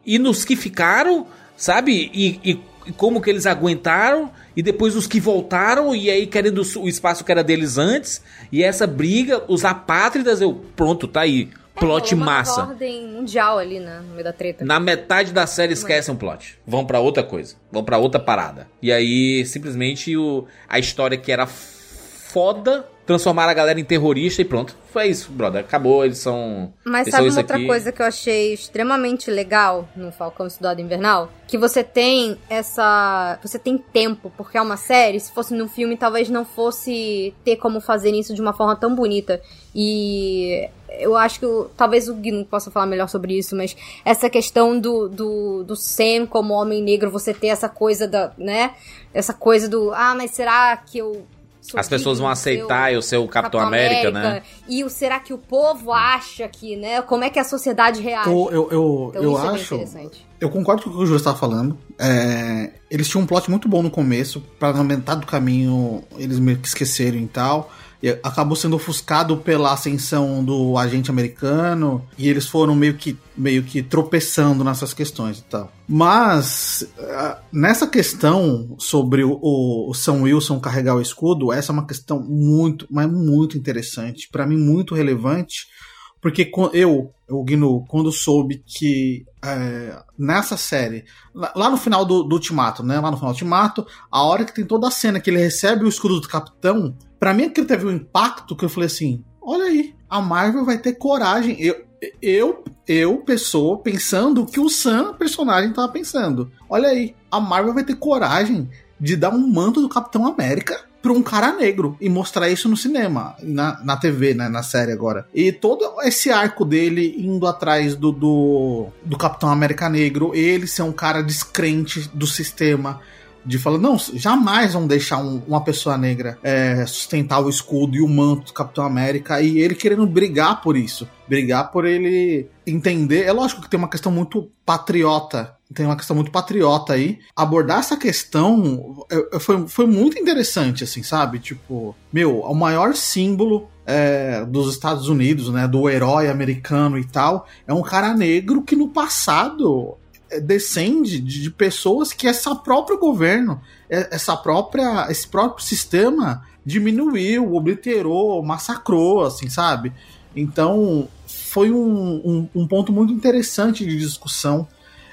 e nos que ficaram, sabe? E, e- e como que eles aguentaram, e depois os que voltaram, e aí querendo o, espaço que era deles antes, e essa briga, os apátridas, eu, pronto, tá aí. Plot Rolou uma massa. ordem mundial ali, né? No meio da treta. Na metade da série esquecem um plot. Vão pra outra coisa. Vão pra outra parada. E aí, simplesmente, o, a história que era foda, transformaram a galera em terrorista e pronto. Foi isso, brother. Acabou, eles são. Mas eles sabe são uma outra aqui. coisa que eu achei extremamente legal no Falcão e Soldado Invernal? Que você tem essa. Você tem tempo, porque é uma série. Se fosse num filme, talvez não fosse ter como fazer isso de uma forma tão bonita. E eu acho que talvez o não possa falar melhor sobre isso, mas essa questão do, do, do Sam como homem negro, você ter essa coisa da. né? Essa coisa do. Ah, mas será que eu. Sou As pessoas vão de ser o- aceitar eu ser o Capitão, América, né? e o será que o povo acha que, né? Como é que a sociedade reage? Eu, eu, eu, Então eu isso é acho. interessante. Eu concordo com o que o Júlio estava falando. É, eles tinham um plot muito bom no começo, pra na metade do caminho eles meio que esqueceram e tal. Acabou sendo ofuscado pela ascensão do agente americano e eles foram meio que, meio que tropeçando nessas questões e tal. Mas ah, nessa questão sobre o, o, Wilson carregar o escudo, essa é uma questão muito, mas muito interessante, Pra mim muito relevante, porque eu, o Gnu, quando soube que é, nessa série, lá no final do, do Ultimato, né? Lá no final do Ultimato, a hora que tem toda a cena que ele recebe o escudo do Capitão, pra mim aquilo teve um impacto que eu falei assim: olha aí, a Marvel vai ter coragem. Eu, eu, eu pessoa, pensando o que o Sam, personagem, tava pensando. Olha aí, a Marvel vai ter coragem de dar um manto do Capitão América pra um cara negro e mostrar isso no cinema, na, na TV, né, na série agora. E todo esse arco dele indo atrás do, do, do Capitão América Negro, ele ser um cara descrente do sistema, de falar, não, jamais vão deixar um- uma pessoa negra é, sustentar o escudo e o manto do Capitão América, e ele querendo brigar por isso, brigar por ele entender. É lógico que tem uma questão muito patriota, tem uma questão muito patriota aí. Abordar essa questão é, é, foi, foi muito interessante, assim, sabe? Tipo, meu, o maior símbolo é, dos Estados Unidos, né, do herói americano e tal, é um cara negro que no passado descende de, pessoas que essa próprio governo, é- essa própria, esse próprio sistema diminuiu, obliterou, massacrou, assim, sabe? Então foi um, um, um ponto muito interessante de discussão.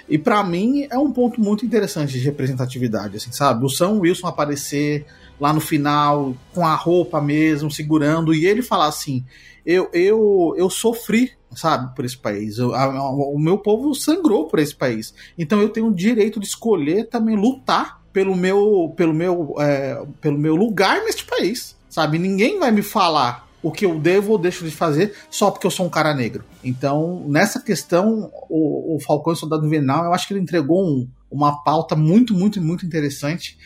E pra mim é um ponto muito interessante de representatividade, assim, sabe? O Sam Wilson aparecer lá no final com a roupa mesmo, segurando, e ele falar assim: eu, eu, eu sofri, sabe, por esse país. Eu- a- a- o meu povo sangrou por esse país. Então eu tenho o direito de escolher também lutar pelo meu, pelo meu, é, pelo meu lugar neste país, sabe? Ninguém vai me falar o que eu devo ou deixo de fazer só porque eu sou um cara negro. Então, nessa questão, o, o Falcão e o Soldado Invernal, eu acho que ele entregou um- uma pauta muito, muito, muito interessante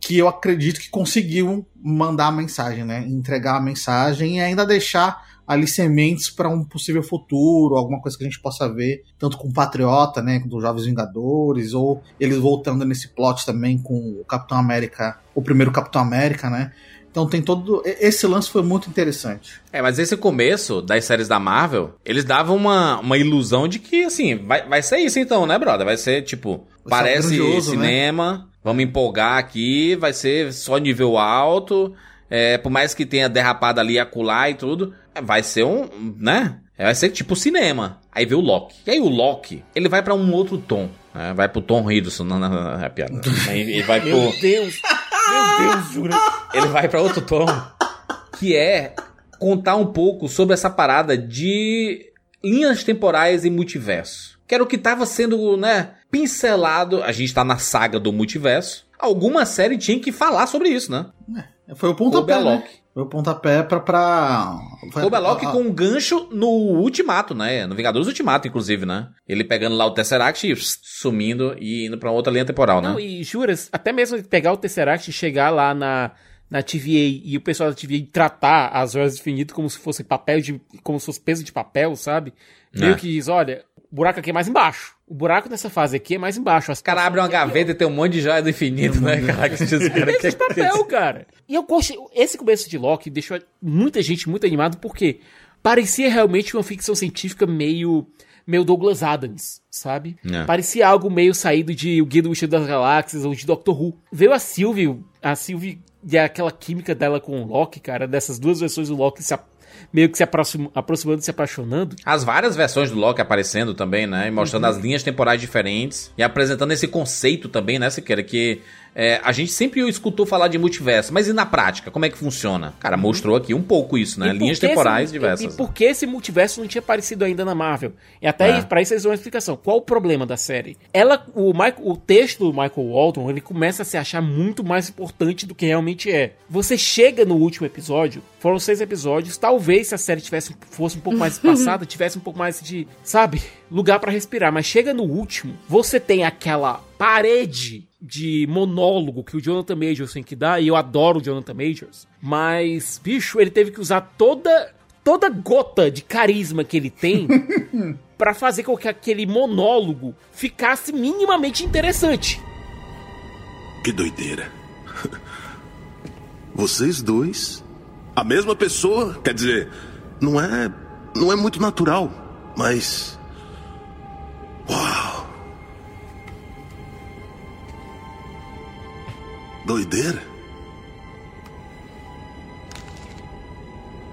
que eu acredito que conseguiu mandar a mensagem, né? Entregar a mensagem e ainda deixar ali sementes para um possível futuro, alguma coisa que a gente possa ver, tanto com o Patriota, né, com os Jovens Vingadores, ou eles voltando nesse plot também com o Capitão América, o primeiro Capitão América, né? Então tem todo. Esse lance foi muito interessante. É, mas esse começo das séries da Marvel, eles davam uma, uma ilusão de que, assim, vai, vai ser isso então, né, brother? Vai ser, tipo, parece grandioso, né? cinema, vamos empolgar aqui, vai ser só nível alto, é, por mais que tenha derrapado ali, acular e tudo, é, vai ser um, né? É, Vai ser tipo cinema. Aí vê o Loki. E aí o Loki, ele vai pra um outro tom. né? Vai pro Tom Hiddleston. Não, não, não, é piada. Aí Ele vai pro... Meu Deus! Meu Deus, jura? ele vai pra outro tom, que é contar um pouco sobre essa parada de linhas temporais e multiverso. Que era o que tava sendo, né, pincelado. A gente tá na saga do multiverso. Alguma série tinha que falar sobre isso, né? Foi o pontapé, né? Foi o pontapé pra... pra... O Belloc a- com um gancho no Ultimato, né? No Vingadores Ultimato, inclusive, né? Ele pegando lá o Tesseract e sumindo e indo pra outra linha temporal, né? Não, e juras, até mesmo pegar o Tesseract e chegar lá na, na TVA e o pessoal da TVA tratar as do infinito como se fosse papel de. como se fosse peso de papel, sabe? Meio É. que diz, olha, o buraco aqui é mais embaixo. O buraco nessa fase aqui é mais embaixo. As O cara abre uma gaveta e tem um monte de joia do infinito, né? Caraca, esse cara Peso de papel, cara. E eu gostei. Esse começo de Loki deixou muita gente muito animado porque parecia realmente uma ficção científica meio. meio Douglas Adams, sabe? É. Parecia algo meio saído de O Guia do Mochileiro das Galáxias ou de Doctor Who. Veio a Sylvie, a Sylvie e aquela química dela com o Loki, cara, dessas duas versões do Loki se meio que se aproxim- aproximando, se apaixonando. As várias versões do Loki aparecendo também, né? E mostrando Uhum. as linhas temporais diferentes. E apresentando esse conceito também, né, Siqueira? Que é, a gente sempre escutou falar de multiverso. Mas e na prática? Como é que funciona? Cara, mostrou aqui um pouco isso, né? Uhum. E Linhas temporais esse, diversas. E por que esse multiverso não tinha aparecido ainda na Marvel? E até É. pra isso eles dão uma explicação. Qual o problema da série? Ela, o, Michael, o texto do Michael Waldron, ele começa a se achar muito mais importante do que realmente é. Você chega no último episódio, foram seis episódios, talvez se a série tivesse, fosse um pouco mais passada, tivesse um pouco mais de, sabe, lugar pra respirar. Mas chega no último, você tem aquela parede de monólogo que o Jonathan Majors tem que dar, e eu adoro o Jonathan Majors, mas, bicho, ele teve que usar toda toda gota de carisma que ele tem pra fazer com que aquele monólogo ficasse minimamente interessante. Que doideira. Vocês dois, a mesma pessoa, quer dizer, não é, não é muito natural, mas Uau. Doideira.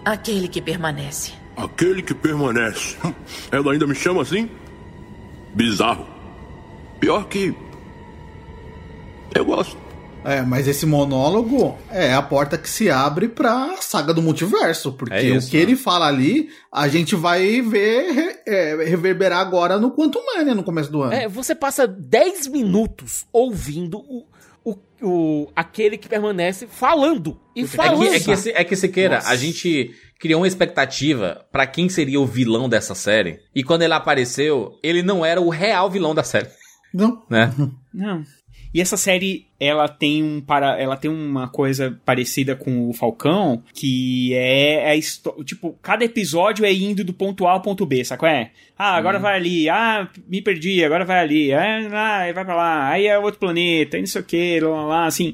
Aquele que permanece. Aquele que permanece. Ela ainda me chama assim? Bizarro. Pior que eu gosto. É, mas esse monólogo é a porta que se abre pra saga do multiverso. Porque É isso, o que ele fala ali, a gente vai ver é, reverberar agora no Quantum Mania no começo do ano. É, você passa 10 minutos ouvindo o, o, o- aquele que permanece falando. E É falando. que, é que, esse- é que Siqueira, Nossa. a gente criou uma expectativa pra quem seria o vilão dessa série. E quando ele apareceu, ele não era o real vilão da série. Não. Né? Não. E essa série, ela tem um para, ela tem uma coisa parecida com o Falcão, que é a histó- tipo, cada episódio é indo do ponto A ao ponto B, qual é? Ah, agora vai ali, ah, me perdi, agora vai ali, ah, vai pra lá, aí é outro planeta, aí não sei o que, lá, lá, lá, assim.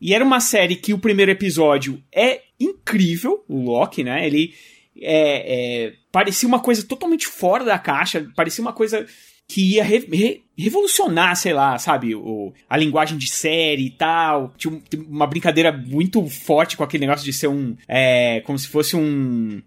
E era uma série que o primeiro episódio é incrível, o Loki, né? Ele é, é, parecia uma coisa totalmente fora da caixa, parecia uma coisa que ia re- re- revolucionar, sei lá, sabe, o, a linguagem de série e tal. Tinha um- uma brincadeira muito forte com aquele negócio de ser um. É, como se fosse um.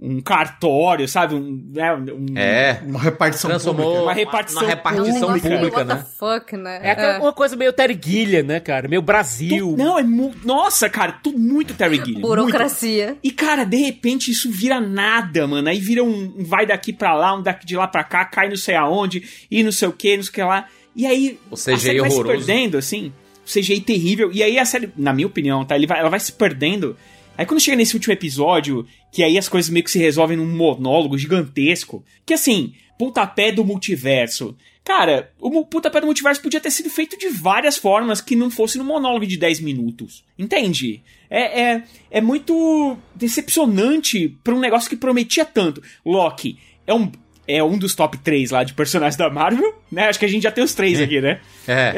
Um cartório, sabe? Um, né, um- É. Uma repartição Transformou pública. Uma repartição, uma repartição Um pública, what the né? fuck, né? É aquela- uma coisa meio Terry Gilliam, né, cara? Meio Brasil. Não, é mu Nossa, cara, tudo muito Terry Gilliam. muito. Burocracia. E, cara, de repente isso vira nada, mano. Aí vira um, um vai daqui pra lá, um daqui de lá pra cá, cai não sei aonde, e não sei o que, não sei o que lá. E aí O a CGI série vai se horroroso. perdendo, assim. O CGI terrível. E aí a série, na minha opinião, tá? Ele vai, ela vai se perdendo. Aí quando chega nesse último episódio, que aí as coisas meio que se resolvem num monólogo gigantesco, que assim, pontapé do multiverso. Cara, o pontapé do multiverso podia ter sido feito de várias formas que não fosse num monólogo de 10 minutos. Entende? É, é, é muito decepcionante pra um negócio que prometia tanto. Loki é um, é um dos top 3 lá de personagens da Marvel, né? Acho que a gente já tem os três aqui, né? É.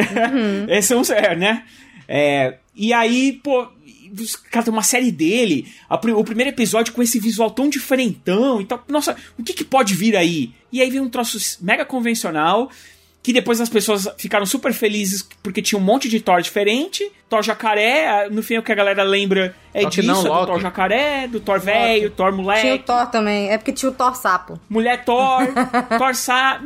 Esses são os, é, né? É, e aí, pô, cara, tem uma série dele, a o primeiro episódio com esse visual tão diferentão e tal. Nossa, o que que pode vir aí? E aí vem um troço mega convencional, que depois as pessoas ficaram super felizes porque tinha um monte de Thor diferente. Thor jacaré, no fim o que a galera lembra é Só disso, não, é do. Thor jacaré, do Thor velho, Thor Tinha o moleque. Thor também. É porque tinha o Thor sapo. Mulher Thor, Thor Sa...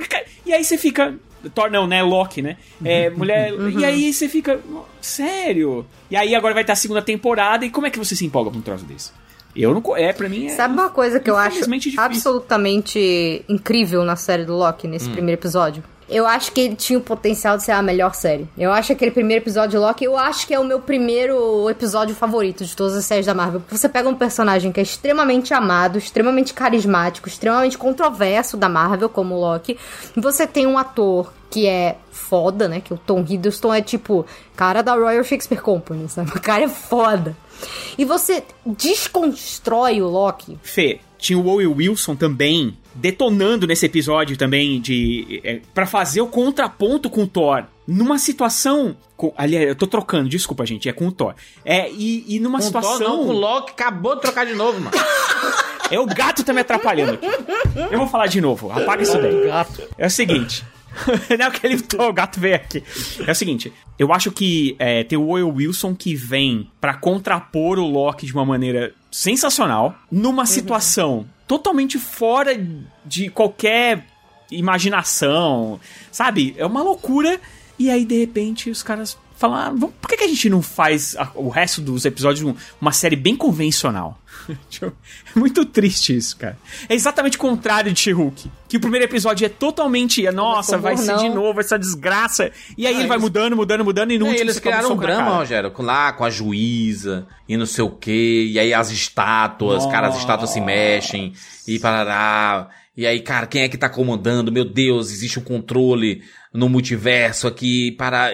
E aí você fica. Thor não, né? Loki, né? É, mulher. E aí você fica. Sério? E aí agora vai ter a segunda temporada. E como é que você se empolga com um troço desse? Eu não. É, pra mim é. Sabe uma coisa que eu acho difícil. absolutamente incrível na série do Loki, nesse Hum. primeiro episódio? Eu acho que ele tinha o potencial de ser a melhor série. Eu acho aquele primeiro episódio de Loki, eu acho que é o meu primeiro episódio favorito de todas as séries da Marvel. Você pega um personagem que é extremamente amado, extremamente carismático, extremamente controverso da Marvel, como o Loki. Você tem um ator que é foda, né? Que o Tom Hiddleston é tipo cara da Royal Shakespeare Company, sabe? O cara é foda. E você desconstrói o Loki Fê, tinha o Owen Wilson também detonando nesse episódio também de é, para fazer o contraponto com o Thor numa situação com, aliás eu tô trocando desculpa gente é com o Thor é e, e numa Com Thor, situação não, com o Loki acabou de trocar de novo, mano. é o gato tá me atrapalhando aqui eu vou falar de novo apaga isso daí Gato. é o seguinte. Não, aquele o gato veio aqui. É o seguinte, eu acho que é, tem o Owen Wilson que vem pra contrapor o Loki de uma maneira sensacional, numa situação totalmente fora de qualquer imaginação, sabe? É uma loucura. E aí, de repente, os caras falam: ah, vamos- por que, que a gente não faz a- o resto dos episódios um- uma série bem convencional? Tipo, é muito triste isso, cara. É exatamente o contrário de She-Hulk. Que o primeiro episódio é totalmente. é, Nossa, vai ser de não. novo essa desgraça. E aí ele vai eles- mudando, mudando, mudando. E no aí último eles criaram um drama. Rogério, lá com a juíza e não sei o quê. E aí as estátuas, cara, as estátuas se mexem e parará. E aí, cara, quem é que tá comandando? Meu Deus, existe um controle no multiverso aqui para.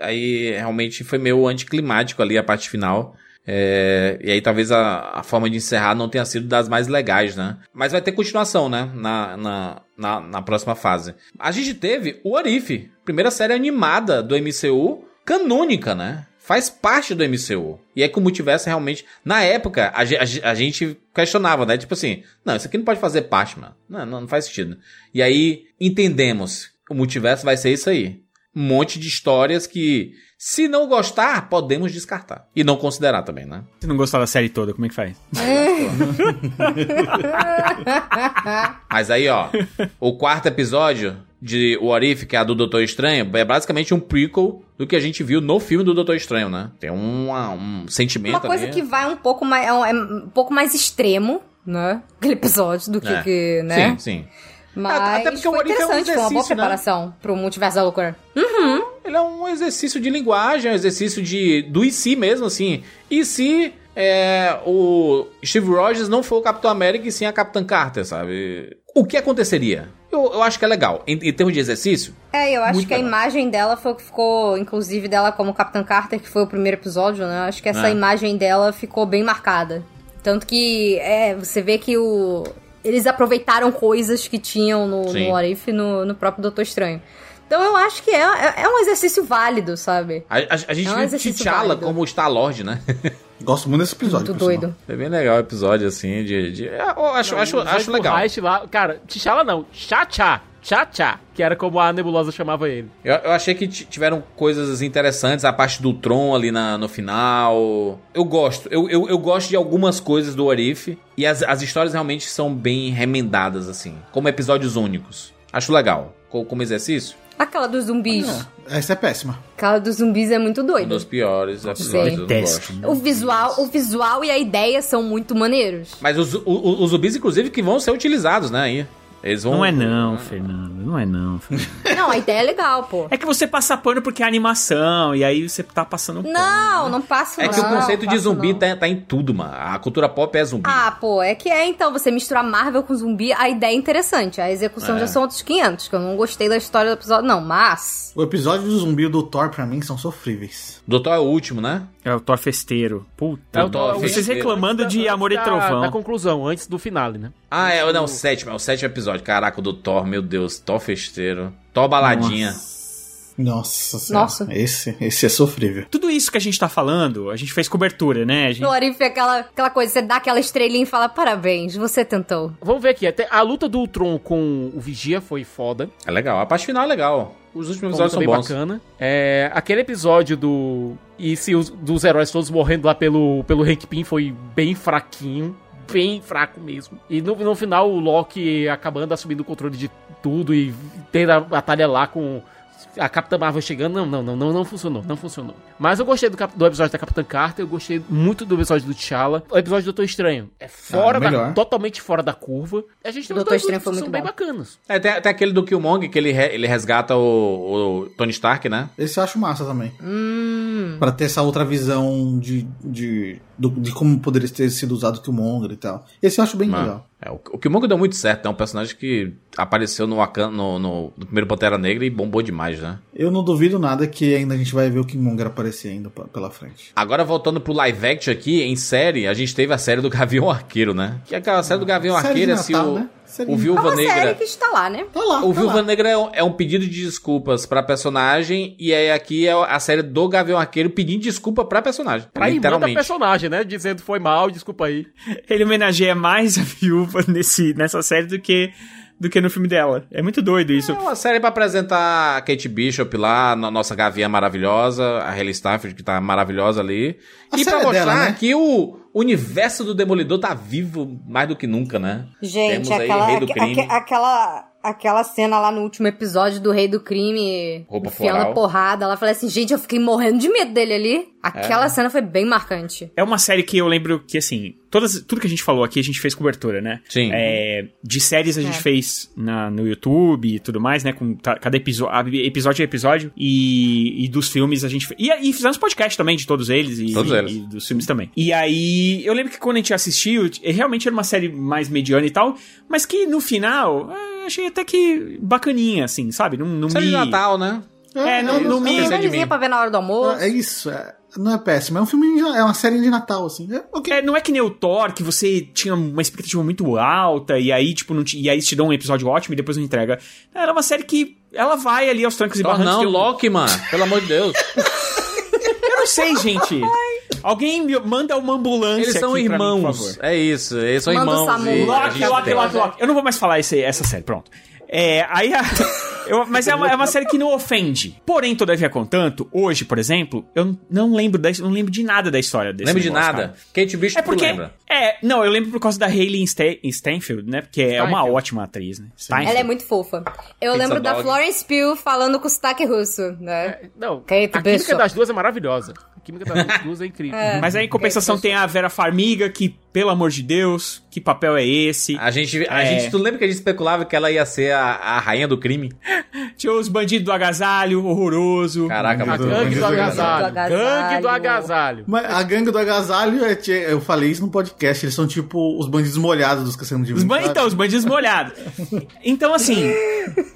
Aí realmente foi meio anticlimático ali a parte final. É, e aí talvez a, a forma de encerrar não tenha sido das mais legais, né? Mas vai ter continuação, né? Na, na, na, na próxima fase. A gente teve o Arif, primeira série animada do MCU, canônica, né? Faz parte do MCU. E é que o multiverso realmente. Na época, a, a a gente questionava, né? Tipo assim, não, isso aqui não pode fazer parte, mano. Não, não, não faz sentido. E aí entendemos. O multiverso vai ser isso aí. Um monte de histórias que, se não gostar, podemos descartar. E não considerar também, né? Se não gostar da série toda, como é que faz? Mas aí, ó, o quarto episódio de What If, que é a do Doutor Estranho, é basicamente um prequel do que a gente viu no filme do Doutor Estranho, né? Tem um, um sentimento Uma coisa ali. que vai um pouco mais. É um, é um pouco mais extremo, né? Aquele episódio do que, É. que, né? Sim, sim. Mas Até porque o foi What If é um foi uma boa exercício, né? preparação pro multiverso da loucura. Uhum. Ele é um exercício de linguagem, é um exercício de do e se mesmo, assim. E se é, o Steve Rogers não for o Capitão América e sim a Capitã Carter, sabe? O que aconteceria? Eu, eu acho que é legal. Em, em termos de exercício, É, eu acho que a legal. imagem dela foi o que ficou, inclusive dela como Capitã Carter, que foi o primeiro episódio, né? Eu Acho que essa É. imagem dela ficou bem marcada. Tanto que é, você vê que o eles aproveitaram coisas que tinham no, Sim. no What If no, no próprio Doutor Estranho. Então eu acho que é, é, é um exercício válido, sabe? a, a- a gente É um viu T'Challa como Star-Lord, né? Gosto muito desse episódio. Muito sinal. doido. Foi bem legal o episódio, assim, de... de- eu acho, acho, Não, acho o legal. Reich lá, cara, T'Challa não, Chá-Chá. Chá-Chá, que era como a Nebulosa chamava ele. Eu, eu achei que tiveram coisas interessantes, a parte do Tron ali na, no final. Eu gosto, eu, eu, eu gosto de algumas coisas do Orif. E as, as histórias realmente são bem remendadas, assim, como episódios únicos. Acho legal. Co- Como exercício, Aquela dos zumbis. Essa é péssima. Aquela dos zumbis é muito um doida. dos piores episódios, Detesto. gosto. O visual, o visual e a ideia são muito maneiros. Mas os, o- o- os zumbis, inclusive, que vão ser utilizados, né? Aí. Eles vão... Não é não, Fernando. Não é não, Fernando. Não, a ideia é legal, pô. É que você passa pano porque é animação, e aí você tá passando pano. Não, não passa É não. que o conceito de zumbi tá, tá em tudo, mano. A cultura pop é zumbi. Ah, pô, é que é então, você misturar Marvel com zumbi, a ideia é interessante. A execução É. já são outros 500, que eu não gostei da história do episódio, não, mas... O episódio do zumbi e do Thor, pra mim, são sofríveis. Doutor é o último, né? É o Thor festeiro. Puta. É o Thor Vocês festeiro. reclamando de Amor e da, Trovão. Da conclusão, antes do finale, né? Ah, é, não, o sétimo, é o sétimo episódio. Caraca, o do Thor, meu Deus, Thor festeiro. Thor baladinha. Nossa senhora. Nossa. Esse, esse é sofrível. Tudo isso que a gente tá falando, a gente fez cobertura, né? A gente... No Arif é aquela, aquela coisa, você dá aquela estrelinha e fala, parabéns, você tentou. Vamos ver aqui, até a luta do Tron com o Vigia foi foda. É legal, a parte final é legal. Os últimos episódios são bem bons. bacana. É, aquele episódio do. E se os, dos heróis todos morrendo lá pelo, pelo Hank Pym foi bem fraquinho. Bem fraco mesmo. E no, no final o Loki acabando assumindo o controle de tudo e tendo a batalha lá com a Capitã Marvel chegando. Não, não, não, não, não funcionou. Não funcionou. Mas eu gostei do, do episódio da Capitã Carter. Eu gostei muito do episódio do T'Challa. O episódio do Doutor Estranho é fora Ah, da, totalmente fora da curva. A gente tem Doutor dois Estranho que foi são muito bem bom. bacanas. É, tem, tem aquele do Killmonger que ele, re- ele resgata o, o Tony Stark, né? Esse eu acho massa também. Hum. Pra ter essa outra visão de, de, do- de como poderia ter sido usado o Killmonger e tal. Esse eu acho bem legal. é, o, o Killmonger deu muito certo, é um personagem que apareceu no, no, no, no primeiro Pantera Negra e bombou demais, né? Eu não duvido nada que ainda a gente vai ver o Killmonger aparecer ainda pela frente. Agora voltando pro live action aqui, em série, a gente teve a série do Gavião Arqueiro, né? Que é aquela série do Gavião Série Arqueiro, assim, Natal, o, né? Série o de- É Viúva uma Negra... série que está lá, né? Tá lá. O tá Viúva lá. Negra é um, é um pedido de desculpas pra personagem, e aí aqui é a série do Gavião Arqueiro pedindo desculpa pra personagem. Pra irmã da literalmente. personagem, né? Dizendo foi mal, desculpa aí. Ele homenageia mais a viúva nesse, nessa série do que, do que no filme dela. É muito doido isso. É uma série pra apresentar a Kate Bishop lá, no- nossa gaviã maravilhosa, a Hayley Stafford, que tá maravilhosa ali. A e pra é mostrar dela, né? que o universo do Demolidor tá vivo mais do que nunca, né? Gente, Temos aí aquela, Rei do aque- Crime. aque- aquela, aquela cena lá no último episódio do Rei do Crime Roupa floral. porrada. Ela falou assim, gente, eu fiquei morrendo de medo dele ali. Aquela É. cena foi bem marcante. É uma série que eu lembro que, assim, todas, tudo que a gente falou aqui, a gente fez cobertura, né? Sim. É, de séries a gente É. fez na, no YouTube e tudo mais, né? Com cada episódio, episódio a episódio. E, e dos filmes a gente fez. E, e fizemos podcast também de todos eles. E, Todos e- eles. e dos filmes também. E aí, eu lembro que quando a gente assistiu, realmente era uma série mais mediana e tal, mas que no final, achei até que bacaninha, assim, sabe? Não, não Série me... de Natal, né? É, não, não me... Esqueci de Melhorzinha mim. pra ver na hora do almoço. É isso, é- não é péssimo. É um filme, de- é uma série de Natal, assim. É, ok. É, não é que nem o Thor, que você tinha uma expectativa muito alta, e aí, tipo, não te, e aí te dão um episódio ótimo e depois não entrega. Era uma série que ela vai ali aos trancos e Thor barrancos. não, Loki, mano. Pelo amor de Deus. Eu não sei, gente. Alguém me manda uma ambulância Eles são aqui pra mim, por irmãos. favor. é isso, eles são Manda irmãos. E Loki, Loki. Loki, Loki. Eu não vou mais falar esse, essa série, pronto. É, aí a- eu- mas é uma, é uma série que não ofende. Porém, todavia, contanto, hoje, por exemplo, eu não lembro, da, não lembro de nada da história desse Lembra de negócio, nada? cara. Kate Bishop É porque. lembra? É, não, eu lembro por causa da Hayley Sta- Steinfeld, né? Porque é uma ótima atriz, né? Steinfeld. Ela é muito fofa. Eu Pizza lembro da. Florence Pugh falando com o sotaque russo, né? É, não, Kate a química Bishop. das duas é maravilhosa. A química das duas é incrível. Mas aí, em compensação, tem a Vera Farmiga, que, pelo amor de Deus, que papel é esse? A gente, a É. gente, tu lembra que a gente especulava que ela ia ser a, a rainha do crime? Tinha os bandidos do agasalho, horroroso. Caraca, A gangue do Gangue do agasalho. Gangue do agasalho. Mas a gangue do agasalho, é, eu falei isso no podcast, eles são tipo os bandidos molhados dos Cassiano de Os ban- então, os bandidos molhados. Então, assim,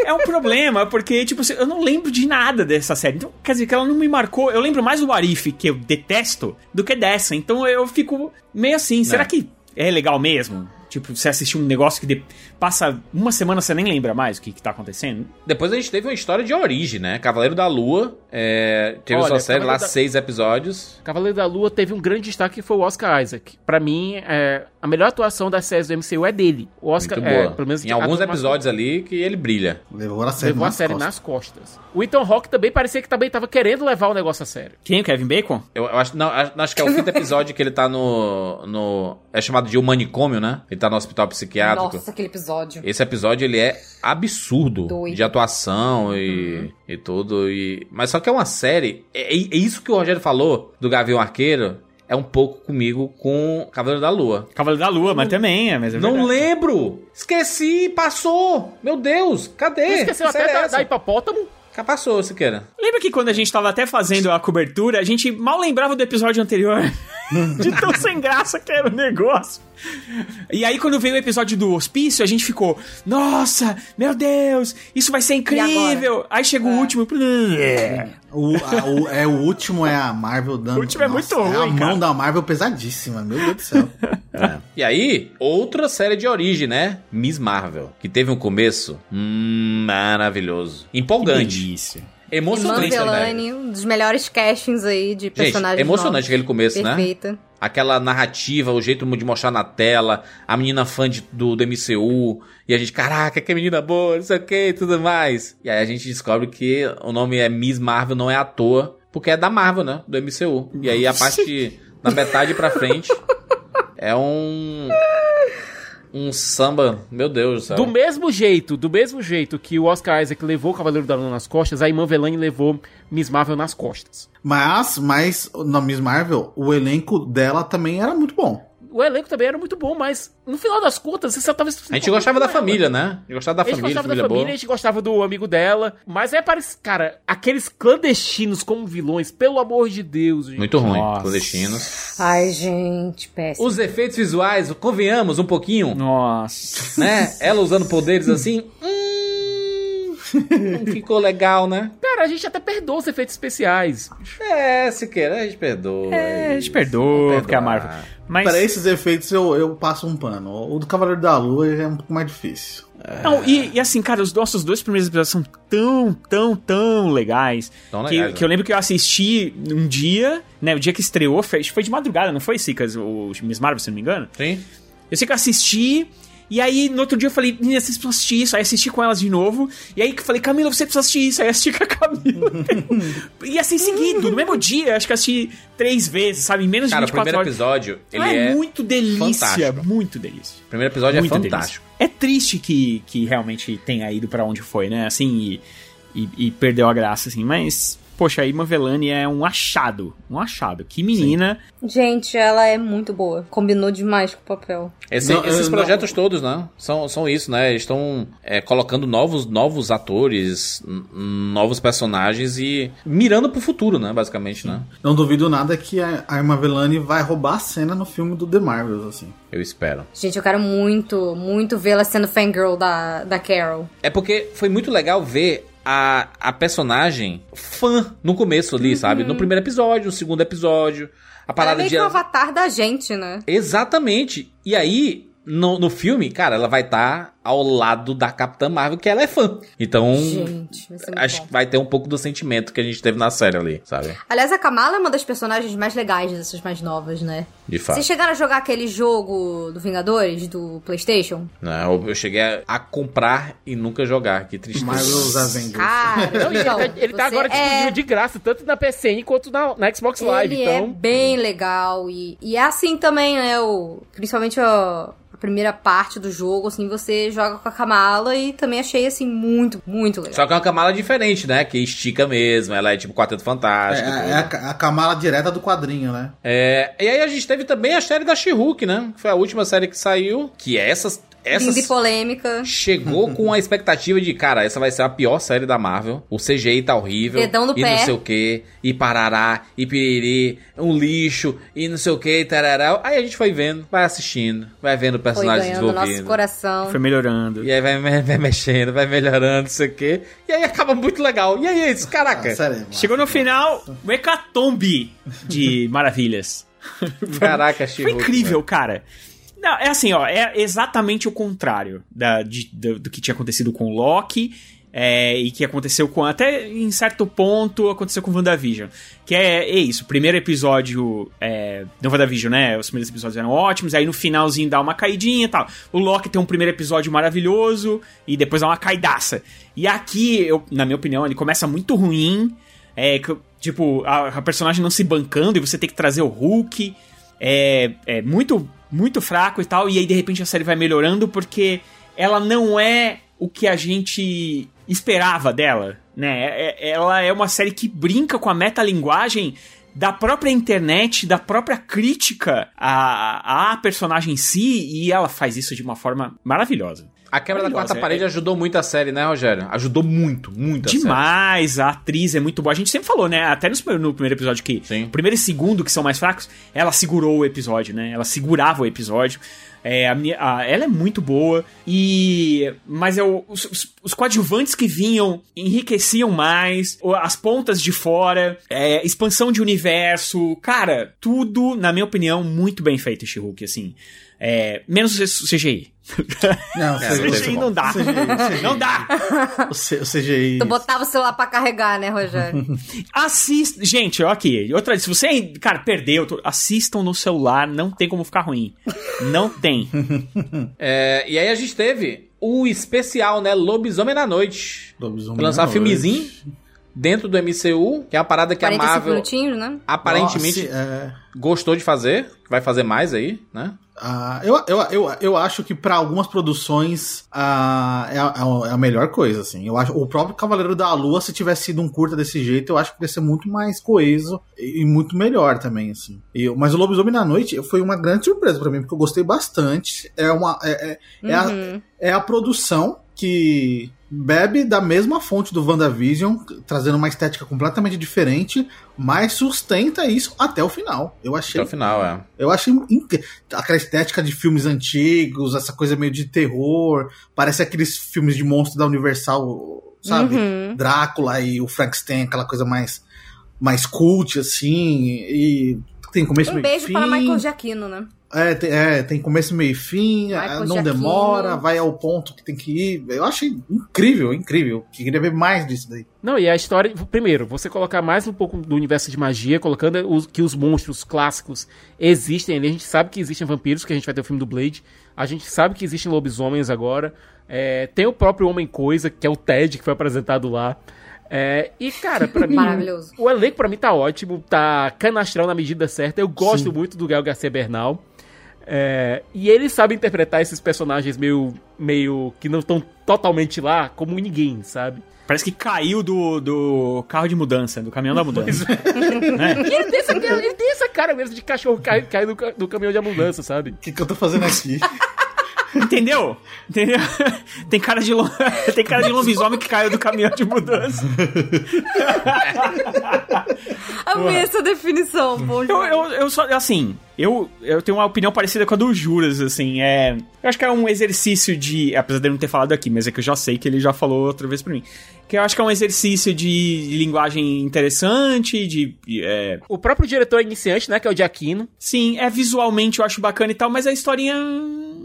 é um problema, porque, tipo, assim, eu não lembro de nada dessa série. Então, quer dizer, que ela não me marcou. Eu lembro mais do Arif, que eu detesto, do que dessa. Então eu fico meio assim, será É. que é legal mesmo? Tipo, você assistir um negócio que de- passa uma semana você nem lembra mais o que, que tá acontecendo. Depois a gente teve uma história de origem, né? Cavaleiro da Lua. é, teve Olha, sua série lá, Cavaleiro da- seis episódios. Cavaleiro da Lua teve um grande destaque que foi o Oscar Isaac. Pra mim, é, a melhor atuação das séries do MCU é dele. O Oscar, Muito é, boa. pelo menos em alguns a episódios ali que ele brilha. Levou a série, levou a nas série costas. nas costas. O Ethan Hawke também parecia que também tava querendo levar o negócio a sério. Quem? O Kevin Bacon? Eu, eu acho, não, acho acho que é o quinto episódio que ele tá no, no. É chamado de O Manicômio, né? Ele tá no hospital psiquiátrico. Nossa, aquele episódio. Esse episódio ele é absurdo Doido. de atuação e, e tudo. E... Mas só que é uma série. É, é isso que o Rogério falou do Gavião Arqueiro. É um pouco comigo com Cavaleiro da Lua. Cavaleiro da Lua, mas também é, mas é Não verdade. lembro! Esqueci, passou! Meu Deus, cadê? Você esqueceu até é da, da hipopótamo? Já passou, Siqueira. Lembra que quando a gente tava até fazendo a cobertura, a gente mal lembrava do episódio anterior? De tão sem graça que era o negócio. E aí, quando veio o episódio do hospício, a gente ficou, nossa, meu Deus, isso vai ser incrível. Aí chegou o último. O, a- o- é, o último é a Marvel dando. O último é muito ruim, É a mão cara. da Marvel pesadíssima, meu Deus do céu. E aí, outra série de origem, né? Miss Marvel. Que teve um começo hum, maravilhoso. Empolgante. delícia. Emocionante, né? Um dos melhores castings aí de Gente, personagens emocionante novos. aquele começo, né? Perfeita. Aquela narrativa, o jeito de mostrar na tela, a menina fã de- do, do MCU, e a gente, caraca, que menina boa, não sei o que e tudo mais. E aí a gente descobre que o nome é Miss Marvel, não é à toa, porque é da Marvel, né? Do MCU. E aí a parte da metade pra frente é um. Um samba, meu Deus do céu. Do mesmo jeito, do mesmo jeito que o Oscar Isaac levou o Cavaleiro da Lua nas costas, a Iman Velani levou Miss Marvel nas costas. Mas, mas na Miss Marvel, o elenco dela também era muito bom. O elenco também era muito bom, mas no final das contas, você só tava... A gente gostava da família, né? A gente gostava da A gente família, gostava da família família, boa. a gente gostava do amigo dela. Mas é parece, cara, aqueles clandestinos como vilões, pelo amor de Deus, gente. Muito ruim, Nossa. clandestinos. Ai, gente, péssimo. Os efeitos visuais, convenhamos um pouquinho. Nossa. Né? Ela usando poderes assim. hum, não ficou legal, né? Cara, a gente até perdoa os efeitos especiais. É, se quer, a gente perdoa. É, a gente perdoa, porque é a Marvel. Mas. Para esses efeitos eu, eu passo um pano. O do Cavaleiro da Lua é um pouco mais difícil. Não, e, e assim, cara, os nossos dois primeiros episódios são tão, tão, tão legais. Tão que, legais, que eu né? lembro que eu assisti um dia, né? O dia que estreou, foi, foi de madrugada, não foi, Sicas? O Miss Marvel, se não me engano? Sim. Eu sei que eu assisti. E aí, no outro dia eu falei, menina, vocês precisam assistir isso. Aí assisti com elas de novo. E aí que eu falei, Camila, você precisa assistir isso. Aí assisti com a Camila. e assim, seguido, no mesmo dia, acho que assisti três vezes, sabe? Em menos Cara, o de 24 primeiro horas. episódio, ele Ah, é. muito delícia, fantástico. muito delícia. O primeiro episódio Muito é delícia. fantástico. É triste que, que realmente tenha ido pra onde foi, né? Assim, e, e, e perdeu a graça, assim. Mas, poxa, a Irma Velani é um achado. Um achado. Que menina. Gente, ela é muito boa. Combinou demais com o papel. Esse- Não, esses projetos todos, né? São, são isso, né? Eles estão é, colocando novos, novos atores, novos personagens e mirando pro futuro, né? Basicamente, né? Não duvido nada que a a Irma Velani vai roubar a cena no filme do The Marvels, assim. Eu espero. Gente, eu quero muito, muito vê-la sendo fangirl da, da Carol. É porque foi muito legal ver a, a personagem fã no começo ali, sabe? No primeiro episódio, no segundo episódio. A Ela é parada meio de. o avatar da gente, né? Exatamente. E aí, no, no filme, cara, ela vai estar ao lado da Capitã Marvel, que ela é fã. Então, Gente, vai acho bom. que vai ter um pouco do sentimento que a gente teve na série ali, sabe? Aliás, a Kamala é uma das personagens mais legais dessas mais novas, né? De fato. Vocês chegaram a jogar aquele jogo do Vingadores, do PlayStation? Não, eu- eu cheguei a, a comprar e nunca jogar. Que tristeza. Marvel's Avengers. Cara, Não, ele, então, tá, ele tá agora disponível é... de graça, tanto na PCN quanto na, na Xbox Live. Ele é então, bem legal e, e é assim também, né? O, principalmente a, a primeira parte do jogo, assim, você joga com a Kamala e também achei, assim, muito, muito legal. Só que é uma camada diferente, né? Que estica mesmo. Ela é tipo Quarteto É, Fantástico. é tudo. a, ca- a Kamala direta do quadrinho, né? É, e aí a gente teve também a série da She-Hulk, né? Que foi a última série que saiu. Que essas. essas Linda e polêmica. chegou com a expectativa de, cara, essa vai ser a pior série da Marvel. O CGI tá horrível. Dedão no e pé. não sei o que. E parará. E piriri. Um lixo. E não sei o que. Tarará. Aí a gente foi vendo, vai assistindo. Vai vendo o Foi personagem ganhando nosso coração. Foi melhorando. E aí vai, vai- mexendo, vai melhorando, não sei o que. E aí acaba muito legal. E aí é isso, caraca. Ah, sério, Chegou no final, o hecatombe de maravilhas. Caraca, Foi She-Hulk, incrível, cara. Não, é assim, ó, é exatamente o contrário da, de- do, do que tinha acontecido com Loki. é, e que aconteceu com. Até em certo ponto aconteceu com WandaVision. Que é, é isso. Primeiro episódio é, do WandaVision, né? Os primeiros episódios eram ótimos. Aí no finalzinho dá uma caidinha e tal. O Loki tem um primeiro episódio maravilhoso. E depois dá uma caidaça. E aqui, eu, na minha opinião, ele começa muito ruim. É, tipo, a, a personagem não se bancando e você tem que trazer o Hulk. É, é muito, muito fraco e tal. E aí, de repente, a série vai melhorando porque ela não é o que a gente esperava dela, né? É- é- ela é uma série que brinca com a metalinguagem da própria internet, da própria crítica à, à personagem em si, e ela faz isso de uma forma maravilhosa. A quebra da quarta é- parede ajudou muito a série, né, Rogério? Ajudou muito, muito a série. Demais, a atriz é muito boa. A gente sempre falou, né? Até nos- no primeiro episódio que. O primeiro e segundo, que são mais fracos, ela segurou o episódio, né? Ela segurava o episódio. É, a a- ela é muito boa. E. Mas é o- os, os- coadjuvantes que vinham enriqueciam mais. As pontas de fora. é, expansão de universo. Cara, tudo, na minha opinião, muito bem feito, She-Hulk, assim. É, menos o CGI. Não, É, o CGI não dá. Não dá. O, C- o CGI. Tu botava o celular pra carregar, né, Rogério? Assista. Gente, ó, aqui. Outra, se você, cara, perdeu, assistam no celular, não tem como ficar ruim. Não tem. É, e aí a gente teve o especial, né? Lobisomem na Noite. Lobisomem lançar na filmezinho dentro do MCU, que é uma parada que a 45 Marvel né? aparentemente Nossa, é. gostou de fazer, vai fazer mais aí, né? Ah, eu, eu, eu, eu acho que pra algumas produções ah, é, a, é a- melhor coisa, assim. Eu acho, o próprio Cavaleiro da Lua, se tivesse sido um curta desse jeito, eu acho que ia ser muito mais coeso e, e muito melhor também, assim. E mas o Lobisomem na Noite foi uma grande surpresa pra mim, porque eu gostei bastante. É uma. É, é, é a, Uhum. é a produção que bebe da mesma fonte do WandaVision, trazendo uma estética completamente diferente, mas sustenta isso até o final. Eu achei. Até o final, é. Eu achei inc- aquela estética de filmes antigos, essa coisa meio de terror, parece aqueles filmes de monstro da Universal, sabe? Uhum. Drácula e o Frankenstein, aquela coisa mais mais cult assim, e tem começo Um meio beijo fim. para Michael Giacchino, né? É, tem, é, tem começo, meio e fim, Michael ah, não demora, vai ao ponto que tem que ir. Eu achei incrível, incrível. Queria ver mais disso daí. Não, e a história. Primeiro, você colocar mais um pouco do universo de magia, colocando os, que os monstros clássicos existem ali. A gente sabe que existem vampiros, que a gente vai ter o filme do Blade. A gente sabe que existem lobisomens agora. É, tem o próprio Homem-Coisa, que é o Ted, que foi apresentado lá. É, e, cara, pra mim. Maravilhoso. O elenco pra mim tá ótimo, tá canastral na medida certa. Eu gosto Sim. muito do Gael Garcia Bernal. É, e ele sabe interpretar esses personagens meio, meio que não estão totalmente lá como ninguém, sabe? Parece que caiu do, do carro de mudança, do caminhão da mudança. Né? E ele tem, essa, ele tem essa cara mesmo de cachorro cair cai do, do caminhão de ambulância, sabe? O que, que eu tô fazendo aqui? Entendeu? Entendeu? Tem cara de, lo- tem cara de lobisomem que caiu do caminhão de mudança. Amei essa definição, bom Eu, eu, eu só, assim, eu, eu tenho uma opinião parecida com a do Juras, assim, é... Eu acho que é um exercício de... Apesar dele não ter falado aqui, mas é que eu já sei que ele já falou outra vez pra mim. Que eu acho que é um exercício de, linguagem interessante, de... é, O próprio diretor é iniciante, né, que é o Giacchino. Sim, é visualmente eu acho bacana e tal, mas a historinha...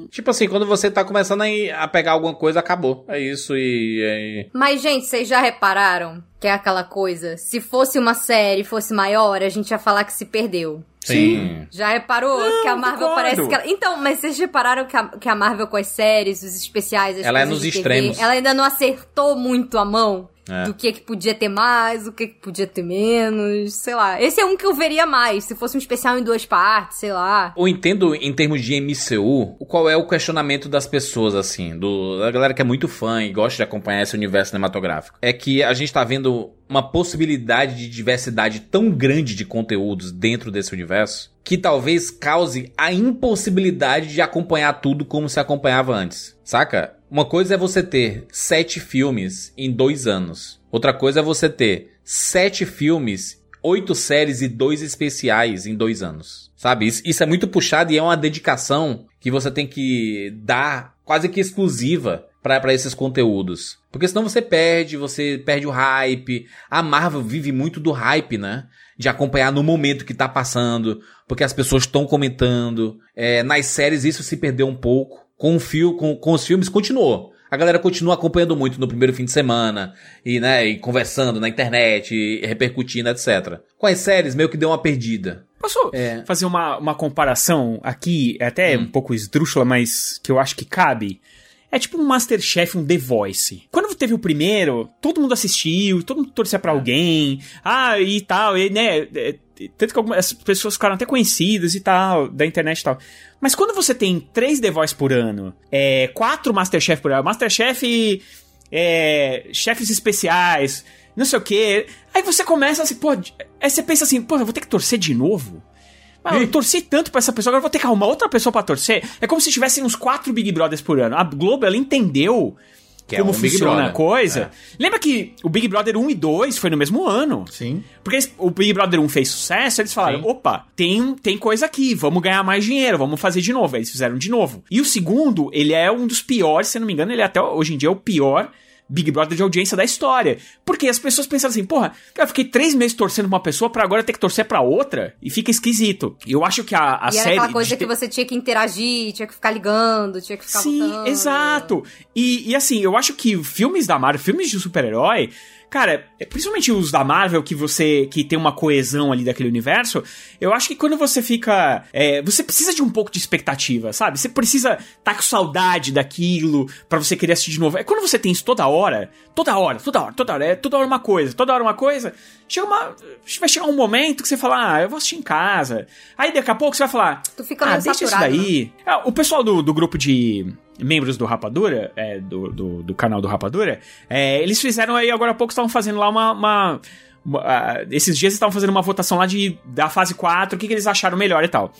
Tipo assim, quando você tá começando a, pegar alguma coisa, acabou. É isso e. e- Mas, gente, vocês já repararam que é aquela coisa? Se fosse uma série, fosse maior, a gente ia falar que se perdeu. Sim. Já reparou que a Marvel concordo. parece que ela... Então, mas vocês repararam que a, que a Marvel com as séries, os especiais, as Ela é nos TV, extremos. ela ainda não acertou muito a mão É. do que que podia ter mais, o que que podia ter menos, sei lá. Esse é um que eu veria mais, se fosse um especial em duas partes, sei lá. Eu entendo em termos de MCU, qual é o questionamento das pessoas, assim, do, da galera que é muito fã e gosta de acompanhar esse universo cinematográfico. É que a gente tá vendo uma possibilidade de diversidade tão grande de conteúdos dentro desse universo que talvez cause a impossibilidade de acompanhar tudo como se acompanhava antes, saca? Uma coisa é você ter sete filmes em dois anos. Outra coisa é você ter sete filmes oito séries e dois especiais em dois anos. Sabe? Isso, é muito puxado e é uma dedicação que você tem que dar quase que exclusiva pra esses conteúdos. Porque senão você perde, você perde o hype. A Marvel vive muito do hype, né? De acompanhar no momento que tá passando, porque as pessoas estão comentando. É, nas séries isso se perdeu um pouco. Com, o fio, com, com os filmes continuou. A galera continua acompanhando muito no primeiro fim de semana, e, né, e conversando na internet, e repercutindo, etc. Com as séries, meio que deu uma perdida. Posso É. fazer uma, uma comparação aqui, até um pouco esdrúxula, mas que eu acho que cabe? É tipo um Masterchef, um The Voice. Quando teve o primeiro, todo mundo assistiu, todo mundo torcia pra alguém, ah, e tal, e, né, é, tanto que algumas pessoas ficaram até conhecidas e tal, da internet e tal. Mas quando você tem três The Voice por ano, é, quatro Masterchef por ano, Masterchef, é, chefes especiais, não sei o que, aí você começa assim, pô, aí você pensa assim, pô, eu vou ter que torcer de novo? Ah, eu torci tanto pra essa pessoa, agora eu vou ter que arrumar outra pessoa pra torcer. É como se tivessem uns quatro Big Brothers por ano. A Globo, ela entendeu Que é como um Big funciona a coisa. É. Lembra que o Big Brother 1 e 2 foi no mesmo ano? Sim. Porque eles- o Big Brother 1 fez sucesso, eles falaram: opa, tem, tem coisa aqui, vamos ganhar mais dinheiro, vamos fazer de novo. Aí eles fizeram de novo. E o segundo, ele é um dos piores, se eu não me engano, ele é até hoje em dia é o pior. Big Brother de audiência da história. Porque as pessoas pensaram assim, porra, eu fiquei três meses torcendo pra uma pessoa pra agora ter que torcer pra outra. E fica esquisito. Eu acho que a, a e era série. aquela coisa de que você tinha que interagir, tinha que ficar ligando, tinha que ficar Sim, votando. exato. E, e assim, eu acho que filmes da Marvel, filmes de super-herói, cara, é, principalmente os da Marvel, que você que tem uma coesão ali daquele universo, eu acho que quando você fica. é, você precisa de um pouco de expectativa, sabe? Você precisa tá com saudade daquilo pra você querer assistir de novo. É quando você tem isso toda hora, toda hora, toda hora, toda hora, é toda hora uma coisa, toda hora uma coisa, chega uma. Vai chegar um momento que você fala, ah, eu vou assistir em casa. Aí daqui a pouco você vai falar. Tu fica ah, deixa isso daí. Ah, o pessoal do, do grupo de membros do Rapadura, é, do, do, do canal do Rapadura, é, eles fizeram aí, agora há pouco, estavam fazendo lá uma. uma- ah, esses dias estavam fazendo uma votação lá de, da fase 4, o que, que eles acharam melhor e tal.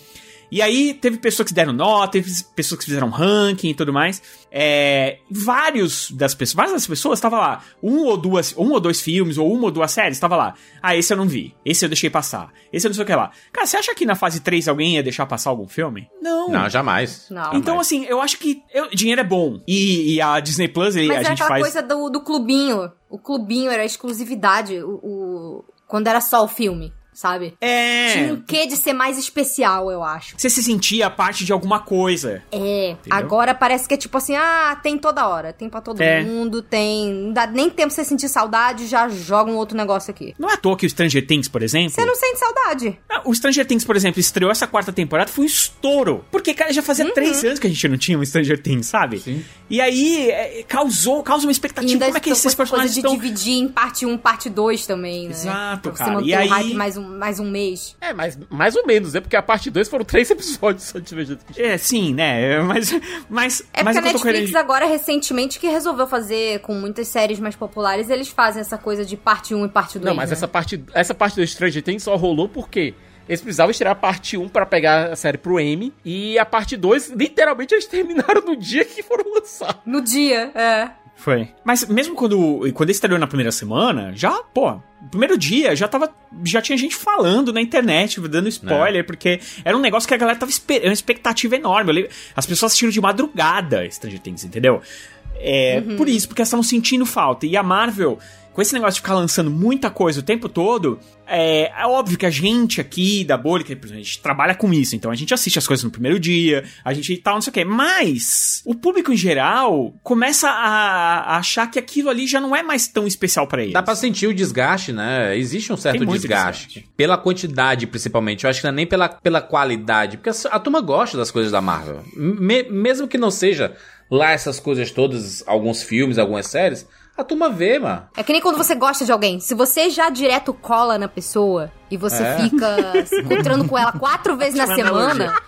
E aí teve pessoas que deram nota, teve pessoas que fizeram ranking e tudo mais. É, vários das pessoas, várias das pessoas estavam lá, um ou duas, um ou dois filmes ou uma ou duas séries, estava lá. Ah, esse eu não vi, esse eu deixei passar, esse eu não sei o que lá. Cara, você acha que na fase 3 alguém ia deixar passar algum filme? Não. Não, jamais. Não. Então, assim, eu acho que eu- dinheiro é bom. E, e a Disney Plus, Mas a era gente aquela faz. coisa do, do clubinho. O clubinho era a exclusividade. O, o- quando era só o filme, sabe? É. Tinha um quê de ser mais especial, eu acho. Você se sentia parte de alguma coisa. É, agora parece que é tipo assim, ah, tem toda hora, tem pra todo É. mundo, tem. Não dá nem tempo pra você sentir saudade, já joga um outro negócio aqui. Não é à toa que o Stranger Things, por exemplo. Você não sente saudade. Ah, O Stranger Things, por exemplo, estreou essa quarta temporada, foi um estouro. Porque, cara, já fazia Uhum. três anos que a gente não tinha um Stranger Things, sabe? Sim. E aí, é, causou, causa uma expectativa. Como é que esses coisa personagens de estão... dividir em parte 1, parte 2 também, né? Exato, pra você cara. manter E o aí- hype mais um, mais um mês. É, mas mais ou menos, né? Porque a parte 2 foram três episódios só de Things. É, sim, né? Mas, mas, É mas porque a Netflix querendo... agora, recentemente, que resolveu fazer com muitas séries mais populares, eles fazem essa coisa de parte 1 e parte 2. Não, mas né? essa parte, essa parte do Stranger Things só rolou porque eles precisavam estrear a parte 1 pra pegar a série pro M. E a parte 2, literalmente, eles terminaram no dia que foram lançar. No dia, é. Foi. Mas mesmo quando, quando ele estreou na primeira semana, já, pô, primeiro dia já tava. Já tinha gente falando na internet, dando spoiler, porque era um negócio que a galera tava esperando, uma expectativa enorme. As pessoas assistiram de madrugada Stranger Things, entendeu? É, Uhum. por isso, porque elas estavam sentindo falta. E a Marvel, com esse negócio de ficar lançando muita coisa o tempo todo, é, é óbvio que a gente aqui da bolha, que por exemplo, a gente trabalha com isso, então a gente assiste as coisas no primeiro dia, a gente tal, não sei o quê. Mas o público em geral começa a, a achar que aquilo ali já não é mais tão especial pra eles. Dá pra sentir o desgaste, né? Existe um certo muito desgaste. Pela quantidade, principalmente. Eu acho que não é nem pela, pela qualidade. Porque a, a turma gosta das coisas da Marvel. Me- mesmo que não seja lá essas coisas todas, alguns filmes, algumas séries, a turma vê, mano. É que nem quando você gosta de alguém. Se você já direto cola na pessoa e você É. fica se encontrando com ela quatro vezes na semana,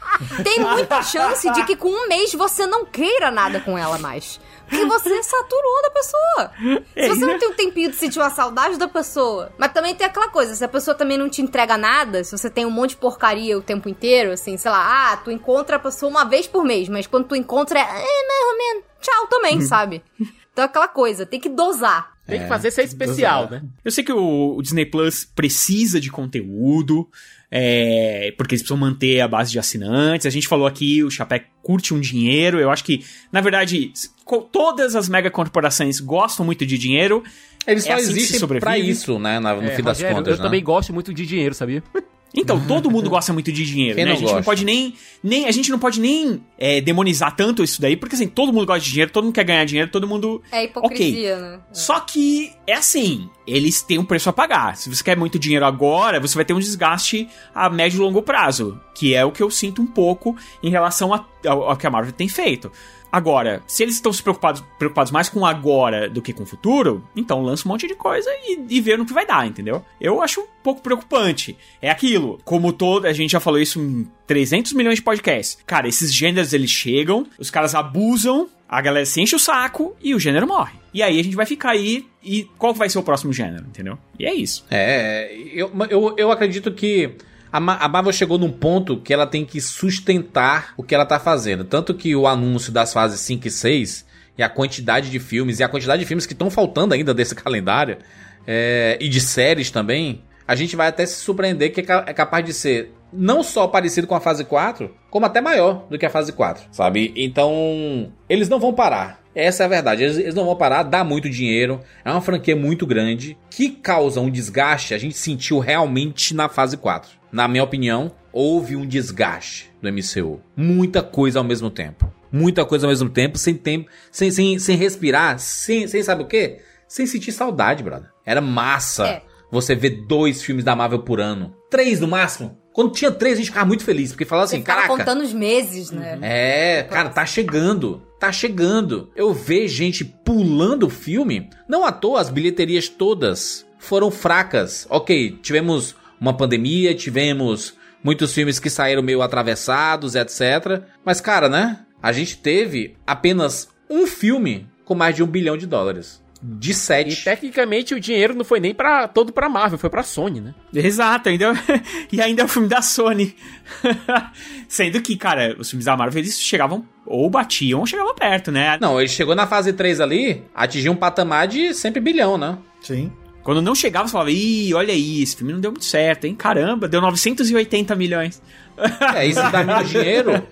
tem muita chance de que com um mês você não queira nada com ela mais. Porque você saturou da pessoa. Se você não tem um tempinho de sentir uma saudade da pessoa. Mas também tem aquela coisa, se a pessoa também não te entrega nada, se você tem um monte de porcaria o tempo inteiro, assim, sei lá, ah, tu encontra a pessoa uma vez por mês, mas quando tu encontra é, é mais ou menos, tchau também, sabe? Então é aquela coisa, tem que dosar. Tem que É. fazer ser especial, Pois é. né? Eu sei que o, o Disney Plus precisa de conteúdo, é, porque eles precisam manter a base de assinantes. A gente falou aqui, o Chapéu curte um dinheiro. Eu acho que, na verdade, todas as mega corporações gostam muito de dinheiro. Eles É só assim existem pra isso, né? no É, fim das Rogério, contas, eu né? também gosto muito de dinheiro, sabia? Então, todo mundo gosta muito de dinheiro, Quem né? não a gente não gosta? pode nem, nem. A gente não pode nem é, demonizar tanto isso daí, porque assim, todo mundo gosta de dinheiro, todo mundo quer ganhar dinheiro, todo mundo. É hipocrisia, né? Só que é assim, eles têm um preço a pagar. Se você quer muito dinheiro agora, você vai ter um desgaste a médio e longo prazo, que é o que eu sinto um pouco em relação ao que a Marvel tem feito. Agora, se eles estão se preocupados, preocupados mais com agora do que com o futuro, então lança um monte de coisa e, e vê no que vai dar, entendeu? Eu acho um pouco preocupante. É aquilo, como todo, a gente já falou isso em 300 milhões de podcasts. Cara, esses gêneros eles chegam, os caras abusam, a galera se enche o saco e o gênero morre. E aí a gente vai ficar aí e qual vai ser o próximo gênero, entendeu? E é isso. É, eu, eu, eu acredito que a, Ma- a Marvel chegou num ponto que ela tem que sustentar o que ela tá fazendo. Tanto que o anúncio das fases 5 e 6 e a quantidade de filmes e a quantidade de filmes que estão faltando ainda desse calendário é, e de séries também, a gente vai até se surpreender que é é capaz de ser não só parecido com a fase 4, como até maior do que a fase 4, sabe? Então, eles não vão parar. Essa é a verdade. Eles, eles não vão parar, dá muito dinheiro. É uma franquia muito grande que causa um desgaste. A gente sentiu realmente na fase 4. Na minha opinião, houve um desgaste do MCU. Muita coisa ao mesmo tempo. Muita coisa ao mesmo tempo, sem tempo, sem, sem, sem respirar, sem, sem sabe o quê? Sem sentir saudade, brother. Era massa É. você ver dois filmes da Marvel por ano. Três no máximo. Quando tinha três, a gente ficava muito feliz, porque falava assim, caraca. contando os meses, né? É, cara, tá chegando. Tá chegando. Eu vejo gente pulando o filme. Não à toa, as bilheterias todas foram fracas. Ok, tivemos uma pandemia, tivemos muitos filmes que saíram meio atravessados, etc. Mas, cara, né? A gente teve apenas um filme com mais de um bilhão de dólares. De E sete. tecnicamente o dinheiro não foi nem pra, todo pra Marvel, foi pra Sony, né? Exato, ainda, e ainda é o filme da Sony. Sendo que, cara, os filmes da Marvel eles chegavam ou batiam ou chegavam perto, né? Não, ele chegou na fase 3 ali, atingiu um patamar de sempre bilhão, né? Sim. Quando não chegava, você falava, ih, olha aí, esse filme não deu muito certo, hein? Caramba, deu 980 milhões. É, e se dá menos dinheiro,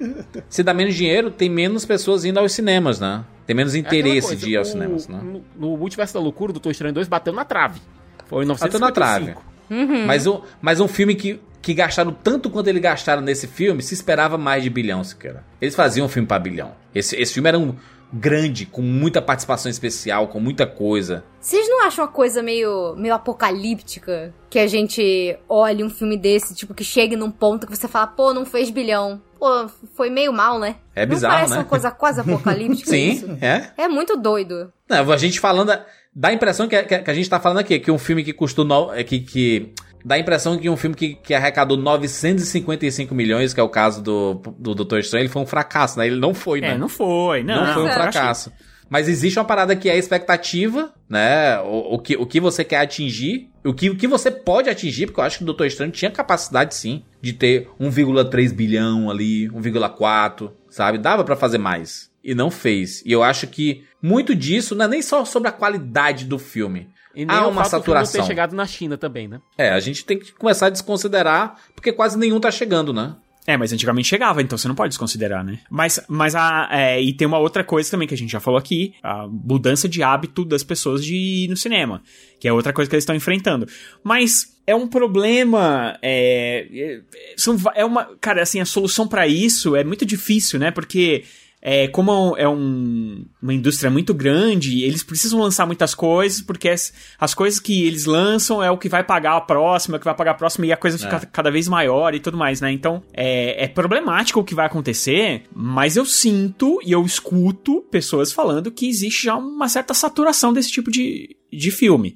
se dá menos dinheiro, tem menos pessoas indo aos cinemas, né? Tem menos É interesse coisa, de ir aos o- cinemas, né? No, no Multiverso da Loucura, o Doutor Estranho 2 bateu na trave. Foi em Bateu na trave. 955. Uhum. Mas, um, mas um filme que, que gastaram tanto quanto eles gastaram nesse filme, se esperava mais de bilhão, sequer. Eles faziam um filme pra bilhão. Esse, esse filme era um grande, com muita participação especial, com muita coisa. Vocês não acham uma coisa meio, meio apocalíptica? Que a gente olhe um filme desse, tipo, que chegue num ponto que você fala, pô, não fez bilhão. Pô, foi meio mal, né? É não bizarro, parece né? uma coisa quase apocalíptica isso? Sim, é. É muito doido. Não, a gente falando. Dá a impressão que, que- que a gente tá falando aqui, que um filme que custou. No, é que, que, dá a impressão que um filme que, que arrecadou 955 milhões, que é o caso do, do Doutor Estranho, ele foi um fracasso, né? Ele não foi, né? É, não foi, não. Não, foi um fracasso. Mas existe uma parada que é a expectativa, né? O, o, que, o que você quer atingir, o que, o que você pode atingir, porque eu acho que o Doutor Estranho tinha capacidade, sim, de ter 1,3 bilhão ali, 1,4, sabe? Dava pra fazer mais. E não fez. E eu acho que muito disso não é nem só sobre a qualidade do filme. E nem Há o uma filme não saturação. ter chegado na China também, né? É, a gente tem que começar a desconsiderar, porque quase nenhum tá chegando, né? É, mas antigamente chegava, então você não pode desconsiderar, né? Mas, mas a. é, e tem uma outra coisa também que a gente já falou aqui: a mudança de hábito das pessoas de ir no cinema. Que é outra coisa que eles estão enfrentando. Mas é um problema. É, é, são, é uma. Cara, assim, a solução pra isso é muito difícil, né? Porque. É, como é um- uma indústria muito grande, eles precisam lançar muitas coisas, porque as, as coisas que eles lançam é o que vai pagar a próxima, é o que vai pagar a próxima, e a coisa fica É. cada vez maior e tudo mais, né? Então, é, é problemático o que vai acontecer, mas eu sinto e eu escuto pessoas falando que existe já uma certa saturação desse tipo de, de filme.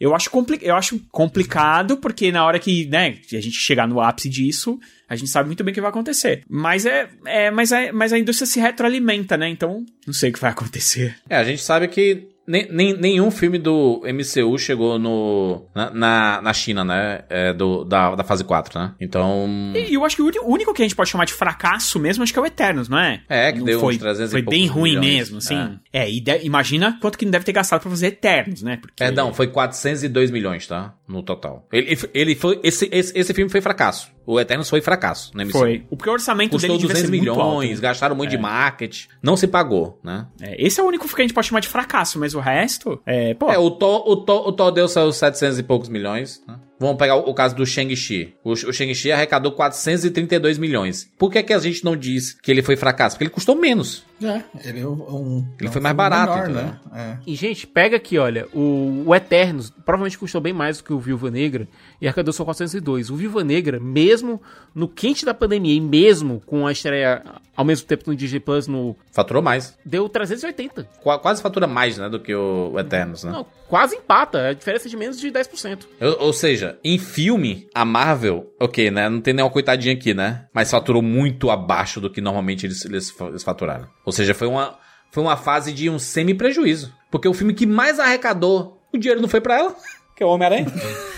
Eu acho, compli eu acho complicado, porque na hora que, né, a gente chegar no ápice disso, a gente sabe muito bem o que vai acontecer. Mas é, é mas, é mas a indústria se retroalimenta, né? Então, não sei o que vai acontecer. É, a gente sabe que nem- nem- nenhum filme do MCU chegou no, na, na, na China, né? É, do, da, da fase 4, né? Então. E eu acho que o único que a gente pode chamar de fracasso mesmo, acho que é o Eternos, não é? É, que Não deu uns foi, 300 e Foi bem ruim milhões. mesmo, assim. É, e de- imagina quanto que não deve ter gastado pra fazer Eternos, né? Porque... Perdão, foi 402 milhões, tá? No total. Ele, ele foi. Esse, esse, esse filme foi fracasso. O Eternos foi fracasso, né? Foi. Porque o orçamento Custou dele devia 200 ser muito milhões, alto. gastaram muito É. de marketing. Não se pagou, né? É, esse é o único que a gente pode chamar de fracasso, mas o resto, é, pô... É, o Thor, o Thor, o Thor deu seus 700 e poucos milhões. Né? Vamos pegar o, o caso do Shang-Chi. O, o Shang-Chi arrecadou 432 milhões. Por que, que a gente não diz que ele foi fracasso? Porque ele custou menos. É, ele é um. Ele é foi mais barato, menor, entendeu? né? É. E, gente, pega aqui, olha, o, o Eternos provavelmente custou bem mais do que o Viúva Negra e arrecadou só 402. O Viúva Negra, mesmo no quente da pandemia e mesmo com a estreia ao mesmo tempo no Disney Plus, no, Faturou mais. deu 380. Qua- Quase fatura mais, né? Do que o, Eternos, né? Não, quase empata, a diferença é de menos de 10%. Ou, ou seja, em filme, a Marvel, ok, né? Não tem nenhuma coitadinha aqui, né? Mas faturou muito abaixo do que normalmente eles, eles, eles faturaram. Ou seja, foi uma, foi uma fase de um semi-prejuízo. Porque o filme que mais arrecadou, o dinheiro não foi pra ela, que é o Homem-Aranha.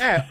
É,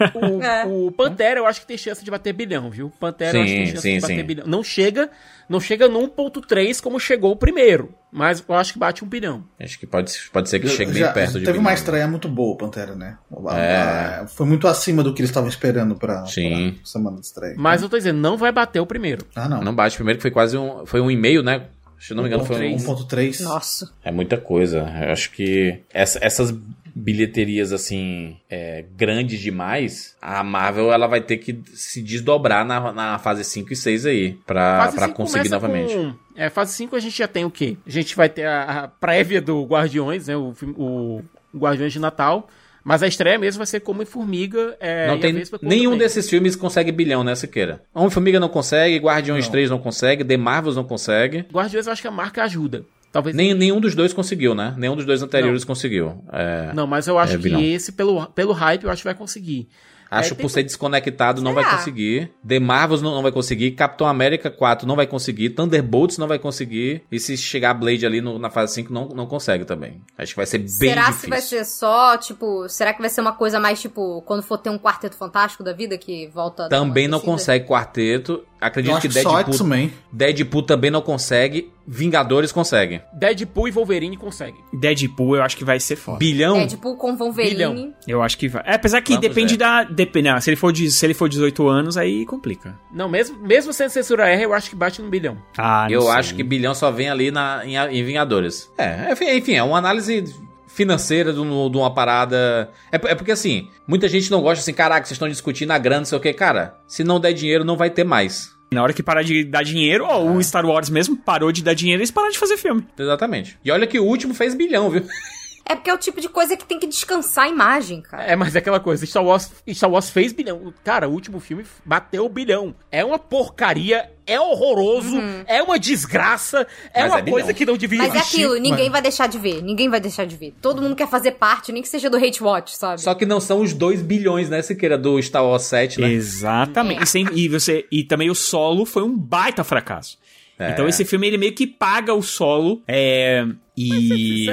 o, o Pantera eu acho que tem chance de bater bilhão, viu? Pantera eu acho que tem Sim, chance sim, de bater sim. bilhão. Não chega, não chega no 1.3 como chegou o primeiro, mas eu acho que bate um bilhão. Acho que pode, pode ser que chegue bem Já- perto de Teve bilhão. uma estreia muito boa, o Pantera, né? É. Foi muito acima do que eles estavam esperando pra, Sim. pra semana de estreia. Mas eu tô dizendo, não vai bater o primeiro. Ah, não. Não bate primeiro, que foi quase um. Foi um e-mail, né? Se eu não me engano, foi um. 1.3. Nossa. É muita coisa. Eu acho que essa- essas bilheterias assim é, grandes demais, a Marvel ela vai ter que se desdobrar na, na fase 5 e 6 aí pra, Fase pra 5 conseguir novamente. com- é, fase 5 a gente já tem o quê? A gente vai ter a, a prévia do Guardiões, né? O, o Guardiões de Natal. Mas a estreia mesmo vai ser como em Formiga. É, não e tem nenhum o desses filmes consegue bilhão, né, Siqueira? Homem-Formiga não consegue, Guardiões 3 não consegue, The Marvels não consegue. Guardiões eu acho que a marca ajuda. Talvez. Nem, nenhum dos dois conseguiu, né? Nenhum dos dois anteriores conseguiu. É, Não, mas eu acho é que esse, pelo, pelo hype, eu acho que vai conseguir. Acho É, que por ser desconectado não vai Será? conseguir. The Marvels não, não vai conseguir. Capitão América 4 não vai conseguir. Thunderbolts não vai conseguir. E se chegar a Blade ali no- na fase 5, não, não consegue também. Acho que vai ser bem será difícil. que vai ser só, tipo, será que vai ser uma coisa mais, tipo, quando for ter um quarteto fantástico da vida que volta Também não consegue quarteto. Acredito que Deadpool. Deadpool também não consegue. Vingadores consegue. Deadpool e Wolverine consegue. Deadpool eu acho que vai ser foda. Bilhão? Tipo, com Wolverine. Bilhão. Eu acho que vai. É, apesar que Vamos depende ver. da. Depende, não, se, ele for de, se ele for 18 anos, aí complica. Não, mesmo, mesmo sem censura R, eu acho que bate no bilhão. Ah, não Eu sei. acho que bilhão só vem ali na, em, em Vingadores. É, enfim, enfim, é uma análise financeira de, um- de uma parada. É, é porque assim, muita gente não gosta assim, caraca, vocês estão discutindo a grana, não sei o que. Cara, se não der dinheiro, não vai ter mais. Na hora que parar de dar dinheiro, ó, o Star Wars mesmo parou de dar dinheiro e eles pararam de fazer filme. Exatamente. E olha que o último fez bilhão, viu? É porque é o tipo de coisa que tem que descansar a imagem, cara. É, mas é aquela coisa, Star Wars, Star Wars fez bilhão. Cara, o último filme bateu bilhão. É uma porcaria, é horroroso, é uma desgraça, é Mas uma é coisa que não devia Mas é existir. aquilo, ninguém Mano. vai deixar de ver. Ninguém vai deixar de ver. Todo mundo quer fazer parte, nem que seja do Hate Watch, sabe? Só que não são os 2 bilhões, né, Siqueira, do Star Wars 7, né? Exatamente. E, sem- e você, e também o solo foi um baita fracasso. É. Então esse filme ele meio que paga o solo. É. E.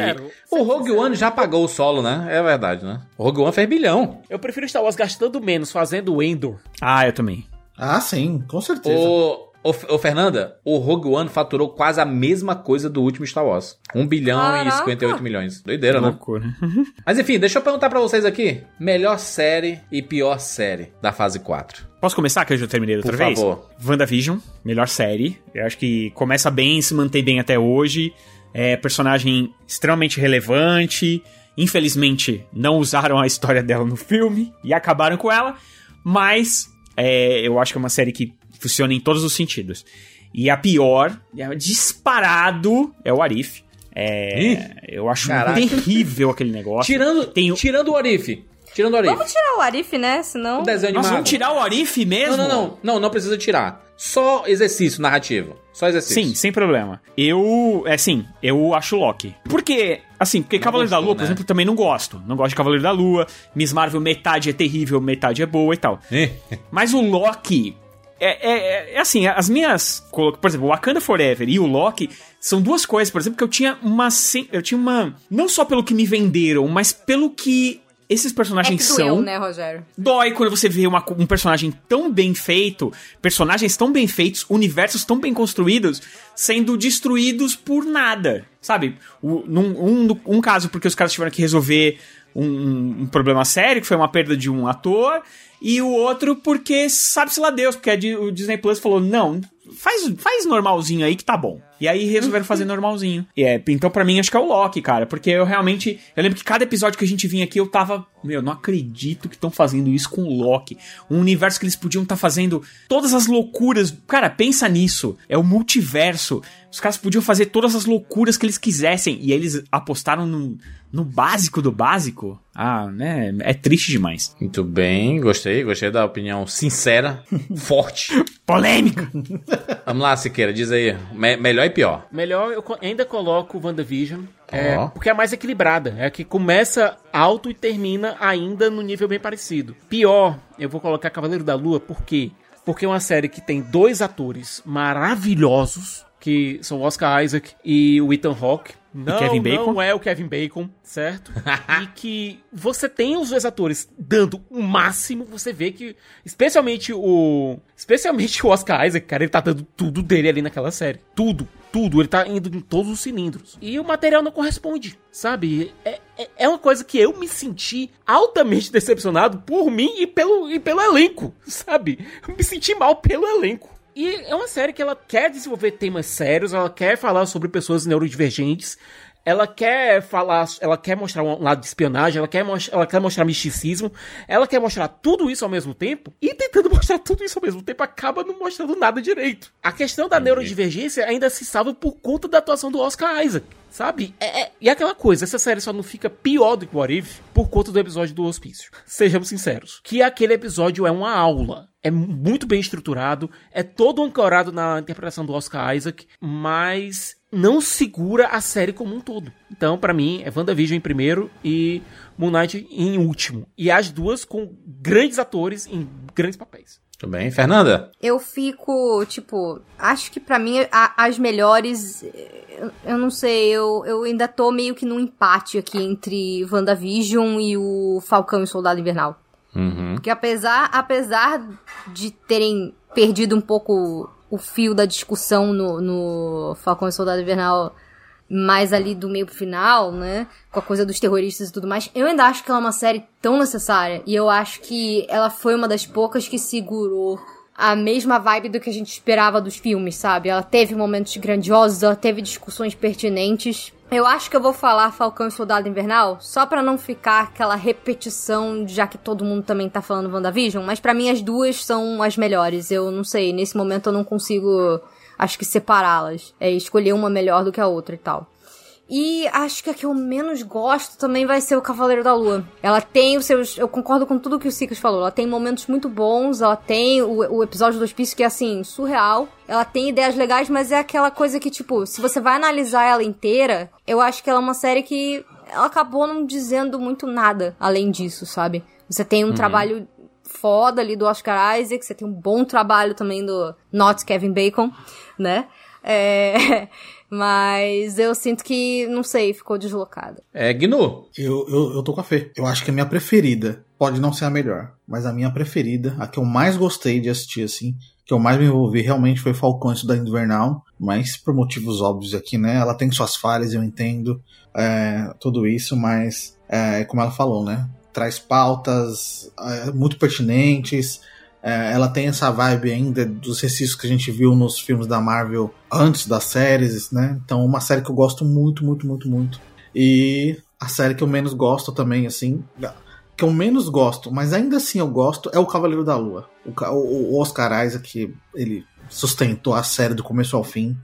O Rogue One já pagou o solo, né? É verdade, né? O Rogue One fez bilhão. eu prefiro Star Wars gastando menos fazendo o Endor. Ah, eu também. Ah, sim, com certeza. O, o, o Fernanda, o Rogue One faturou quase a mesma coisa do último Star Wars. 1 bilhão Caraca. e 58 milhões. Doideira, né? Loucura. Mas enfim, deixa eu perguntar pra vocês aqui. Melhor série e pior série da fase 4. Posso começar, que eu já terminei da outra Por vez? favor. WandaVision, melhor série. Eu acho que começa bem, se mantém bem até hoje. É personagem extremamente relevante. Infelizmente, não usaram a história dela no filme e acabaram com ela. Mas é, eu acho que é uma série que funciona em todos os sentidos. E a pior, é disparado, é o Arif. É, eu acho Caraca. terrível aquele negócio. Tirando, Tem o- tirando o Arif. Tirando o Arif. Vamos tirar o Arif, né? Senão. O desenho Nossa, vamos tirar o Arif mesmo? Não, não, não. Não, não precisa tirar. Só exercício narrativo. Só exercício. Sim, sem problema. Eu, é assim, eu acho Loki. Porque, assim, porque Cavaleiro da gostou, Lua, por né? exemplo, eu também não gosto. Não gosto de Cavaleiro da Lua. Miss Marvel, metade é terrível, metade é boa e tal. Mas o Loki, é, é, é assim, as minhas. Por exemplo, o Wakanda Forever e o Loki são duas coisas, por exemplo, que eu tinha uma. Eu tinha uma. Não só pelo que me venderam, mas pelo que esses É personagens que doeu, são. né, Rogério? Dói quando você vê uma- um personagem tão bem feito, personagens tão bem feitos, universos tão bem construídos, sendo destruídos por nada. Sabe? O- num, um, um caso porque os caras tiveram que resolver um, um- problema sério, que foi uma perda de um ator, e o outro porque sabe-se lá Deus, porque a o Disney Plus falou: não, faz, faz normalzinho aí que tá bom. E aí resolveram fazer normalzinho. E é, então pra mim acho que é o Loki, cara, porque eu realmente. Eu lembro que cada episódio que a gente vinha aqui eu tava. Meu, não acredito que estão fazendo isso com o Loki. Um universo que eles podiam estar fazendo todas as loucuras. Cara, pensa nisso. É o multiverso. Os caras podiam fazer todas as loucuras que eles quisessem. E eles apostaram no, no básico do básico. Ah, né? É triste demais. Muito bem, gostei, gostei da opinião sincera, forte. Polêmica! Vamos lá, Siqueira, diz aí. Me- melhor e pior. Melhor, eu co- ainda coloco WandaVision. É, Ó. porque é a mais equilibrada. É a que começa alto e termina ainda no nível bem parecido. Pior, eu vou colocar Cavaleiro da Lua, por quê? Porque é uma série que tem dois atores maravilhosos, que são o Oscar Isaac e o Ethan Hawke. Não, Kevin Bacon? não é o Kevin Bacon, certo? e que você tem os dois atores dando o máximo, você vê que, especialmente o, especialmente o Oscar Isaac, cara, ele tá dando tudo dele ali naquela série. Tudo, tudo, ele tá indo em todos os cilindros. E o material não corresponde, sabe? É, é, é uma coisa que eu me senti altamente decepcionado por mim e pelo, e pelo elenco, sabe? Eu me senti mal pelo elenco. E é uma série que ela quer desenvolver temas sérios, ela quer falar sobre pessoas neurodivergentes, ela quer falar, ela quer mostrar um lado de espionagem, ela quer, ela quer mostrar misticismo, ela quer mostrar tudo isso ao mesmo tempo, e tentando mostrar tudo isso ao mesmo tempo acaba não mostrando nada direito. A questão da neurodivergência ainda se salva por conta da atuação do Oscar Isaac. Sabe? É, é- e aquela coisa, essa série só não fica pior do que o What If por conta do episódio do hospício. Sejamos sinceros. Que aquele episódio é uma aula. É muito bem estruturado, é todo ancorado na interpretação do Oscar Isaac, mas não segura a série como um todo. Então, pra mim, é WandaVision em primeiro e Moon Knight em último. E as duas com grandes atores em grandes papéis. Tudo bem. Fernanda? Eu fico, tipo, acho que pra mim a- as melhores. Eu, eu não sei, eu, eu ainda tô meio que num empate aqui entre WandaVision e o Falcão e o Soldado Invernal. Uhum. Porque apesar, apesar de terem perdido um pouco o fio da discussão no, no Falcão e Soldado Invernal, mais ali do meio pro final, né? Com a coisa dos terroristas e tudo mais, eu ainda acho que ela é uma série tão necessária. E eu acho que ela foi uma das poucas que segurou a mesma vibe do que a gente esperava dos filmes, sabe? Ela teve momentos grandiosos, ela teve discussões pertinentes. Eu acho que eu vou falar Falcão e Soldado Invernal, só pra não ficar aquela repetição, já que todo mundo também tá falando WandaVision, mas pra mim as duas são as melhores. Eu não sei, nesse momento eu não consigo, acho que separá-las. É escolher uma melhor do que a outra e tal. E acho que a que eu menos gosto também vai ser o Cavaleiro da Lua. Ela tem os seus. Eu concordo com tudo que o Sikas falou. Ela tem momentos muito bons. Ela tem o, o episódio do hospício que é assim, surreal. Ela tem ideias legais, mas é aquela coisa que, tipo, se você vai analisar ela inteira, eu acho que ela é uma série que. Ela acabou não dizendo muito nada além disso, sabe? Você tem um Uhum. trabalho foda ali do Oscar Isaac, você tem um bom trabalho também do Not Kevin Bacon, né? É, mas eu sinto que, não sei, ficou deslocada. É, Gnu. Eu, eu, eu tô com a Fê. Eu acho que a minha preferida, pode não ser a melhor, mas a minha preferida, a que eu mais gostei de assistir, assim, que eu mais me envolvi realmente foi Falcão da Invernal, mas por motivos óbvios aqui, né? Ela tem suas falhas, eu entendo é, tudo isso, mas é, como ela falou, né? Traz pautas é, muito pertinentes. é, ela tem essa vibe ainda dos recifes que a gente viu nos filmes da Marvel antes das séries, né? Então, uma série que eu gosto muito, muito, muito, muito. E a série que eu menos gosto também, assim, que eu menos gosto, mas ainda assim eu gosto, é o Cavaleiro da Lua. O, o- o Oscar Isaac, ele sustentou a série do começo ao fim,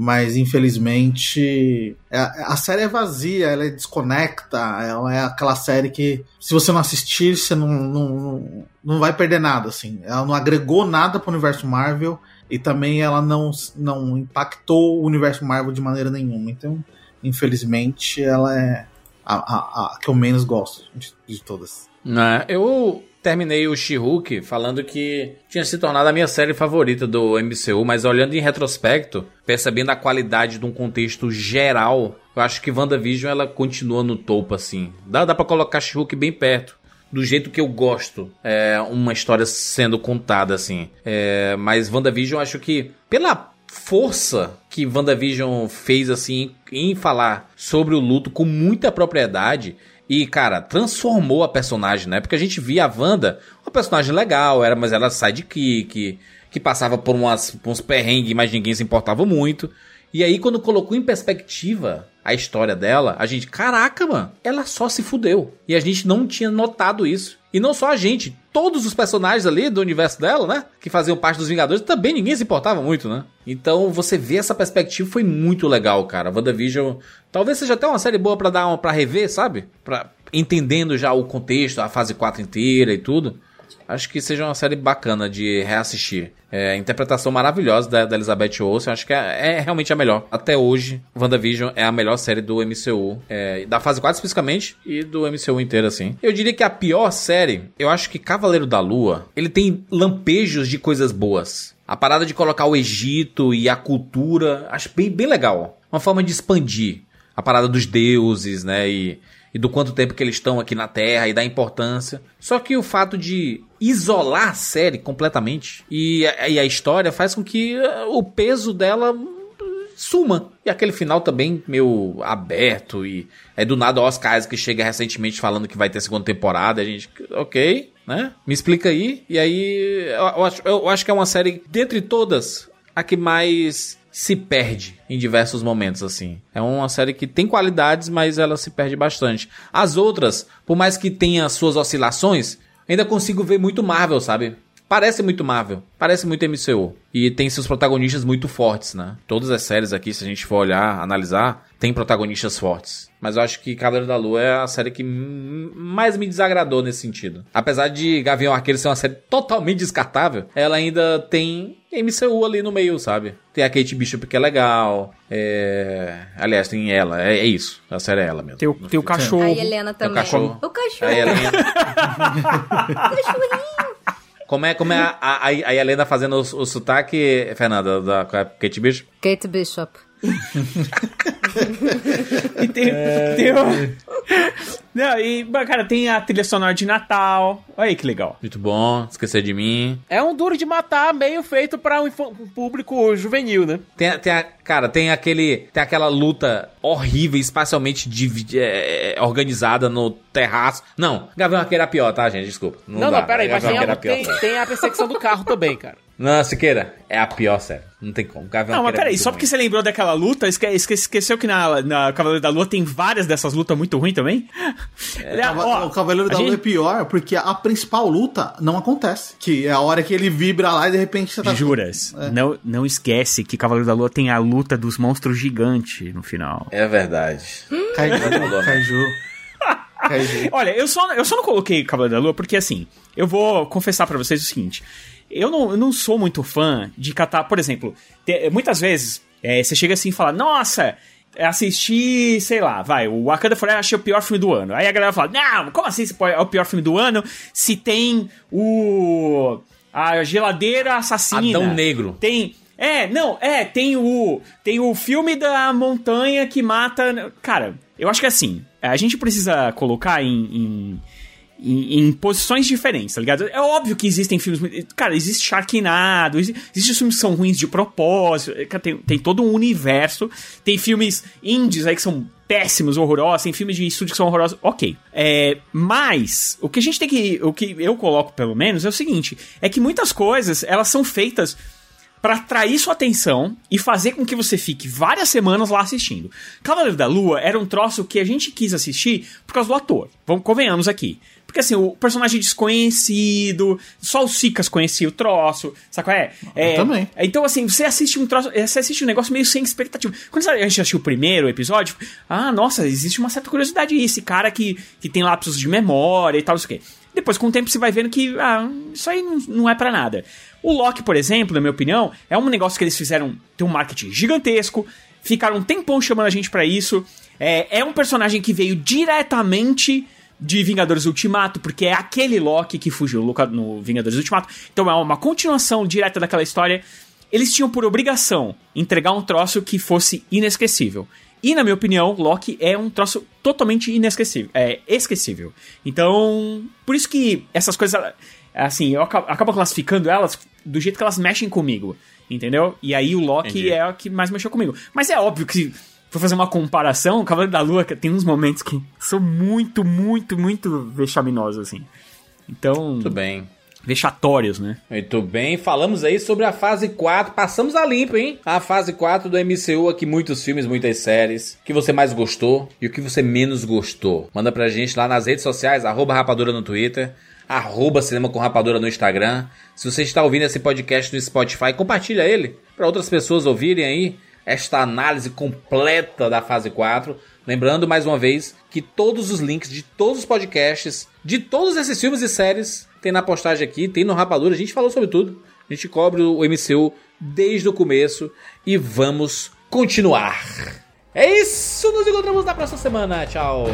mas infelizmente a, a série é vazia, ela é desconecta, ela é aquela série que se você não assistir, você não, não, não vai perder nada, assim. Ela não agregou nada pro universo Marvel e também ela não, não impactou o universo Marvel de maneira nenhuma. Então, infelizmente, ela é a, a, a que eu menos gosto de, de todas. Né, eu terminei o She-Hulk falando que tinha se tornado a minha série favorita do MCU, mas olhando em retrospecto, percebendo a qualidade de um contexto geral, eu acho que WandaVision ela continua no topo, assim. Dá, dá pra colocar She-Hulk bem perto. Do jeito que eu gosto, é uma história sendo contada, assim. É, mas WandaVision, acho que, pela força que WandaVision fez, assim, em falar sobre o luto com muita propriedade, e, cara, transformou a personagem, né? Porque a gente via a Wanda, uma personagem legal, era, mas ela sidekick, que passava por, umas, por uns perrengues, mas ninguém se importava muito. E aí, quando colocou em perspectiva a história dela, a gente, caraca, mano, ela só se fudeu. E a gente não tinha notado isso. E não só a gente, todos os personagens ali do universo dela, né? Que faziam parte dos Vingadores, também ninguém se importava muito, né? Então você vê essa perspectiva foi muito legal, cara. WandaVision talvez seja até uma série boa pra dar uma para rever, sabe? Pra, entendendo já o contexto, a fase 4 inteira e tudo. Acho que seja uma série bacana de reassistir. É, a interpretação maravilhosa da, da Elizabeth Olsen, acho que é, é realmente a melhor. Até hoje, WandaVision é a melhor série do MCU. É, da fase 4 especificamente e do MCU inteiro, assim. Eu diria que a pior série, eu acho que Cavaleiro da Lua, ele tem lampejos de coisas boas. A parada de colocar o Egito e a cultura, acho bem, bem legal. Uma forma de expandir a parada dos deuses, né? E, e do quanto tempo que eles estão aqui na Terra e da importância. Só que o fato de isolar a série completamente e a, e a história faz com que eh, o peso dela suma. E aquele final também meio aberto e é do nada o Oscar Isaac que chega recentemente falando que vai ter segunda temporada, a gente, OK, né? Me explica aí. E aí eu acho, eu acho que é uma série dentre todas a que mais se perde em diversos momentos, assim. É uma série que tem qualidades, mas ela se perde bastante. As outras, por mais que tenha suas oscilações, ainda consigo ver muito Marvel, sabe? Parece muito Marvel, parece muito MCU. E tem seus protagonistas muito fortes, né? Todas as séries aqui, se a gente for olhar, analisar, tem protagonistas fortes. Mas eu acho que Cavaleiro da Lua é a série que mais me desagradou nesse sentido. Apesar de Gavião Arqueiro ser uma série totalmente descartável, ela ainda tem MCU ali no meio, sabe? Tem a Kate Bishop que é legal. É... Aliás, tem ela. É, é isso. A série é ela mesmo. Tem o, tem o cachorro. A Helena também. cachorro. O cachorro. A Helena. Como é, como é a, a, a Helena fazendo o, o sotaque, Fernanda, da da Kate Bishop? Kate Bishop. E tem, tem o... Não, e, mas, cara, tem a trilha sonora de Natal. Olha aí que legal. Muito bom, esquecer de mim. É um duro de matar meio feito pra um, um público juvenil, né? Tem, tem a, cara, tem aquele. Tem aquela luta horrível, espacialmente é, é, organizada no terraço. Não, Gavião Arqueiro é pior, tá, gente? Desculpa. Não, não, dá. peraí, mas Gavião tem, a, é pior, tem, tem a perseguição do carro também, cara. Não, Siqueira, é a pior série. Não tem como. Gavião Não, mas é peraí, muito só ruim. porque você lembrou daquela luta, esque, esque- esqueceu que na, na Cavaleiro da Lua tem várias dessas lutas muito ruins também? O Cava- o Cavaleiro da a Lua é gente- pior porque a principal luta não acontece. Que é a hora que ele vibra lá e de repente você tá. Juras, É. não, não esquece que Cavaleiro da Lua tem a luta dos monstros gigantes no final. É verdade. Kaiju. Kaiju. Kaiju. Olha, eu só, eu só não coloquei Cavaleiro da Lua porque, assim, eu vou confessar pra vocês o seguinte. Eu não, eu não sou muito fã de catar, por exemplo, te- muitas vezes é, você chega assim e fala, nossa, assisti, sei lá, vai, o Wakanda Forever achei o pior filme do ano. Aí a galera fala, não, como assim é o pior filme do ano se tem o... a geladeira assassina. Adão Negro. Tem... É, não, é, tem o tem o filme da montanha que mata, cara, eu acho que assim, a gente precisa colocar em, em, em- em posições diferentes, tá ligado? É óbvio que existem filmes, cara, existe Sharknado, exi- existem filmes que são ruins de propósito, é, tem, tem todo um universo, tem filmes indies aí que são péssimos, horrorosos, tem filmes de estúdio que são horrorosos, ok. É, mas, o que a gente tem que, o que eu coloco pelo menos é o seguinte, é que muitas coisas, elas são feitas Pra atrair sua atenção e fazer com que você fique várias semanas lá assistindo. Cavaleiro da Lua era um troço que a gente quis assistir por causa do ator. Vamos convenhamos aqui. Porque assim, o personagem desconhecido, só o Sicas conhecia o troço, sabe qual é? é também. Então, assim, você assiste um troço, você assiste um negócio meio sem expectativa. Quando a gente assistiu o primeiro episódio, ah, nossa, existe uma certa curiosidade. Esse cara que, que tem lapsos de memória e tal, não sei o quê. Depois, com o tempo, você vai vendo que ah, isso aí não, não é pra nada. O Loki, por exemplo, na minha opinião, é um negócio que eles fizeram, tem um marketing gigantesco, ficaram um tempão chamando a gente pra isso. É, é um personagem que veio diretamente de Vingadores Ultimato, porque é aquele Loki que fugiu no- Vingadores Ultimato. Então é uma continuação direta daquela história. Eles tinham por obrigação entregar um troço que fosse inesquecível. E, na minha opinião, Loki é um troço totalmente inesquecível. É esquecível. Então, por isso que essas coisas, assim, eu acabo, acabo classificando elas do jeito que elas mexem comigo. Entendeu? E aí o Loki Entendi. é o que mais mexeu comigo. Mas é óbvio que for fazer uma comparação, o Cavaleiro da Lua que tem uns momentos que são muito, muito, muito vexaminosos, assim. Então. Tudo bem. Vexatórios, né? Muito bem, falamos aí sobre a fase 4. Passamos a limpo, hein? A fase 4 do MCU aqui, muitos filmes, muitas séries. O que você mais gostou e o que você menos gostou? Manda pra gente lá nas redes sociais, arroba rapadura no Twitter, arroba cinema com rapadura no Instagram. Se você está ouvindo esse podcast no Spotify, compartilha ele para outras pessoas ouvirem aí esta análise completa da fase 4. Lembrando mais uma vez que todos os links de todos os podcasts, de todos esses filmes e séries, tem na postagem aqui, tem no Rapadura. A gente falou sobre tudo. A gente cobre o MCU desde o começo e vamos continuar. É isso, nos encontramos na próxima semana. Tchau.